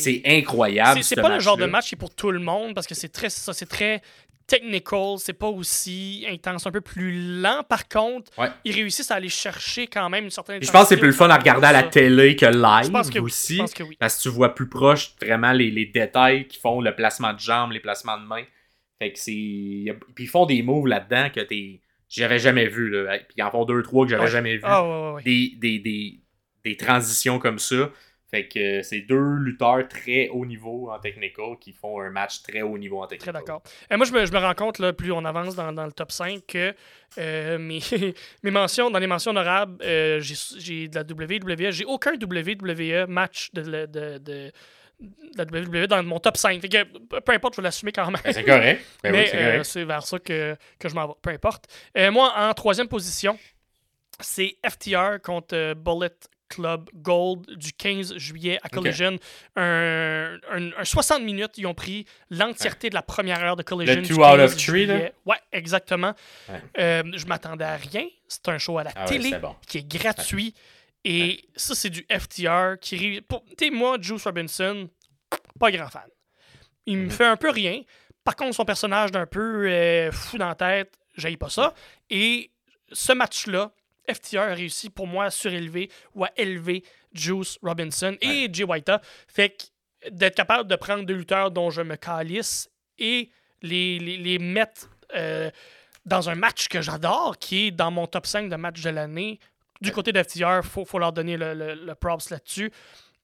c'est incroyable. C'est c'est ce pas le genre de match qui est pour tout le monde parce que c'est très ça, c'est très technical, c'est pas aussi intense, un peu plus lent. Par contre, Ouais. ils réussissent à aller chercher quand même une certaine. Je pense que c'est plus le fun à regarder à la télé que Je live pense que oui. aussi. Je pense que oui. Parce que tu vois plus proche vraiment les, les détails qui font le placement de jambes, les placements de mains. Fait que c'est. Puis ils font des moves là-dedans que t'es. J'avais jamais vu. Là. Puis ils en font deux, trois que j'avais Ouais. jamais vu. Ah ouais. Des, des, des, des transitions comme ça. Fait que euh, c'est deux lutteurs très haut niveau en technical qui font un match très haut niveau en technical. Très d'accord. Et moi, je me, je me rends compte, là, plus on avance dans, dans le top 5, que euh, mes, mes mentions, dans les mentions honorables, euh, j'ai de la WWE. J'ai aucun WWE match de, la- de, de, de la WWE dans mon top 5. Fait que, peu importe, je vais l'assumer quand même. Ben, c'est correct. Ben oui, Mais c'est euh, c'est vers ça que, que je m'en vais. Peu importe. Euh, moi, en troisième position, c'est FTR contre euh, Bullet Club Gold du 15 juillet à Collision. Un, un- un 60 minutes, ils ont pris l'entièreté de la première heure de Collision. Le du two out 15 of three, là? juillet. Ouais, exactement. Ouais. Euh, je m'attendais à rien. C'est un show à la Ah télé bon. qui est gratuit. Et ça, c'est du FTR qui. Tu sais, moi, Juice Robinson, pas grand fan. Il me Mhm. fait un peu rien. Par contre, son personnage d'un peu euh, fou dans la tête, j'aille pas ça. Et ce match-là, FTR a réussi pour moi à surélever ou à élever Juice Robinson et Jay White. Fait que d'être capable de prendre deux lutteurs dont je me calisse et les, les, les mettre euh, dans un match que j'adore, qui est dans mon top 5 de match de l'année. Du côté de FTR, il faut, faut leur donner le, le- le props là-dessus.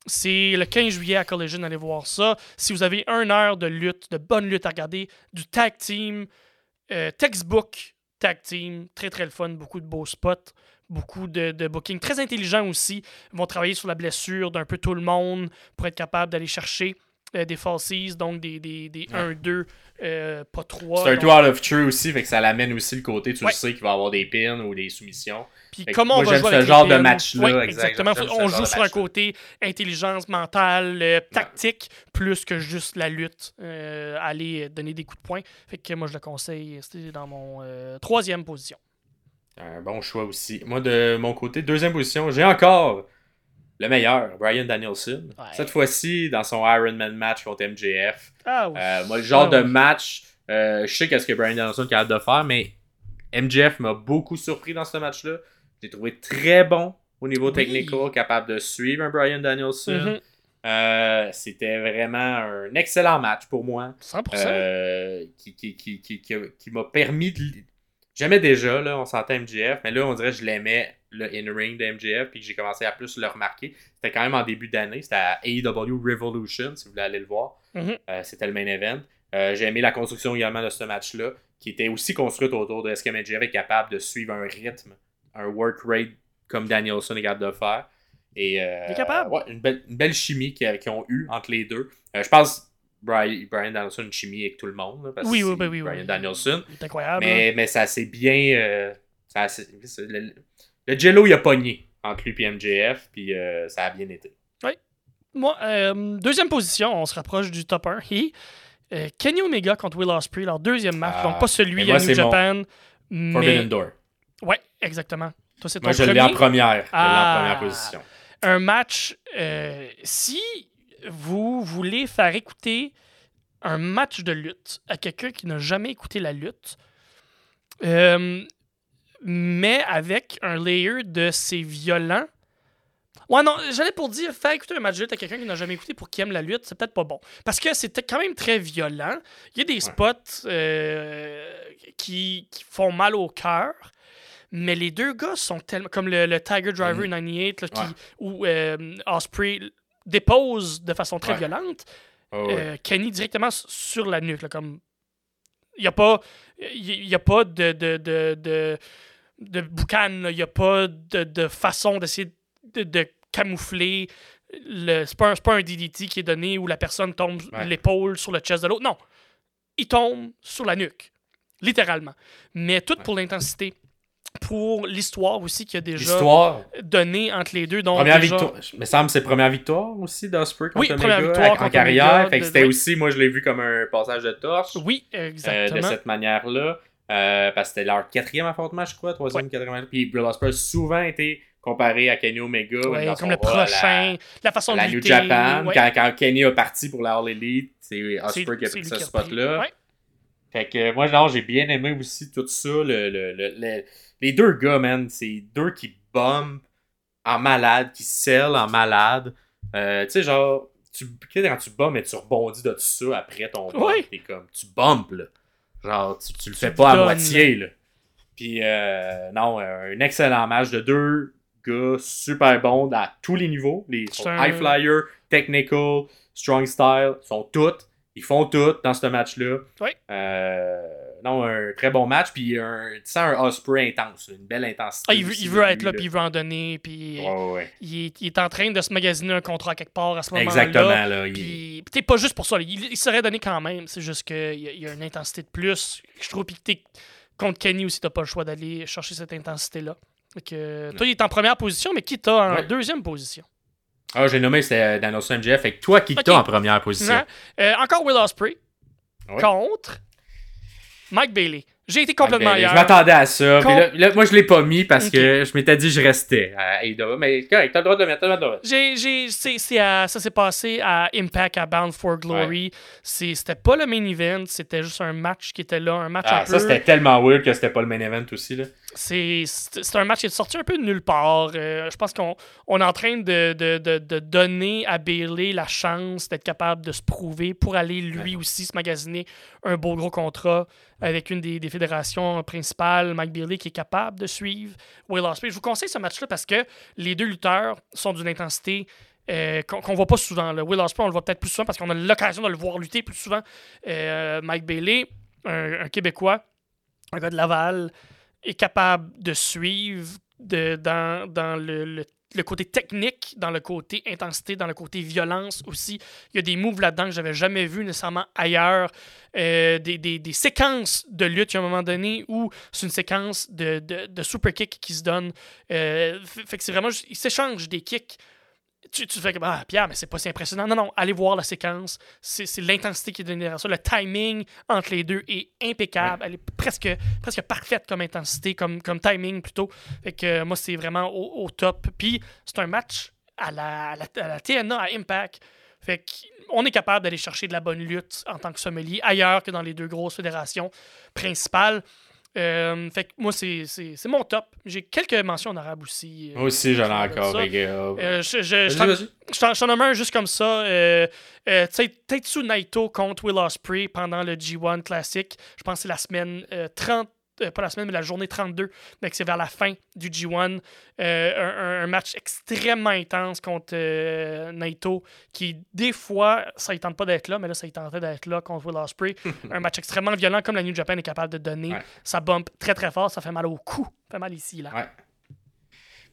C'est le 15 juillet à Collision, allez voir ça. Si vous avez une heure de lutte, de bonne lutte à regarder, du tag team, euh, textbook tag team, très très le fun, beaucoup de beaux spots, beaucoup de, de booking, très intelligent aussi. Ils vont travailler sur la blessure d'un peu tout le monde pour être capable d'aller chercher euh, des falsies, donc des, des, des 1-2, euh, pas 3. C'est un two out of true aussi, fait que ça l'amène aussi le côté, tu Ouais. le sais qu'il va avoir des pins ou des soumissions. Puis comment on va jouer ce avec genre de match-là, Ouais, exactement. On joue sur un côté intelligence mentale, euh, tactique, plus que juste la lutte, euh, aller donner des coups de poing. Fait que moi, je le conseille. C'était dans mon euh, troisième position. Un bon choix aussi. Moi, de mon côté, deuxième position, j'ai encore le meilleur, Brian Danielson. Ouais. Cette fois-ci, dans son Ironman match contre MJF. Ah oui. Euh, moi, le genre Ah de oui. match, euh, je sais qu'est-ce que Brian Danielson est capable de faire, mais MJF m'a beaucoup surpris dans ce match-là. J'ai trouvé très bon au niveau Oui. technical, capable de suivre un Brian Danielson. Mhm. Euh, C'était vraiment un excellent match pour moi. 100%. Euh, qui, qui, qui, qui, qui, qui m'a permis de. J'aimais déjà, là, on sentait MJF, mais là, on dirait que je l'aimais, le in-ring de MJF, puis que j'ai commencé à plus le remarquer. C'était quand même en début d'année, c'était à AEW Revolution, si vous voulez aller le voir. Mhm. Euh, c'était le main event. Euh, j'ai aimé la construction également de ce match-là, qui était aussi construite autour de est-ce que MJF est capable de suivre un rythme, un work rate comme Danielson est capable de faire. Et, euh, Il est capable. ouais, une, belle, une belle chimie qu'ils ont eu entre les deux. Je pense Brian, Brian Danielson une chimie avec tout le monde. là, parce Oui, que oui, oui, oui, Brian oui. Danielson. C'est incroyable. hein. Mais, mais ça s'est bien. euh, ça le, le Jello, il a pogné entre lui et MJF, puis euh, ça a bien été. Moi, euh, deuxième position, on se rapproche du top 1. Et, euh, Kenny Omega contre Will Ospreay, leur deuxième match. Ah. donc pas celui Mais à moi, New c'est mon Japan. Forbidden Mais... Door. Ouais, exactement. Toi, c'est ton Moi, je l'ai en première. Je l'ai Ah. en première position. un match. si vous voulez faire écouter un match de lutte à quelqu'un qui n'a jamais écouté la lutte, euh, mais avec un layer de c'est violent. Ouais, non, j'allais pour dire, faire écouter un match de lutte à quelqu'un qui n'a jamais écouté pour qui aime la lutte, c'est peut-être pas bon. Parce que c'était quand même très violent. Il y a des spots euh, qui, qui font mal au cœur. Mais les deux gars sont tellement. Comme le, le Tiger Driver 98, là, qui, Ouais. où euh, Osprey dépose de façon très Ouais. violente Oh, ouais. euh, Kenny directement sur la nuque. là, comme... Il n'y a pas, il y a pas de, de, de, de, de boucan, il n'y a pas de, de façon d'essayer de, de camoufler. Le... C'est pas, pas un DDT qui est donné où la personne tombe Ouais. l'épaule sur le chest de l'autre. Non. Il tombe sur la nuque. Littéralement. Mais tout pour l'intensité. Pour l'histoire aussi qu'il y a déjà donné entre les deux. Donc première déjà- victoire. Semble que c'est la première victoire aussi d'Osprey contre Oui, Omega victoire en contre carrière. Omega fait que de- c'était aussi, moi je l'ai vu comme un passage de torche. Oui, euh, exactement. de cette manière-là. Euh, parce que c'était leur quatrième affrontement, je crois, troisième, quatrième. Puis Will Ospreay a souvent été comparé à Kenny Omega. Ouais, comme le rôle à la- prochain, la, façon à la de New lutter. Japan. ouais. Quand, quand Kenny a parti pour la All Elite, c'est Osprey qui a pris ce qui spot-là. Ouais. Fait que moi, j'ai bien aimé aussi tout ça. Le, le- le- le- les deux gars, man, c'est deux qui bombent en malade, qui scellent en malade. Euh, tu sais, genre, tu, quand tu bombes et tu rebondis de tout ça après ton bump, Ouais. t'es comme, tu bombes, là. Genre, tu, tu le fais pas à moitié, là. Puis, euh, non, euh, un excellent match de deux gars super bons à tous les niveaux. Les sont high flyer, technical, strong style, sont toutes. Ils font tout dans ce match-là. Euh, non, un très bon match. Puis, un, tu sens un Osprey intense, une belle intensité. Ah, il veut, il être là, puis il veut en donner, puis Ouais, ouais, ouais. il, est, il est en train de se magasiner un contrat quelque part à ce moment-là. Exactement, là. il- Puis, peut-être pas juste pour ça, là, il, il serait donné quand même. C'est juste qu'il y, a- il y a une intensité de plus. Je trouve que t'es- contre Kenny aussi, t'as pas le choix d'aller chercher cette intensité-là. Toi, il est en première position, mais qui t'a en Ouais. deuxième position? Ah, j'ai nommé, c'était Danielson MJF. Fait que toi, qui Ok. t'as en première position? Euh, encore Will Ospreay Ouais. contre Mike Bailey. J'ai été complètement ailleurs. Je m'attendais à ça. Com- là, là, moi, je l'ai pas mis parce que je m'étais dit que je restais à AEW. Mais correct, t'as le droit de le mettre. Ça s'est passé à Impact, à Bound for Glory. C'est, c'était pas le main event, c'était juste un match qui était là, un match Ah, un ça, peu. c'était tellement weird que c'était pas le main event aussi. Là. C'est, un match qui est sorti un peu de nulle part. Euh, je pense qu'on on est en train de, de, de, de donner à Bailey la chance d'être capable de se prouver pour aller lui aussi se magasiner un beau gros contrat avec une des, des fédérations principales, Mike Bailey, qui est capable de suivre Will Ospreay. Je vous conseille ce match-là parce que les deux lutteurs sont d'une intensité euh, qu'on qu'on voit pas souvent. Là. Will Ospreay, on le voit peut-être plus souvent parce qu'on a l'occasion de le voir lutter plus souvent. Euh, Mike Bailey, un, un Québécois, un gars de Laval, est capable de suivre de, dans, dans le, le- le côté technique, dans le côté intensité, dans le côté violence aussi. Il y a des moves là-dedans que j'avais jamais vu nécessairement ailleurs. Euh, des, des- des séquences de lutte, il y a un moment donné où c'est une séquence de, de, de super kick qui se donne. Euh, fait que c'est vraiment ils s'échangent des kicks. Tu, tu fais comme Ah, Pierre, mais c'est pas si impressionnant. Non, non, allez voir la séquence. C'est c'est l'intensité qui est donnée à ça. Le timing entre les deux est impeccable. Elle est presque, presque parfaite comme intensité, comme, comme timing plutôt. Fait que euh, moi, c'est vraiment au, au top. Puis c'est un match à la, à la, à la TNA, à Impact. Fait qu'on est capable d'aller chercher de la bonne lutte en tant que sommelier ailleurs que dans les deux grosses fédérations principales. Euh, fait que moi, c'est c'est- c'est mon top. J'ai quelques mentions honorables aussi. euh, Moi aussi, j'en ai encore. euh, je, je, je t'en- vas-y. je t'en- je t'en nomme un juste comme ça. Euh, euh, tu sais, Tetsu Naito contre Will Ospreay pendant le G1 Classic. Je pense que c'est la semaine euh, 30. Euh, pas la semaine, mais la journée 32. Donc, c'est vers la fin du G1. Euh, un, match extrêmement intense contre euh, Naito, qui, des fois, ça ne tente pas d'être là, mais là, ça y tentait d'être là contre Will Ospreay. un match extrêmement violent, comme la New Japan est capable de donner. Ouais. Ça bump très, très fort. Ça fait mal au cou. Ça fait mal ici, là. Ouais.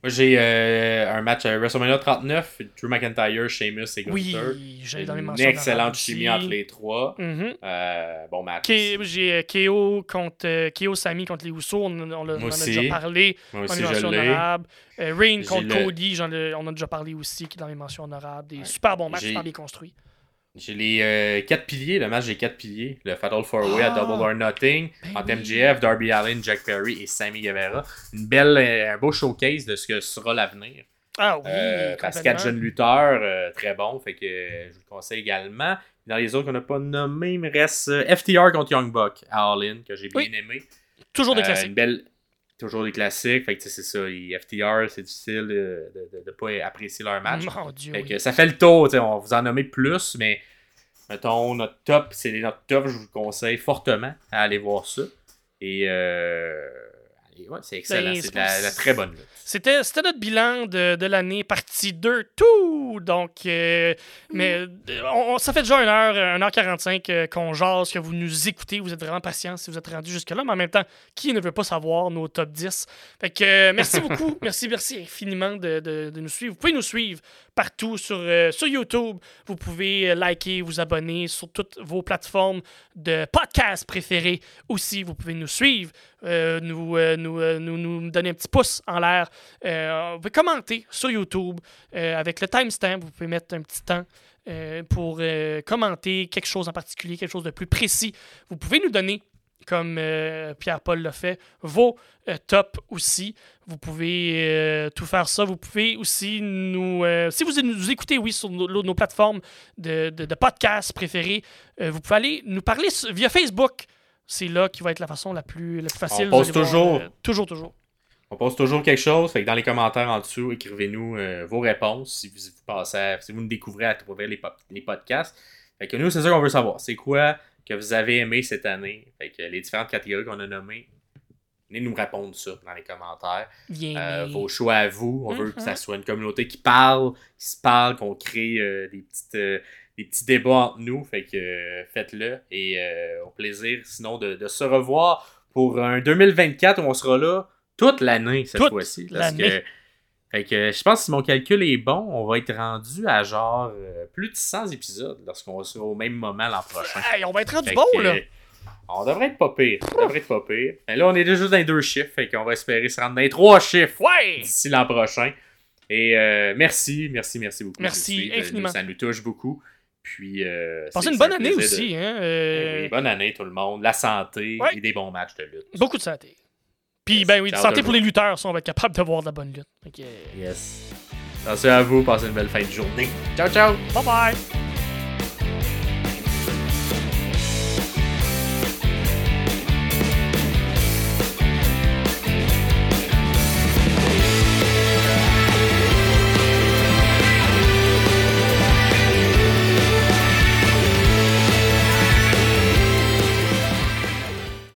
Moi, j'ai euh, un match à WrestleMania 39. Drew McIntyre, Sheamus et Gunther. Oui, j'ai dans les Une excellente chimie entre les trois. Mhm. Euh, bon match. J'ai euh, KO contre euh, KO Sami contre les Usos, on, on, l'a- on en a déjà parlé. Moi Dans aussi, les je honorables. Euh, Rain contre le- Cody, on en a déjà parlé aussi, qui est dans les mentions honorables. Des Ouais. super bons matchs, super bien construits. J'ai les euh, quatre piliers, le match des quatre piliers. Le Fatal 4-Way à Ah! Double or Nothing. Ben entre oui. MJF, Darby Allin, Jack Perry et Sammy Guevara. Une belle, euh, un beau showcase de ce que sera l'avenir. Ah oui, Euh, parce quatre jeunes lutteurs, euh, très bons. Fait que je vous le conseille également. Dans les autres qu'on n'a pas nommés, il me reste FTR contre Young Buck à All In, que j'ai bien Oui. aimé. Toujours des classiques. une belle... Toujours des classiques. Fait que tu sais, c'est ça. les FTR, c'est difficile de ne pas apprécier leur match. Mon Dieu, Fait oui. que ça fait le tour, on va vous en nommer plus, mais mettons, notre top, c'est notre top, je vous conseille fortement à aller voir ça. Et, euh, et ouais, c'est excellent. Ben, c'est c'est la, très bonne lutte. C'était, c'était notre bilan de, de l'année, partie 2, tout! Donc, euh, mais euh, on- on- ça fait déjà 1h, 1h45 euh, qu'on jase, que vous nous écoutez, vous êtes vraiment patients si vous êtes rendus jusque-là, mais en même temps, qui ne veut pas savoir nos top 10? Fait que euh, merci beaucoup, merci, merci infiniment de, de- de nous suivre. Vous pouvez nous suivre partout sur, euh, sur YouTube, vous pouvez euh, liker, vous abonner sur toutes vos plateformes de podcasts préférées aussi, vous pouvez nous suivre, euh, nous, nous, nous, nous donner un petit pouce en l'air. Vous pouvez commenter sur YouTube avec le timestamp. Vous pouvez mettre un petit temps pour commenter quelque chose en particulier, quelque chose de plus précis. Vous pouvez nous donner, comme euh, Pierre-Paul l'a fait, vos euh, tops aussi. Vous pouvez euh, tout faire ça. Vous pouvez aussi nous... euh, si vous nous écoutez, oui, sur nos, nos plateformes de, de, de podcasts préférées, vous pouvez aller nous parler via Facebook. C'est là qui va être la façon la plus, la plus facile. On voir, toujours. toujours, toujours. On poste toujours quelque chose. Fait que dans les commentaires en dessous, écrivez-nous vos réponses si vous, vous passez si vous nous découvrez à travers les, les podcasts. Fait que nous, c'est ça qu'on veut savoir. C'est quoi que vous avez aimé cette année? Fait que les différentes catégories qu'on a nommées, venez nous répondre ça dans les commentaires. Euh, vos choix à vous. On veut que ça soit une communauté qui parle, qui se parle, qu'on crée euh, des, petites, euh, des petits débats entre nous. Fait que faites-le. Et au plaisir, sinon, de, de se revoir pour un 2024 où on sera là toute l'année cette fois-ci. Parce que, fait que je pense que si mon calcul est bon, on va être rendu à genre euh, plus de 100 épisodes lorsqu'on sera au même moment l'an prochain. Hey, on va être rendu Fait bon, que, là. euh, On devrait être pas pire. On devrait être pas pire. Mais là, on est déjà juste dans les deux chiffres. Fait qu'on va espérer se rendre dans les trois chiffres Ouais! d'ici l'an prochain. Et euh, merci, merci, merci beaucoup. Merci infiniment. Ça nous touche beaucoup. Puis, euh, Passez une bonne année de- aussi, hein. Eh euh, oui, bonne année tout le monde. La santé Ouais. et des bons matchs de lutte. Beaucoup de santé. Puis, ben oui, santé pour les lutteurs, si on va être capable de voir de la bonne lutte. Fait que, Yes. Attention à vous, passez une belle fin de journée. Ciao, ciao! bye bye!